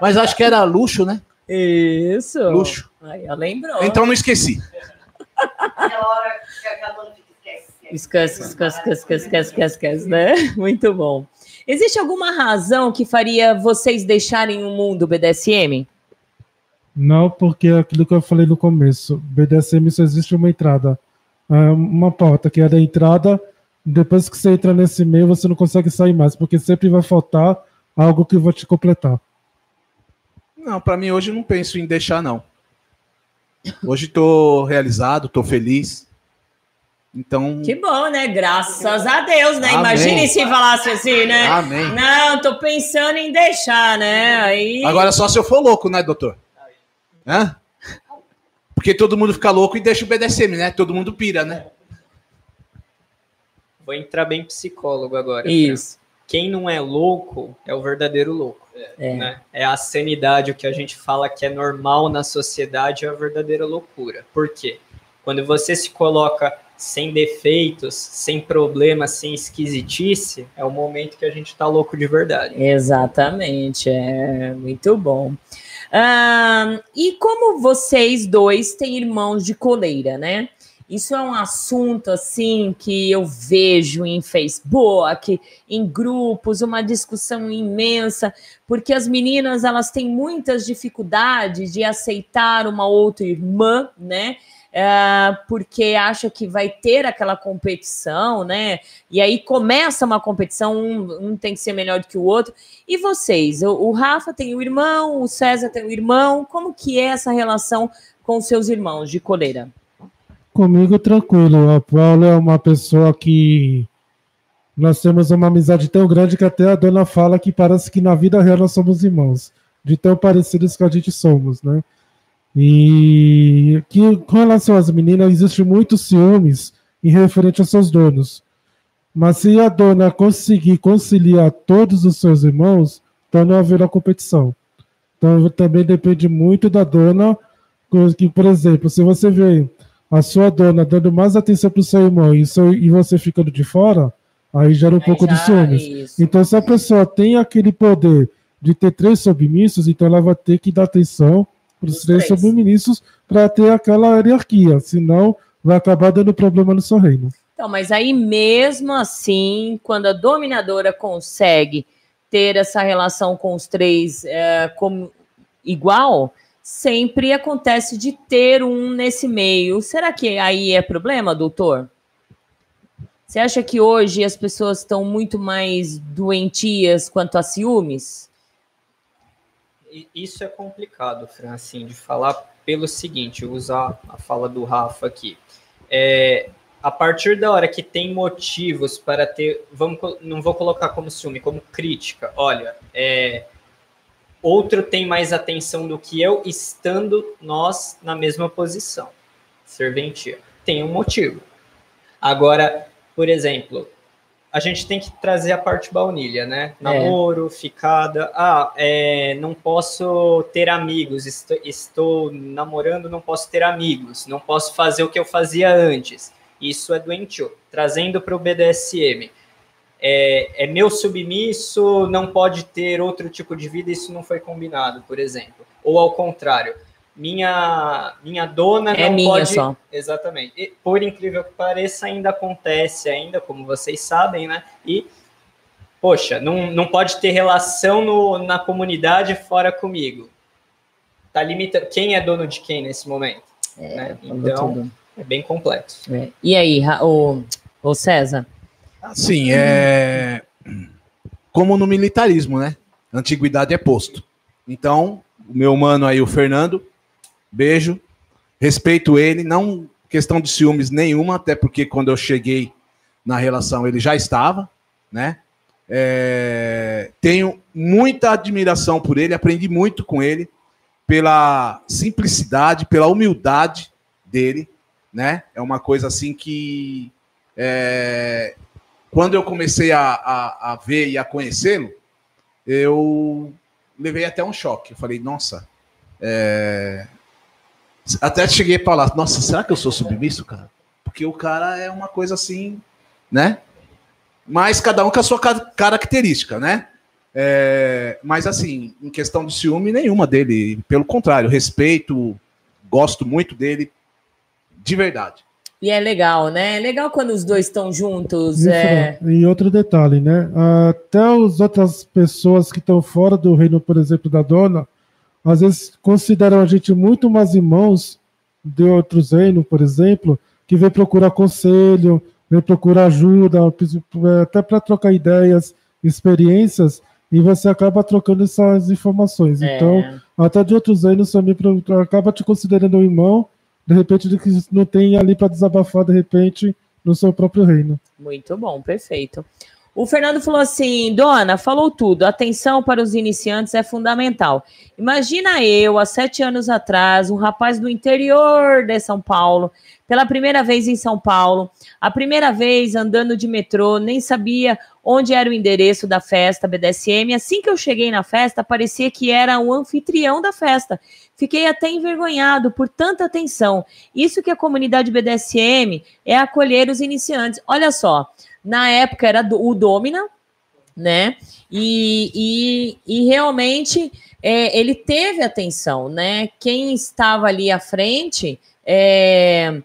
Mas acho que era luxo, né?
Isso.
Luxo.
Aí, eu lembrou.
Então não esqueci.
Esquece, esquece, esquece, esquece, esquece, esquece, esquece, né? Muito bom. Existe alguma razão que faria vocês deixarem o mundo BDSM?
Não, porque é aquilo que eu falei no começo, BDSM só existe uma entrada, é uma porta que é da entrada. Depois que você entra nesse meio, você não consegue sair mais, porque sempre vai faltar algo que vai te completar.
Não, para mim hoje não penso em deixar não. Hoje estou realizado, estou feliz. Então.
Que bom, né? Graças a Deus, né? Amém. Imagine se falasse assim, né?
Amém.
Não, tô pensando em deixar, né? Aí...
Agora só se eu for louco, né, doutor? Hã? Porque todo mundo fica louco e deixa o BDSM, né? Todo mundo pira, né?
Vou entrar bem psicólogo agora.
Isso.
Quem não é louco é o verdadeiro louco.
É.
Né? É a sanidade, o que a gente fala que é normal na sociedade, é a verdadeira loucura. Por quê? Quando você se coloca sem defeitos, sem problemas, sem esquisitice, é o momento que a gente tá louco de verdade.
Exatamente, é muito bom. Ah, e como vocês dois têm irmãos de coleira, né? Isso é um assunto assim que eu vejo em Facebook, em grupos, uma discussão imensa, porque as meninas elas têm muitas dificuldades de aceitar uma outra irmã, né? É, porque acha que vai ter aquela competição, né? E aí começa uma competição, um, um tem que ser melhor do que o outro. E vocês? O, o Rafa tem o irmão, o César tem o irmão. Como que é essa relação com seus irmãos de coleira?
Comigo, tranquilo. A Paula é uma pessoa que nós temos uma amizade tão grande que até a dona fala que parece que na vida real nós somos irmãos, de tão parecidos que a gente somos, né? E que com relação às meninas, existe muitos ciúmes em referente aos seus donos. Mas se a dona conseguir conciliar todos os seus irmãos, então não haverá competição. Então também depende muito da dona, que, por exemplo, se você vê a sua dona dando mais atenção para o seu irmão e, seu, e você ficando de fora, aí gera um
Aí
pouco
já,
de ciúmes. Então, se a pessoa tem aquele poder de ter três submissos, então ela vai ter que dar atenção para os
Os
três,
três.
submissos para ter aquela hierarquia, senão vai acabar dando problema no seu reino.
Então, mas aí mesmo assim, quando a dominadora consegue ter essa relação com os três é, como igual, sempre acontece de ter um nesse meio. Será que aí é problema, doutor? Você acha que hoje as pessoas estão muito mais doentias quanto a ciúmes?
Isso é complicado, Fran, assim, de falar pelo seguinte, usar a fala do Rafa aqui. É, a partir da hora que tem motivos para ter, vamos, não vou colocar como ciúme, como crítica. Olha, é, outro tem mais atenção do que eu, estando nós na mesma posição. Serventia. Tem um motivo. Agora, por exemplo, a gente tem que trazer a parte baunilha, né? Namoro, ficada. Ah, é, não posso ter amigos. Estou, estou namorando, não posso ter amigos. Não posso fazer o que eu fazia antes. Isso é doentio. Trazendo para o BDSM. É, é meu submisso, não pode ter outro tipo de vida, isso não foi combinado, por exemplo. Ou ao contrário, minha, minha dona
É
não
minha
pode.
só.
Exatamente. E, por incrível que pareça, ainda acontece, ainda, como vocês sabem, né? E, poxa, não, não pode ter relação no, na comunidade fora comigo. Tá limitando. Quem é dono de quem nesse momento? né?
falou
Então,
tudo.
é bem complexo.
É. E aí, ô, ô César?
Assim, é. Como no militarismo, né? Antiguidade é posto. Então, o meu mano aí, o Fernando, beijo. Respeito ele, não questão de ciúmes nenhuma, até porque quando eu cheguei na relação ele já estava, né? É, tenho muita admiração por ele, aprendi muito com ele, pela simplicidade, pela humildade dele, né? É uma coisa assim que é, quando eu comecei a, a, a ver e a conhecê-lo, eu levei até um choque. Eu falei, nossa, é... até cheguei a falar, nossa, será que eu sou submisso, cara? Porque o cara é uma coisa assim, né? Mas cada um com a sua ca- característica, né? É, Mas assim, em questão de ciúme, nenhuma dele. Pelo contrário, respeito, gosto muito dele, de verdade.
E é legal, né? É legal quando os dois estão juntos.
Isso,
É...
E outro detalhe, né? Até as outras pessoas que estão fora do reino, por exemplo, da dona, às vezes consideram a gente muito mais irmãos de outros reinos, por exemplo, que vem procurar conselho, vem procurar ajuda, até para trocar ideias, experiências, e você acaba trocando essas informações.
É.
Então, até de outros reinos também acaba te considerando um irmão, de repente, de que não tem ali para desabafar, de repente, no seu próprio reino.
Muito bom, perfeito. O Fernando falou assim: Dona, falou tudo. Atenção para os iniciantes é fundamental. Imagina eu, há sete anos atrás, um rapaz do interior de São Paulo, pela primeira vez em São Paulo, a primeira vez andando de metrô, nem sabia onde era o endereço da festa BDSM. Assim que eu cheguei na festa, parecia que era o anfitrião da festa. Fiquei até envergonhado por tanta atenção. Isso que a comunidade BDSM é acolher os iniciantes. Olha só, na época era o Domina, né? E, e, e realmente é, ele teve atenção, né? Quem estava ali à frente é,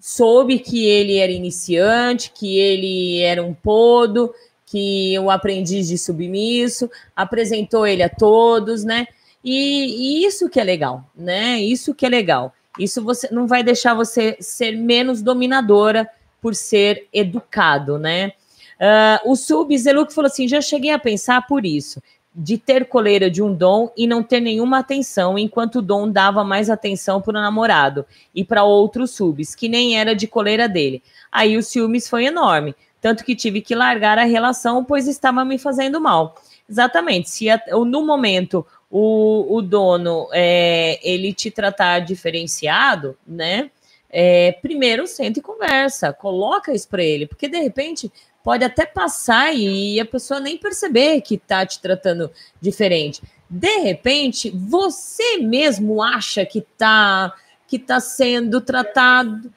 soube que ele era iniciante, que ele era um podo, que o aprendiz de submisso, apresentou ele a todos, né? E, e, isso que é legal, né? Isso que é legal. Isso você não vai deixar você ser menos dominadora por ser educado, né? Uh, o Sub Zeluk falou assim: já cheguei a pensar por isso, de ter coleira de um dom e não ter nenhuma atenção, enquanto o dom dava mais atenção para o namorado e para outros subs, que nem era de coleira dele. Aí o ciúmes foi enorme, tanto que tive que largar a relação, pois estava me fazendo mal. Exatamente, se no momento o, o dono é, ele te tratar diferenciado, né? É, primeiro senta e conversa, coloca isso para ele, porque de repente pode até passar e a pessoa nem perceber que está te tratando diferente. De repente, você mesmo acha que está que tá sendo tratado,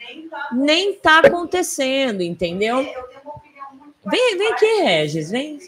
nem está acontecendo, entendeu? Vem, vem aqui, Regis, vem.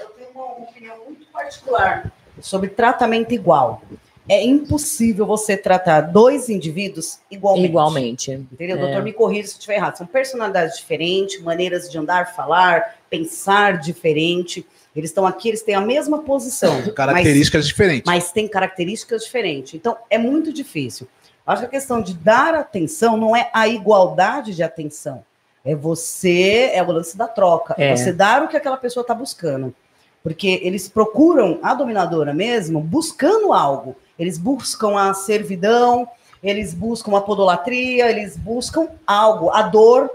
Eu tenho uma opinião muito particular sobre tratamento igual é impossível você tratar dois indivíduos igualmente.
Igualmente.
Entendeu? É. Doutor, me corrija se eu estiver errado. São personalidades diferentes, maneiras de andar, falar, pensar diferente. Eles estão aqui, eles têm a mesma posição.
Características
mas,
diferentes.
Mas têm características diferentes. Então, é muito difícil. Acho que a questão de dar atenção não é a igualdade de atenção. É você, é o lance da troca. É, é você dar o que aquela pessoa está buscando. Porque eles procuram a dominadora mesmo buscando algo. Eles buscam a servidão, eles buscam a podolatria, eles buscam algo, a dor.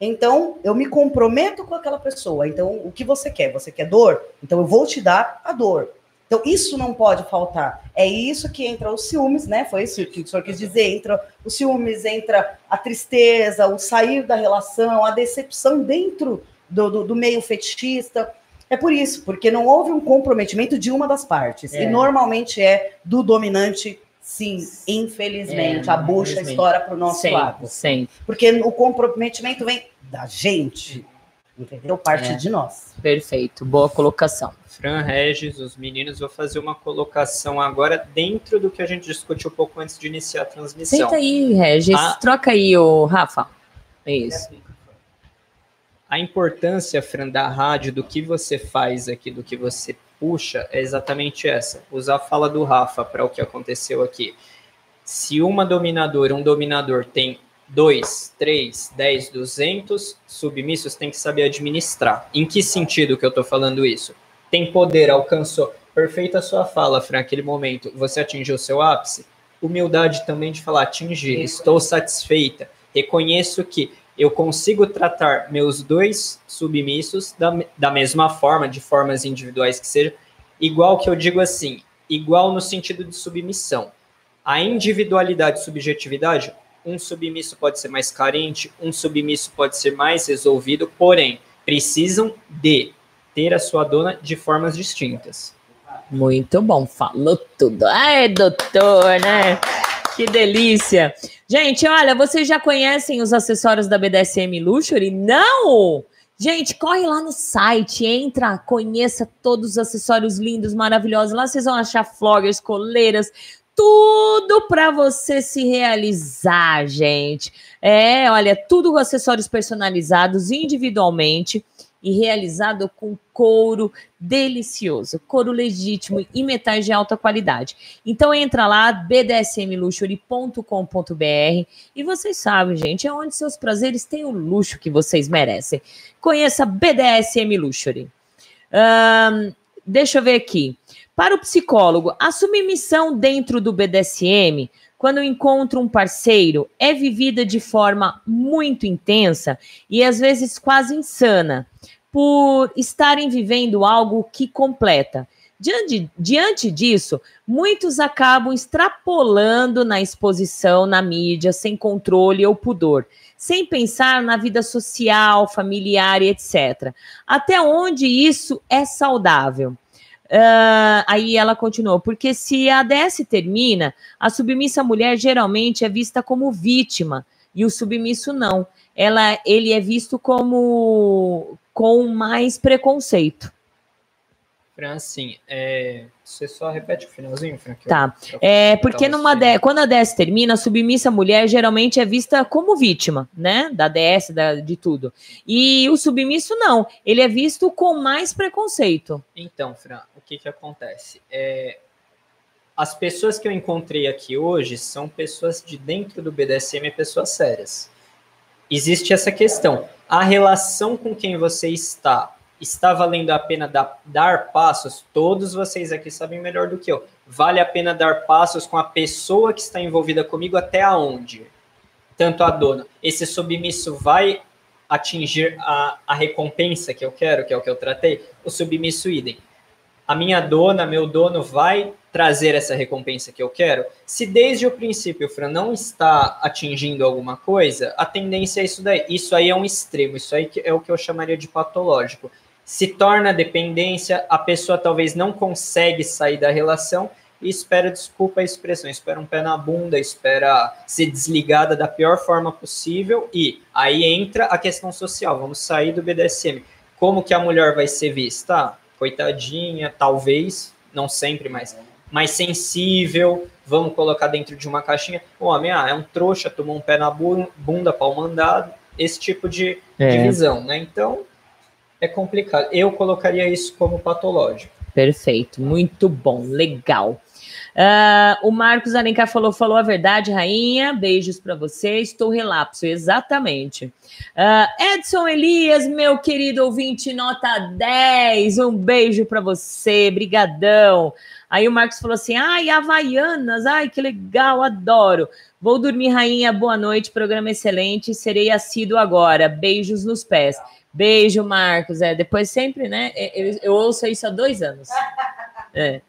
Então, eu me comprometo com aquela pessoa. Então, o que você quer? Você quer dor? Então, eu vou te dar a dor. Então, isso não pode faltar. É isso que entra os ciúmes, né? Foi isso que o senhor quis dizer. Entra os ciúmes, entra a tristeza, o sair da relação, a decepção dentro do, do, do meio fetichista. É por isso, porque não houve um comprometimento de uma das partes. É. E normalmente é do dominante, sim, infelizmente. É, a bucha estoura para o nosso
sempre,
lado.
Sempre.
Porque o comprometimento vem da gente. Entendeu? Parte é. de nós.
Perfeito, boa colocação.
Fran Regis, os meninos, vou fazer uma colocação agora dentro do que a gente discutiu um pouco antes de iniciar a transmissão.
Senta aí, Regis. A... Troca aí, o Rafa. É isso
a importância, Fran, da rádio, do que você faz aqui, do que você puxa, é exatamente essa. Usar a fala do Rafa para o que aconteceu aqui. Se uma dominadora, um dominador tem 2, 3, 10, 200 submissos, tem que saber administrar. Em que sentido que eu estou falando isso? Tem poder, alcançou. Perfeita a sua fala, Fran, naquele momento. Você atingiu o seu ápice? Humildade também de falar, atingi, estou satisfeita. Reconheço que eu consigo tratar meus dois submissos da, da mesma forma, de formas individuais que seja, igual que eu digo assim, igual no sentido de submissão. A individualidade e subjetividade, um submisso pode ser mais carente, um submisso pode ser mais resolvido, porém, precisam de ter a sua dona de formas distintas.
Muito bom, falou tudo. Ai, doutor, né? Que delícia. Gente, olha, vocês já conhecem os acessórios da BDSM Luxury? Não! Gente, corre lá no site, entra, conheça todos os acessórios lindos, maravilhosos. Lá vocês vão achar floggers, coleiras, tudo para você se realizar, gente. É, olha, tudo com acessórios personalizados individualmente e realizado com couro delicioso, couro legítimo e metais de alta qualidade. Então entra lá bdsmluxury.com.br e vocês sabem, gente, é onde seus prazeres têm o luxo que vocês merecem. Conheça BDSM Luxury. Um, deixa eu ver aqui. Para o psicólogo, a submissão dentro do BDSM quando encontra um parceiro, é vivida de forma muito intensa e às vezes quase insana, por estarem vivendo algo que completa. Diante, diante disso, muitos acabam extrapolando na exposição na mídia, sem controle ou pudor, sem pensar na vida social, familiar e etc. Até onde isso é saudável? Uh, aí ela continuou, porque se a DS termina, a submissa mulher geralmente é vista como vítima e o submisso não. Ela, ele é visto como com mais preconceito.
Fran, assim, é... você só repete o finalzinho, Fran?
Tá. É, porque numa de... quando a DS termina, a submissa mulher geralmente é vista como vítima, né? Da DS, da... de tudo. E o submisso não. Ele é visto com mais preconceito.
Então, Fran, o que que acontece? É... As pessoas que eu encontrei aqui hoje são pessoas de dentro do BDSM, pessoas sérias. Existe essa questão. A relação com quem você está está valendo a pena dar, dar passos? Todos vocês aqui sabem melhor do que eu. Vale a pena dar passos com a pessoa que está envolvida comigo até aonde? Tanto a dona. Esse submisso vai atingir a, a recompensa que eu quero, que é o que eu tratei? O submisso idem. A minha dona, meu dono vai trazer essa recompensa que eu quero? Se desde o princípio Fran não está atingindo alguma coisa, a tendência é isso daí. Isso aí é um extremo, isso aí é o que eu chamaria de patológico se torna dependência, a pessoa talvez não consegue sair da relação e espera, desculpa a expressão, espera um pé na bunda, espera ser desligada da pior forma possível e aí entra a questão social, vamos sair do BDSM. Como que a mulher vai ser vista? coitadinha, talvez, não sempre, mas mais sensível, vamos colocar dentro de uma caixinha. O homem, ah, é um trouxa, tomou um pé na bunda, pau mandado, esse tipo de, é. de visão, né? Então, é complicado. Eu colocaria isso como patológico.
Perfeito, muito bom, legal. Uh, o Marcos Alencar falou, falou a verdade, rainha. Beijos para você. Estou relapso, exatamente. Uh, Edson Elias, meu querido ouvinte, nota 10. Um beijo para você, brigadão. Aí o Marcos falou assim: ai, Havaianas, ai, que legal, adoro. Vou dormir, rainha, boa noite, programa excelente. Serei assíduo agora. Beijos nos pés. Beijo, Marcos. É, depois sempre, né? É, eu, eu ouço isso há dois anos. É.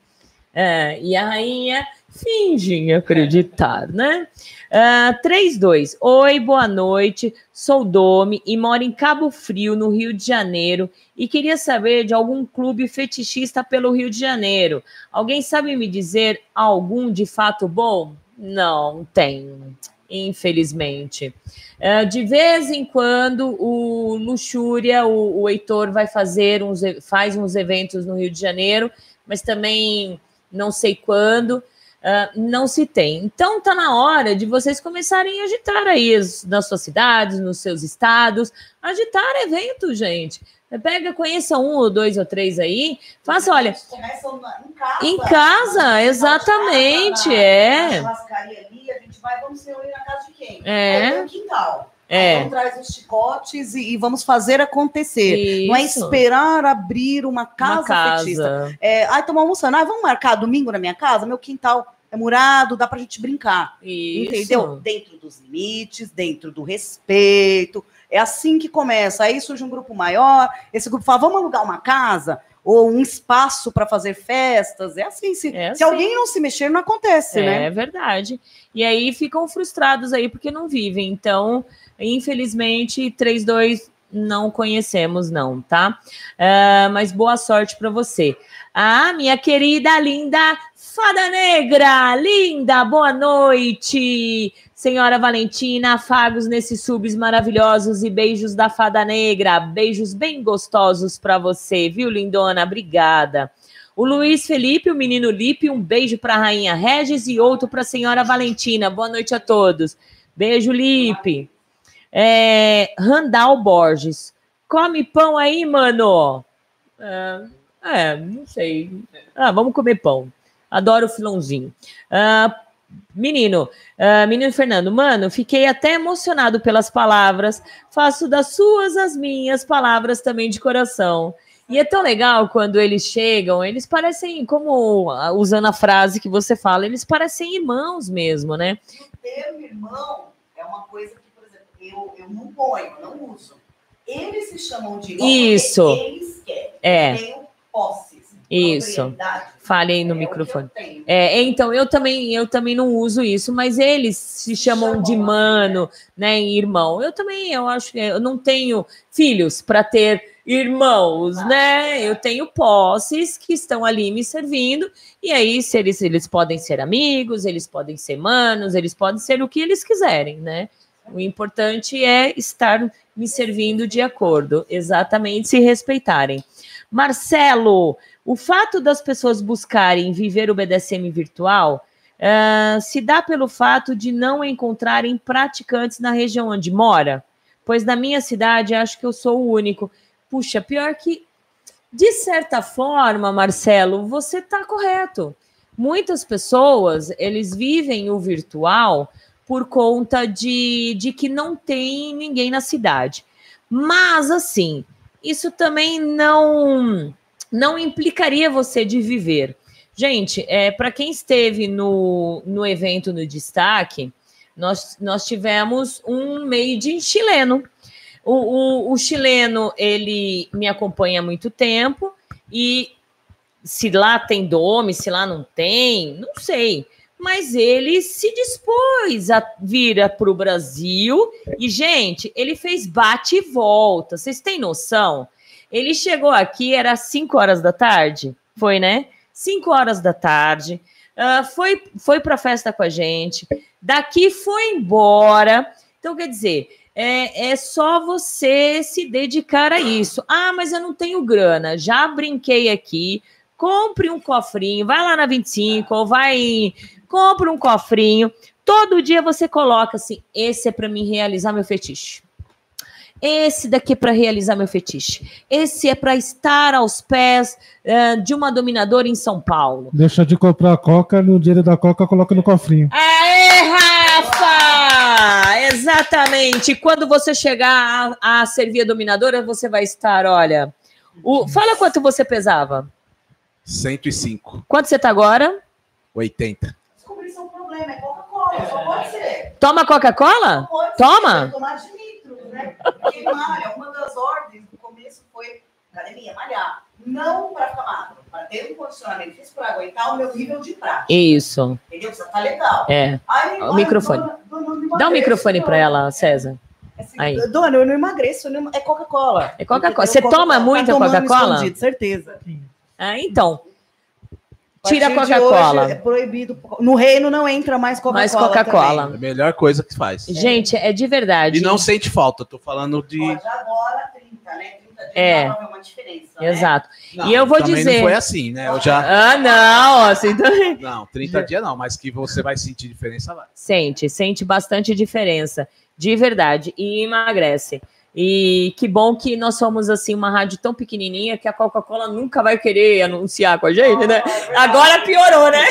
é e a rainha finge acreditar, né? Uh, 3-2. Oi, boa noite. Sou Domi e moro em Cabo Frio, no Rio de Janeiro, e queria saber de algum clube fetichista pelo Rio de Janeiro. Alguém sabe me dizer algum de fato bom? Não, tem infelizmente. Uh, de vez em quando, o Luxúria, o, o Heitor, vai fazer uns, faz uns eventos no Rio de Janeiro, mas também não sei quando. Uh, não se tem. Então está na hora de vocês começarem a agitar aí nas suas cidades, nos seus estados, agitar evento, gente. Pega, conheça um ou dois ou três aí, faça, olha. Em casa. Em casa, exatamente, casa, é. Na ali, a gente
vai, vamos reunir na casa de quem? É. no quintal. É. Então traz os chicotes e, e, vamos fazer acontecer. Isso. Não é esperar abrir uma casa, uma casa. fetista. É, ai, estamos almoçando. Ah, vamos marcar domingo na minha casa? Meu quintal é murado, dá pra gente brincar. Isso. Entendeu? Dentro dos limites, dentro do respeito. É assim que começa. Aí surge um grupo maior, esse grupo fala: vamos alugar uma casa ou um espaço para fazer festas. É assim, se, é assim. se alguém não se mexer, não acontece,
é,
né?
É verdade. E aí ficam frustrados aí porque não vivem. Então, infelizmente, 3-2 não conhecemos, não, tá? Uh, mas boa sorte para você. Ah, minha querida, linda Fada Negra, linda, boa noite. Senhora Valentina, afagos nesses subs maravilhosos e beijos da Fada Negra. Beijos bem gostosos para você, viu, lindona? Obrigada. O Luiz Felipe, o menino Lipe, um beijo para a Rainha Regis e outro para a Senhora Valentina. Boa noite a todos. Beijo, Lipe. É, Randall Borges. Come pão aí, mano. É, é, não sei. Ah, vamos comer pão. Adoro filãozinho. Uh, Menino, uh, menino Fernando, mano, fiquei até emocionado pelas palavras. Faço das suas as minhas palavras também de coração. E é tão legal quando eles chegam, eles parecem, como ah, usando a frase que você fala, eles parecem irmãos mesmo, né?
O termo irmão é uma coisa eu, eu não ponho, não uso. Eles se chamam de
Isso.
eles querem.
É.
Tenho posses.
Isso. Fale aí no microfone. É, então, eu também, eu também não uso isso, mas eles se chamam de mano, né, irmão. Eu também, eu acho que eu não tenho filhos para ter irmãos, né? Eu tenho posses que estão ali me servindo, e aí se eles, eles podem ser amigos, eles podem ser manos, eles podem ser o que eles quiserem, né? O importante é estar me servindo de acordo, exatamente se respeitarem. Marcelo, o fato das pessoas buscarem viver o BDSM virtual uh, se dá pelo fato de não encontrarem praticantes na região onde mora? Pois na minha cidade acho que eu sou o único. Puxa, pior que, de certa forma, Marcelo, você está correto. Muitas pessoas, eles vivem o virtual por conta de, de que não tem ninguém na cidade. Mas, assim, isso também não, não implicaria você de viver. Gente, é, para quem esteve no, no evento no destaque, nós, nós tivemos um made in chileno. O, o, o chileno, ele me acompanha há muito tempo e se lá tem dome, se lá não tem, não sei mas ele se dispôs a vir para o Brasil e, gente, ele fez bate e volta. Vocês têm noção? Ele chegou aqui, era 5 horas da tarde, foi, né? 5 horas da tarde, uh, foi, foi para a festa com a gente, daqui foi embora. Então, quer dizer, é, é só você se dedicar a isso. Ah, mas eu não tenho grana, já brinquei aqui. Compre um cofrinho, vai lá na 25 ou vai compra um cofrinho. Todo dia você coloca assim: esse é para mim realizar meu fetiche. Esse daqui é para realizar meu fetiche. Esse é para estar aos pés uh, de uma dominadora em São Paulo.
Deixa de comprar coca, no dinheiro da coca coloca no cofrinho.
Aê, Rafa! Exatamente. Quando você chegar a, a servir a dominadora, você vai estar, olha. O, fala quanto você pesava.
105.
Quanto você está agora?
80
problema, é Coca-Cola, só pode ser.
Toma Coca-Cola? Toma.
Ser, tomar de litro, né? Porque malha, uma das ordens no começo foi academia, malhar. Não para ficar magro, para ter um condicionamento físico para aguentar o meu nível de prática.
Isso.
Entendeu? Você tá legal.
É. Aí, o microfone. Dona, dona, Dá o um microfone para ela, César.
Assim, Aí. Dona, eu não emagreço, eu não... é Coca-Cola.
É Coca-Cola. Você Coca toma muita tá Coca-Cola?
certeza.
Ah, então. Tira a Coca-Cola.
É proibido. No reino não entra mais Coca-Cola. Mais
Coca-Cola.
É a melhor coisa que faz.
Gente, é de verdade.
E não sente falta. Tô falando de.
Pode agora 30, né? 30 dias
é.
uma diferença. Né?
Exato. Não, e eu vou
também
dizer.
Não foi assim, né? Eu já.
Ah, não, assim também.
Não, 30 dias não, mas que você vai sentir diferença, vai.
Sente, sente bastante diferença. De verdade. E emagrece. E que bom que nós somos assim uma rádio tão pequenininha que a Coca-Cola nunca vai querer anunciar com a gente, né? Agora piorou, né?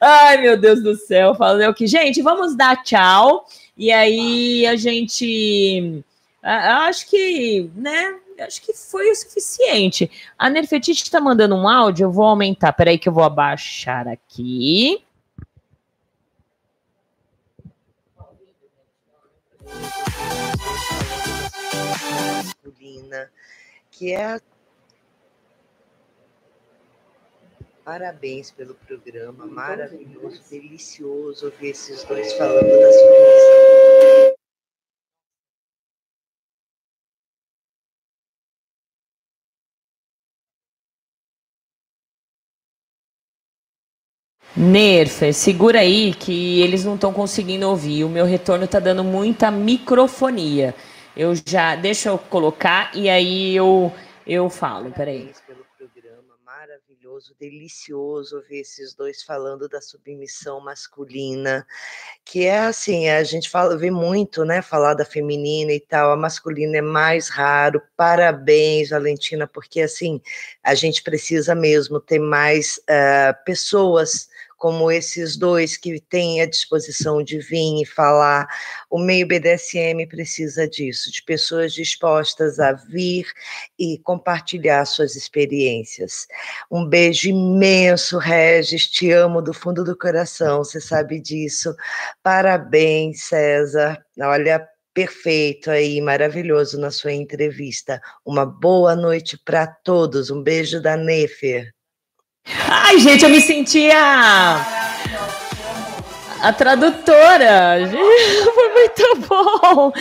Ai, meu Deus do céu, falei o que, gente, vamos dar tchau. E aí a gente acho que, né? Acho que foi o suficiente. A Nerfetite está mandando um áudio, eu vou aumentar. Peraí que eu vou abaixar aqui.
Masculina, que é a... Parabéns pelo programa, maravilhoso, delicioso ouvir esses dois falando da sua
Nerfer, segura aí que eles não estão conseguindo ouvir. O meu retorno está dando muita microfonia. Eu já deixa eu colocar e aí eu eu falo. Peraí.
Pelo programa maravilhoso, delicioso ver esses dois falando da submissão masculina, que é assim, a gente fala, vê muito, né, falar da feminina e tal, a masculina é mais raro. Parabéns, Valentina, porque assim, a gente precisa mesmo ter mais uh, pessoas como esses dois que têm a disposição de vir e falar. O meio BDSM precisa disso, de pessoas dispostas a vir e compartilhar suas experiências. Um beijo imenso, Regis, te amo do fundo do coração, você sabe disso. Parabéns, César. Olha, perfeito aí, maravilhoso na sua entrevista. Uma boa noite para todos. Um beijo da Nefer.
Ai, gente, eu me sentia a tradutora. Foi muito bom.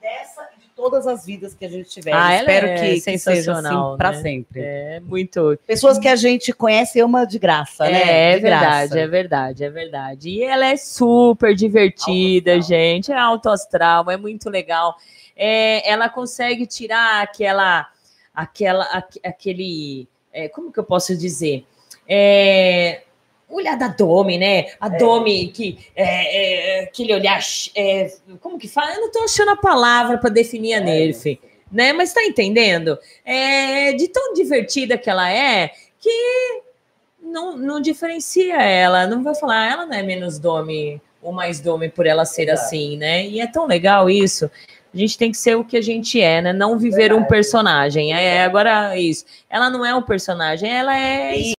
dessa e de todas as vidas que a gente tiver.
Ah, ela
Espero
é
que, que seja
sensacional,
assim para
né?
sempre.
É muito.
Pessoas que a gente conhece ama de graça, né?
É, é
De
verdade,
graça.
é verdade, é verdade. E ela é super divertida, gente. É alto astral, é muito legal. É, ela consegue tirar aquela, aquela, aque- aquele, é, como que eu posso dizer? É, olhar da Domi, né? A Domi que é, é, aquele olhar, é, como que fala? Eu não tô achando a palavra para definir a Nerf, né? Mas tá entendendo? É, de tão divertida que ela é, que não, não diferencia ela, não vai falar, ela não é menos dome ou mais dome por ela ser assim, né? E é tão legal isso. A gente tem que ser o que a gente é, né? Não viver um personagem. É, agora isso. Ela não é um personagem, ela é.
E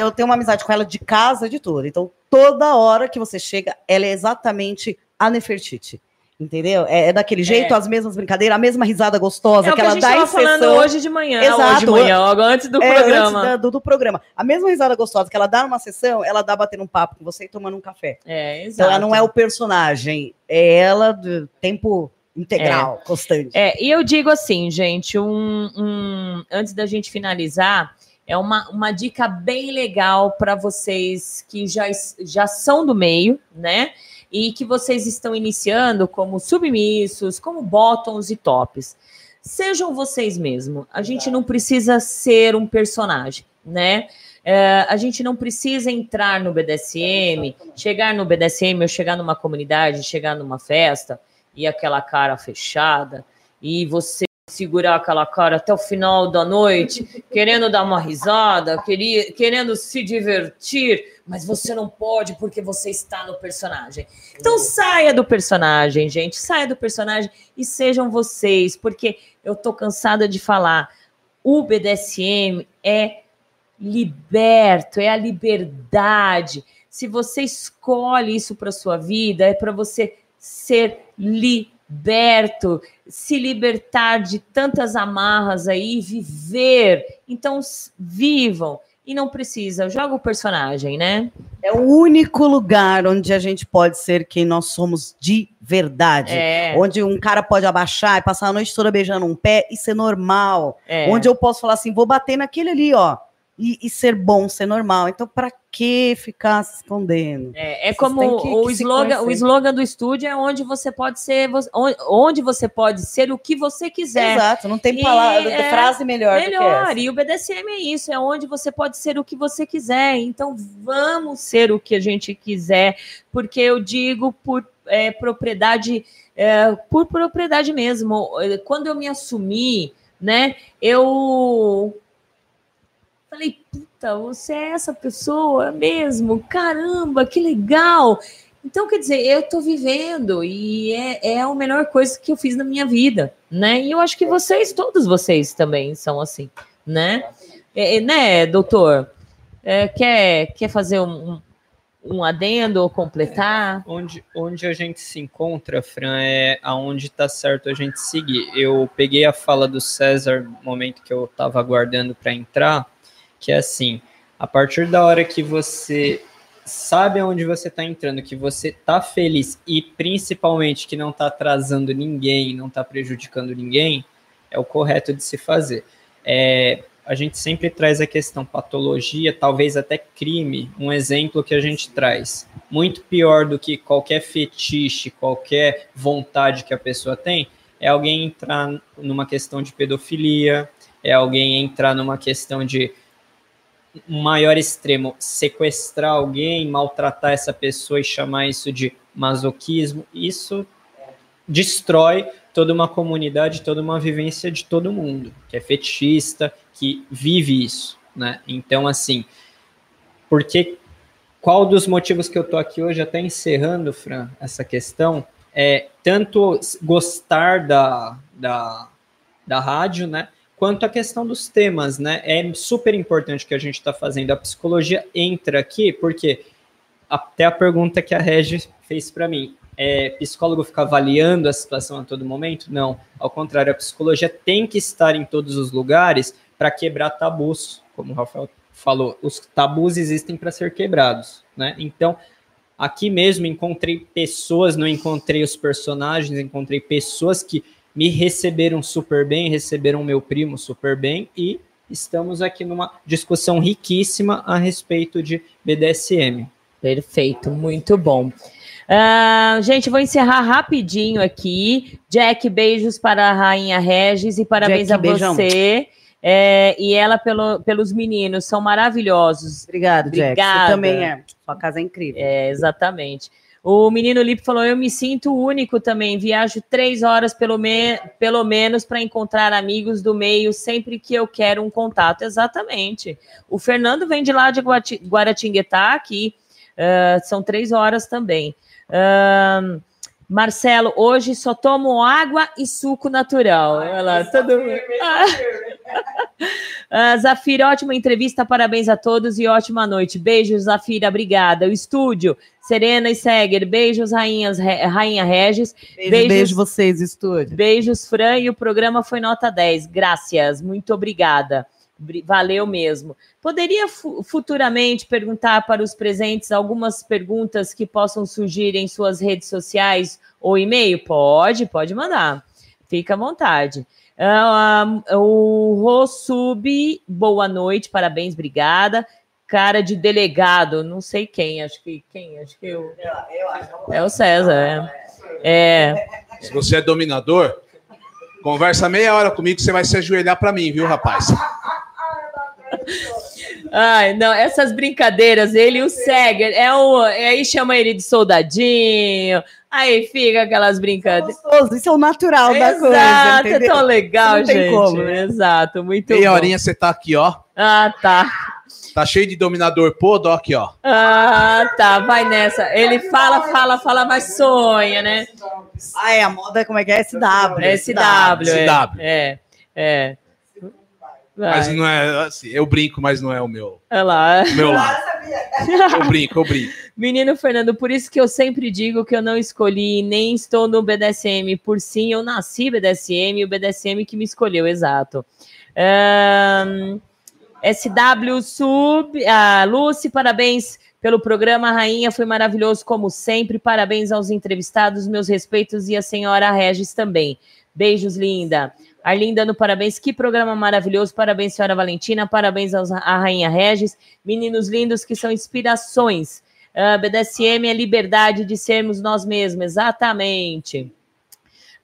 eu tenho uma amizade com ela de casa, de tudo. Então, toda hora que você chega, ela é exatamente a Nefertiti. Entendeu? É, é daquele jeito,
É.
as mesmas brincadeiras, a mesma risada gostosa
É
que
que
ela dá em
falando
sessão.
hoje de manhã,
Exato.
hoje de manhã, ó, antes do
É,
programa.
antes da- do, do programa. A mesma risada gostosa que ela dá numa sessão, ela dá batendo um papo com você e tomando um café.
É,
Então ela
exato.
não é o personagem, é ela do tempo integral, constante.
É, e eu digo assim, gente, um, um- antes da gente finalizar, é uma, uma dica bem legal para vocês que já, já são do meio, né? E que vocês estão iniciando como submissos, como bottoms e tops. Sejam vocês mesmos. A gente não precisa ser um personagem, né? É, a gente não precisa entrar no BDSM, chegar no BDSM ou chegar numa comunidade, chegar numa festa e aquela cara fechada e você segurar aquela cara até o final da noite, querendo dar uma risada, queria, querendo se divertir, mas você não pode porque você está no personagem. Então saia do personagem, gente, saia do personagem e sejam vocês, porque eu tô cansada de falar, o BDSM é liberto, é a liberdade. Se você escolhe isso para sua vida, é para você ser liberto, se libertar de tantas amarras aí, viver. Então vivam e não precisa, joga o personagem, né?
É o único lugar onde a gente pode ser quem nós somos de verdade.
É.
Onde um cara pode abaixar e passar a noite toda beijando um pé e ser normal.
É.
Onde eu posso falar assim, vou bater naquele ali, ó. E, e ser bom, ser normal. Então, pra que ficar se escondendo?
É, é como
que-
o
que
slogan, o slogan do estúdio é onde você pode ser, onde- você pode ser o que você quiser.
Exato, não tem palavra,
é,
frase melhor,
Melhor, e o BDSM é isso, é onde você pode ser o que você quiser. Então vamos ser o que a gente quiser, porque eu digo por é, propriedade, é, por propriedade mesmo. Quando eu me assumi, né, eu puta, você é essa pessoa mesmo? Caramba, que legal! Então, quer dizer, eu tô vivendo e é, é a melhor coisa que eu fiz na minha vida, né? E eu acho que vocês, todos vocês também são assim, né? É, é, né, doutor? É, quer, quer fazer um, um- adendo ou completar?
Onde, onde a gente se encontra, Fran, é aonde está certo a gente seguir. Eu peguei a fala do César no momento que eu estava aguardando para entrar, que é assim, a partir da hora que você sabe aonde você está entrando, que você está feliz e principalmente que não está atrasando ninguém, não está prejudicando ninguém, é o correto de se fazer. É, a gente sempre traz a questão patologia, talvez até crime, um exemplo que a gente traz. Muito pior do que qualquer fetiche, qualquer vontade que a pessoa tem, é alguém entrar numa questão de pedofilia, é alguém entrar numa questão de um maior extremo, sequestrar alguém, maltratar essa pessoa e chamar isso de masoquismo. Isso destrói toda uma comunidade, toda uma vivência de todo mundo, que é fetichista, que vive isso, né? Então, assim, porque qual dos motivos que eu tô aqui hoje, até encerrando, Fran, essa questão, é tanto gostar da, da, da rádio, né? Quanto a questão dos temas, né? É super importante que a gente está fazendo. A psicologia entra aqui, porque até a pergunta que a Regi fez para mim. é, psicólogo fica avaliando a situação a todo momento? Não. Ao contrário, a psicologia tem que estar em todos os lugares para quebrar tabus, como o Rafael falou. Os tabus existem para ser quebrados, né? Então, aqui mesmo encontrei pessoas, não encontrei os personagens, encontrei pessoas que me receberam super bem, receberam meu primo super bem e estamos aqui numa discussão riquíssima a respeito de BDSM.
Perfeito, muito bom. Uh, gente, vou encerrar rapidinho aqui. Jack, beijos para a Rainha Regis e parabéns
Jack,
a
beijão.
você. É, e ela pelo, pelos meninos, são maravilhosos.
Obrigado, Jack.
Obrigada.
Você também é. Sua casa é incrível.
É, exatamente. O menino Lipe falou: Eu me sinto único também. Viajo três horas pelo, me pelo menos para encontrar amigos do meio sempre que eu quero um contato. Exatamente. O Fernando vem de lá de Guati Guaratinguetá, aqui. ah, são três horas também. Ahn, Marcelo, hoje só tomo água e suco natural. Olha lá, todo mundo. Ah, Zafira, ótima entrevista, parabéns a todos e ótima noite. Beijos, Zafira, obrigada. O estúdio, Serena e Seger, beijos, rainhas, Re- Rainha Regis.
Beijo,
Beijos.
beijo vocês, estúdio.
Beijos, Fran, e o programa foi nota 10. Graças, muito obrigada. Bri- Valeu mesmo. Poderia fu- futuramente perguntar para os presentes algumas perguntas que possam surgir em suas redes sociais ou e-mail? Pode, pode mandar. Fica à vontade. Ah, o Rossub, boa noite, parabéns, obrigada. Cara de delegado, não sei quem, acho que quem, acho que eu. É o César, é. É.
Se você é dominador, conversa meia hora comigo você vai se ajoelhar pra mim, viu, rapaz?
Ai, não, essas brincadeiras, ele e o Seger, é o, aí chama ele de soldadinho, aí fica aquelas brincadeiras.
Gostoso, Isso é o natural da coisa.
Exato, é tão legal,
Não tem
gente.
como, né?
Exato, muito
Meia
bom.
horinha você tá aqui, ó.
Ah, tá.
Tá cheio de dominador podó aqui, ó.
Ah, tá, vai nessa. Ele fala, fala, fala, mas sonha, né?
Ah, é, a moda, como é que é? SW.
É SW, é.
SW.
É, é.
Mas
Vai.
não é assim, eu brinco, mas não é o meu,
Olha lá.
meu lado. Eu brinco, eu brinco.
Menino Fernando, por isso que eu sempre digo que eu não escolhi nem estou no BDSM. Por sim, eu nasci BDSM e o BDSM que me escolheu, exato. Ahn, SW Sub, a Lucy, parabéns pelo programa, Rainha, foi maravilhoso como sempre. Parabéns aos entrevistados, meus respeitos e a senhora Regis também. Beijos, linda. Arlinda, no parabéns, que programa maravilhoso. Parabéns, senhora Valentina. Parabéns aos, à Rainha Regis. Meninos lindos que são inspirações. Ah, BDSM é liberdade de sermos nós mesmos, exatamente.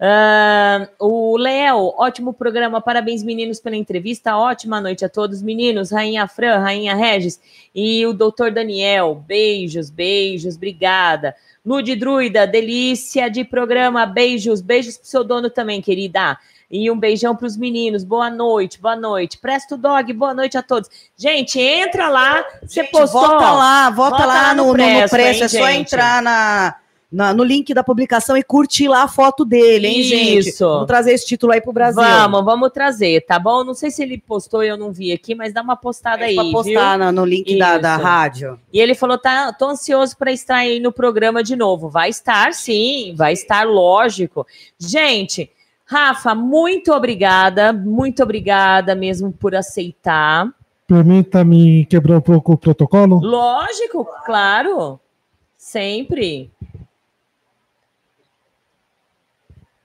Ah, o Léo, ótimo programa, parabéns meninos pela entrevista, ótima noite a todos, meninos, Rainha Fran, Rainha Regis e o doutor Daniel, beijos, beijos, obrigada. Lude Druida, delícia de programa, beijos, beijos pro seu dono também, querida. E um beijão para os meninos. Boa noite, boa noite. Presto Dog, boa noite a todos. Gente, entra lá. Você postou.
Vota lá, Vota lá no, no- no
Presto,
preço.
hein,
é só
gente?
entrar na, na- no link da publicação e curtir lá a foto dele, hein, gente?
Isso.
Vamos trazer esse título aí pro Brasil.
Vamos, vamos trazer, tá bom? Não sei se ele postou, eu não vi aqui, mas dá uma postada aí,
pra postar no, no link da, da rádio.
E ele falou, tá, tô ansioso para estar aí no programa de novo. Vai estar, sim, vai estar, lógico. Gente, Rafa, muito obrigada, muito obrigada mesmo por aceitar.
Permita me quebrar um pouco o protocolo?
Lógico, claro, sempre.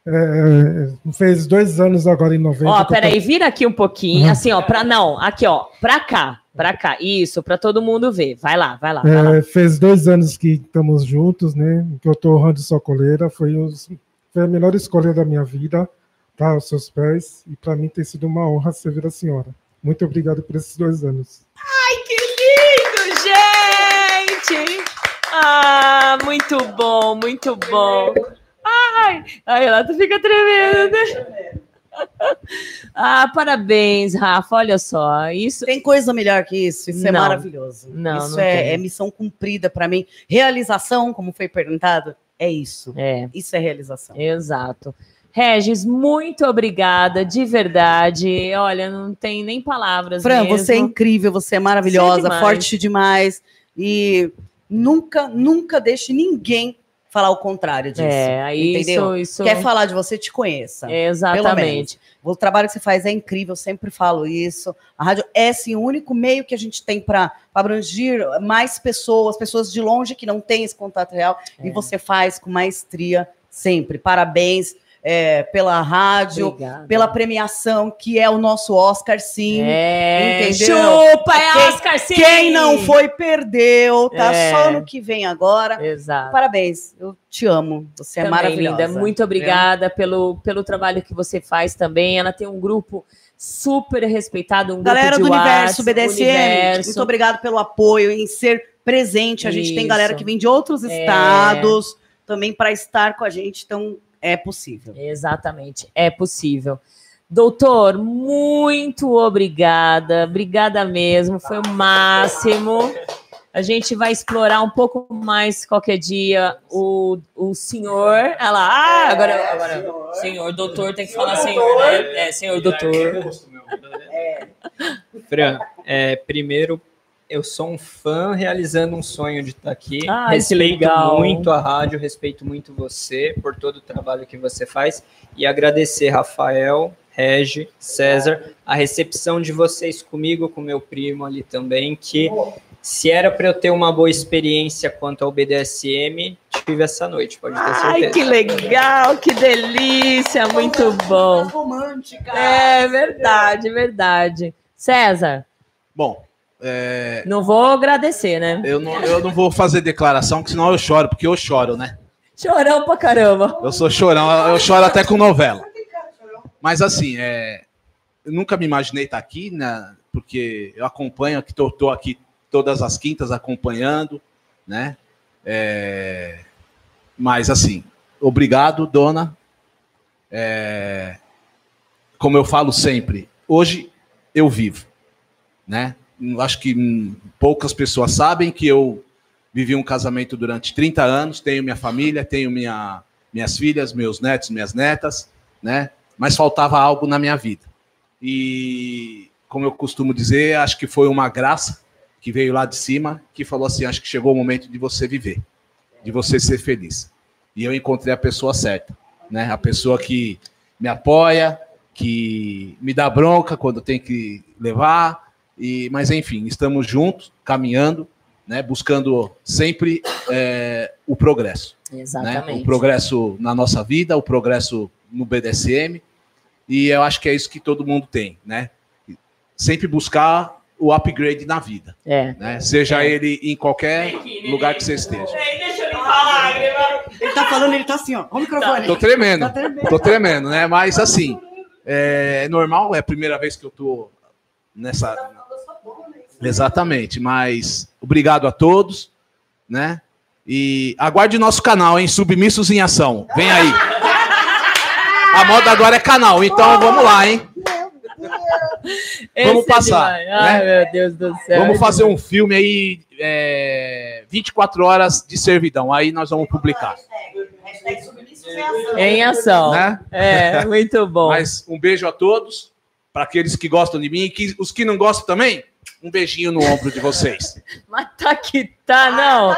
É, fez dois anos agora em novembro.
Ó, peraí, vira aqui um pouquinho,
Uhum.
assim, ó, pra não, aqui, ó, pra cá, pra cá, isso, pra todo mundo ver. Vai lá, vai lá, vai lá.
É, fez dois anos que estamos juntos, né? Que eu tô honrando sua coleira. Foi, os- foi a melhor escolha da minha vida, tá? Aos seus pés. E para mim tem sido uma honra servir a senhora. Muito obrigado por esses dois anos.
Ai, que lindo, gente! Ah, muito bom, muito bom. Ai, ai, ela tu fica tremendo, né? Ah, parabéns, Rafa. Olha só, isso.
Tem coisa melhor que isso. Isso é
Não.
maravilhoso.
Não,
isso
não
é, é missão cumprida para mim. Realização, como foi perguntado, é isso.
É.
Isso é realização.
Exato. Regis, muito obrigada, de verdade. Olha, não tem nem palavras.
Fran,
mesmo.
você é incrível, você é maravilhosa,
demais.
forte demais. E nunca, nunca deixe ninguém falar o contrário disso.
É, aí
entendeu?
isso- isso-
Quer falar de você, te conheça.
É, exatamente.
O trabalho que você faz é incrível, eu sempre falo isso. A rádio é o único meio que a gente tem para abranger mais pessoas, pessoas de longe que não têm esse contato real,
É.
e você faz com maestria sempre. Parabéns é, pela rádio,
Obrigada.
pela premiação, que é o nosso Oscar, sim.
É,
entendeu?
chupa, é
Quem-
Oscar, sim!
Quem não foi, perdeu, tá?
É.
Só no que vem agora.
Exato.
Parabéns, eu te amo. Você é
Também,
maravilhosa.
linda. Muito obrigada pelo, pelo trabalho que você faz também. Ela tem um grupo super respeitado, um
Galera
grupo
do Universo BDSM,
Universo.
muito obrigado pelo apoio em ser presente. A gente tem galera
Isso.
que vem de outros
É.
estados também para estar com a gente, então é possível.
Exatamente, é possível. Doutor, muito obrigada, obrigada mesmo, foi o máximo. A gente vai explorar um pouco mais qualquer dia o, o senhor. Ela, ah, agora, agora, senhor, doutor, tem que falar senhor, né? É, senhor doutor.
Fran, é, primeiro, eu sou um fã realizando um sonho de estar aqui.
Ah,
respeito
legal.
muito a rádio, respeito muito você por todo o trabalho que você faz e agradecer Rafael, Regi, César, a recepção de vocês comigo, com meu primo ali também, que se era para eu ter uma boa experiência quanto ao BDSM, tive essa noite, pode ter certeza.
Ai, que legal, que delícia, muito bom.
Romântica.
É verdade, verdade. César,
Bom, é,
não vou agradecer, né?
eu, não, eu não vou fazer declaração, porque senão eu choro, porque eu choro, né?
Chorão pra caramba.
Eu sou chorão, eu choro até com novela. Mas assim, é, eu nunca me imaginei estar aqui, né? Porque eu acompanho, tô, tô aqui todas as quintas acompanhando, né? É, mas assim, obrigado, dona. É, como eu falo sempre, hoje eu vivo, né? Acho que poucas pessoas sabem que eu vivi um casamento durante 30 anos, tenho minha família, tenho minha, minhas filhas, meus netos, minhas netas, né? Mas faltava algo na minha vida. E, como eu costumo dizer, acho que foi uma graça que veio lá de cima, que falou assim: acho que chegou o momento de você viver, de você ser feliz. E eu encontrei a pessoa certa, né? A pessoa que me apoia, que me dá bronca quando tem que levar, e mas enfim, estamos juntos, caminhando, né? Buscando sempre é, o progresso né?
Exatamente.
O progresso na nossa vida, o progresso no BDSM. E eu acho que é isso que todo mundo tem, né? Sempre buscar o upgrade na vida,
É.
né? Seja ele em qualquer lugar que você esteja.
Deixa eu falar,
Ele tá falando, ele tá assim, ó. O microfone.
Tô tremendo,
Tá tremendo.
tô tremendo, né? Mas assim, é normal, é a primeira vez que eu tô nessa. Exatamente, mas obrigado a todos, né? E aguarde nosso canal, hein? Submissos em Ação. Vem aí. A moda agora é canal, então vamos lá, hein? Vamos
é
passar.
Ai,
né?
meu Deus do céu.
Vamos fazer um filme aí, é, 24 horas de servidão. Aí nós vamos publicar.
Em ação.
Né?
É, muito bom.
Mas um beijo a todos, para aqueles que gostam de mim e que, os que não gostam também, um beijinho no ombro de vocês.
Mas tá que tá, não.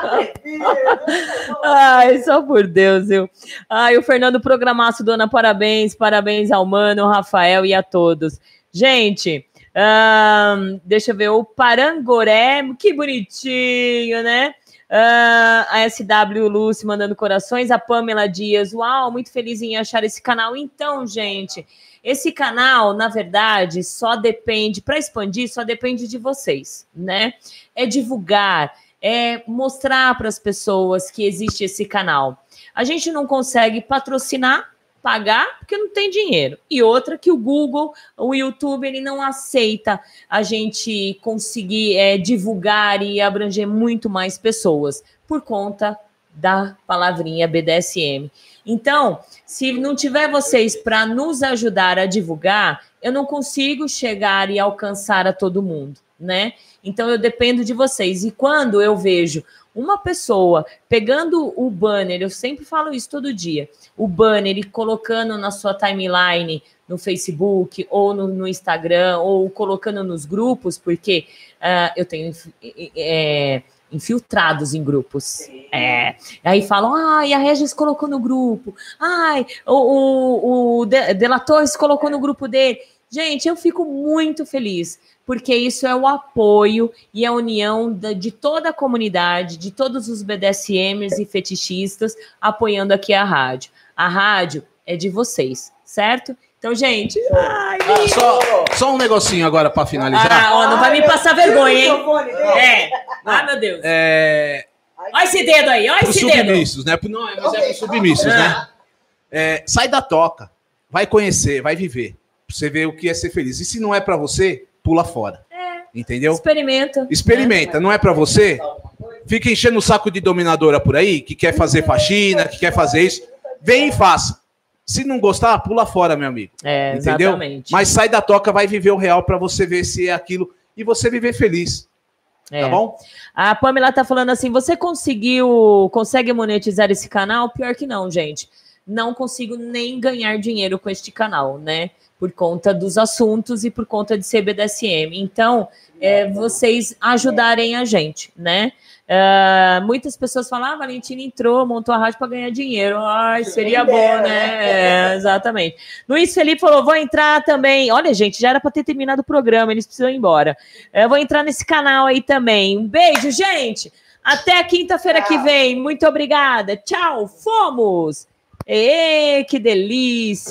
Ai, só por Deus, eu. Ai, o Fernando Programaço, dona, parabéns, parabéns ao Mano, ao Rafael e a todos. Gente, deixa eu ver, o Parangoré, que bonitinho, né? Ah, a SW Lucy mandando corações, a Pamela Dias, uau, muito feliz em achar esse canal. Então, gente, esse canal, na verdade, só depende, para expandir, só depende de vocês, né? É divulgar, é mostrar para as pessoas que existe esse canal. A gente não consegue patrocinar, pagar, porque não tem dinheiro. E outra que o Google, o YouTube, ele não aceita a gente conseguir é, divulgar e abranger muito mais pessoas por conta da palavrinha BDSM. Então, se não tiver vocês para nos ajudar a divulgar, eu não consigo chegar e alcançar a todo mundo, né? Então eu dependo de vocês. E quando eu vejo uma pessoa pegando o banner, eu sempre falo isso todo dia, o banner e colocando na sua timeline no Facebook ou no, no Instagram ou colocando nos grupos, porque ah, eu tenho é, infiltrados em grupos. É. Aí falam, ai, a Regis colocou no grupo. Ai, o, o, o De- Delatores colocou no grupo dele. Gente, eu fico muito feliz, porque isso é o apoio e a união de toda a comunidade, de todos os BDSMers e fetichistas apoiando aqui a rádio. A rádio é de vocês, certo? Então, gente, ai,
Ah, só, só um negocinho agora para finalizar.
ah, ó, não vai me passar vergonha, hein? É. Ah, meu Deus.
É,
Olha esse dedo aí, olha esse
os
dedo.
submissos, né? Não, é, mas é para os submissos, né? É, sai da toca, vai conhecer, vai viver. Pra você ver o que é ser feliz. E se não é para você, pula fora. Entendeu?
Experimenta.
Experimenta, não é para você? Fica enchendo o saco de dominadora por aí, que quer fazer faxina, que quer fazer isso. Vem e faça. Se não gostar, pula fora, meu amigo.
É,
Entendeu?
exatamente.
Mas sai da toca, vai viver o real para você ver se é aquilo e você viver feliz.
É.
Tá bom?
A Pamela tá falando assim: você conseguiu, consegue monetizar esse canal? Pior que não, gente. Não consigo nem ganhar dinheiro com este canal, né? Por conta dos assuntos e por conta de ser BDSM. Então, é, vocês ajudarem a gente, né? Ah, muitas pessoas falam: ah, Valentina entrou, montou a rádio para ganhar dinheiro. Ai, seria bom, né? É, exatamente. Luiz Felipe falou: vou entrar também. Olha, gente, já era para ter terminado o programa, eles precisam ir embora. Eu vou entrar nesse canal aí também. Um beijo, gente. Até quinta-feira que vem. Muito obrigada. Tchau. Fomos. Ê, que delícia.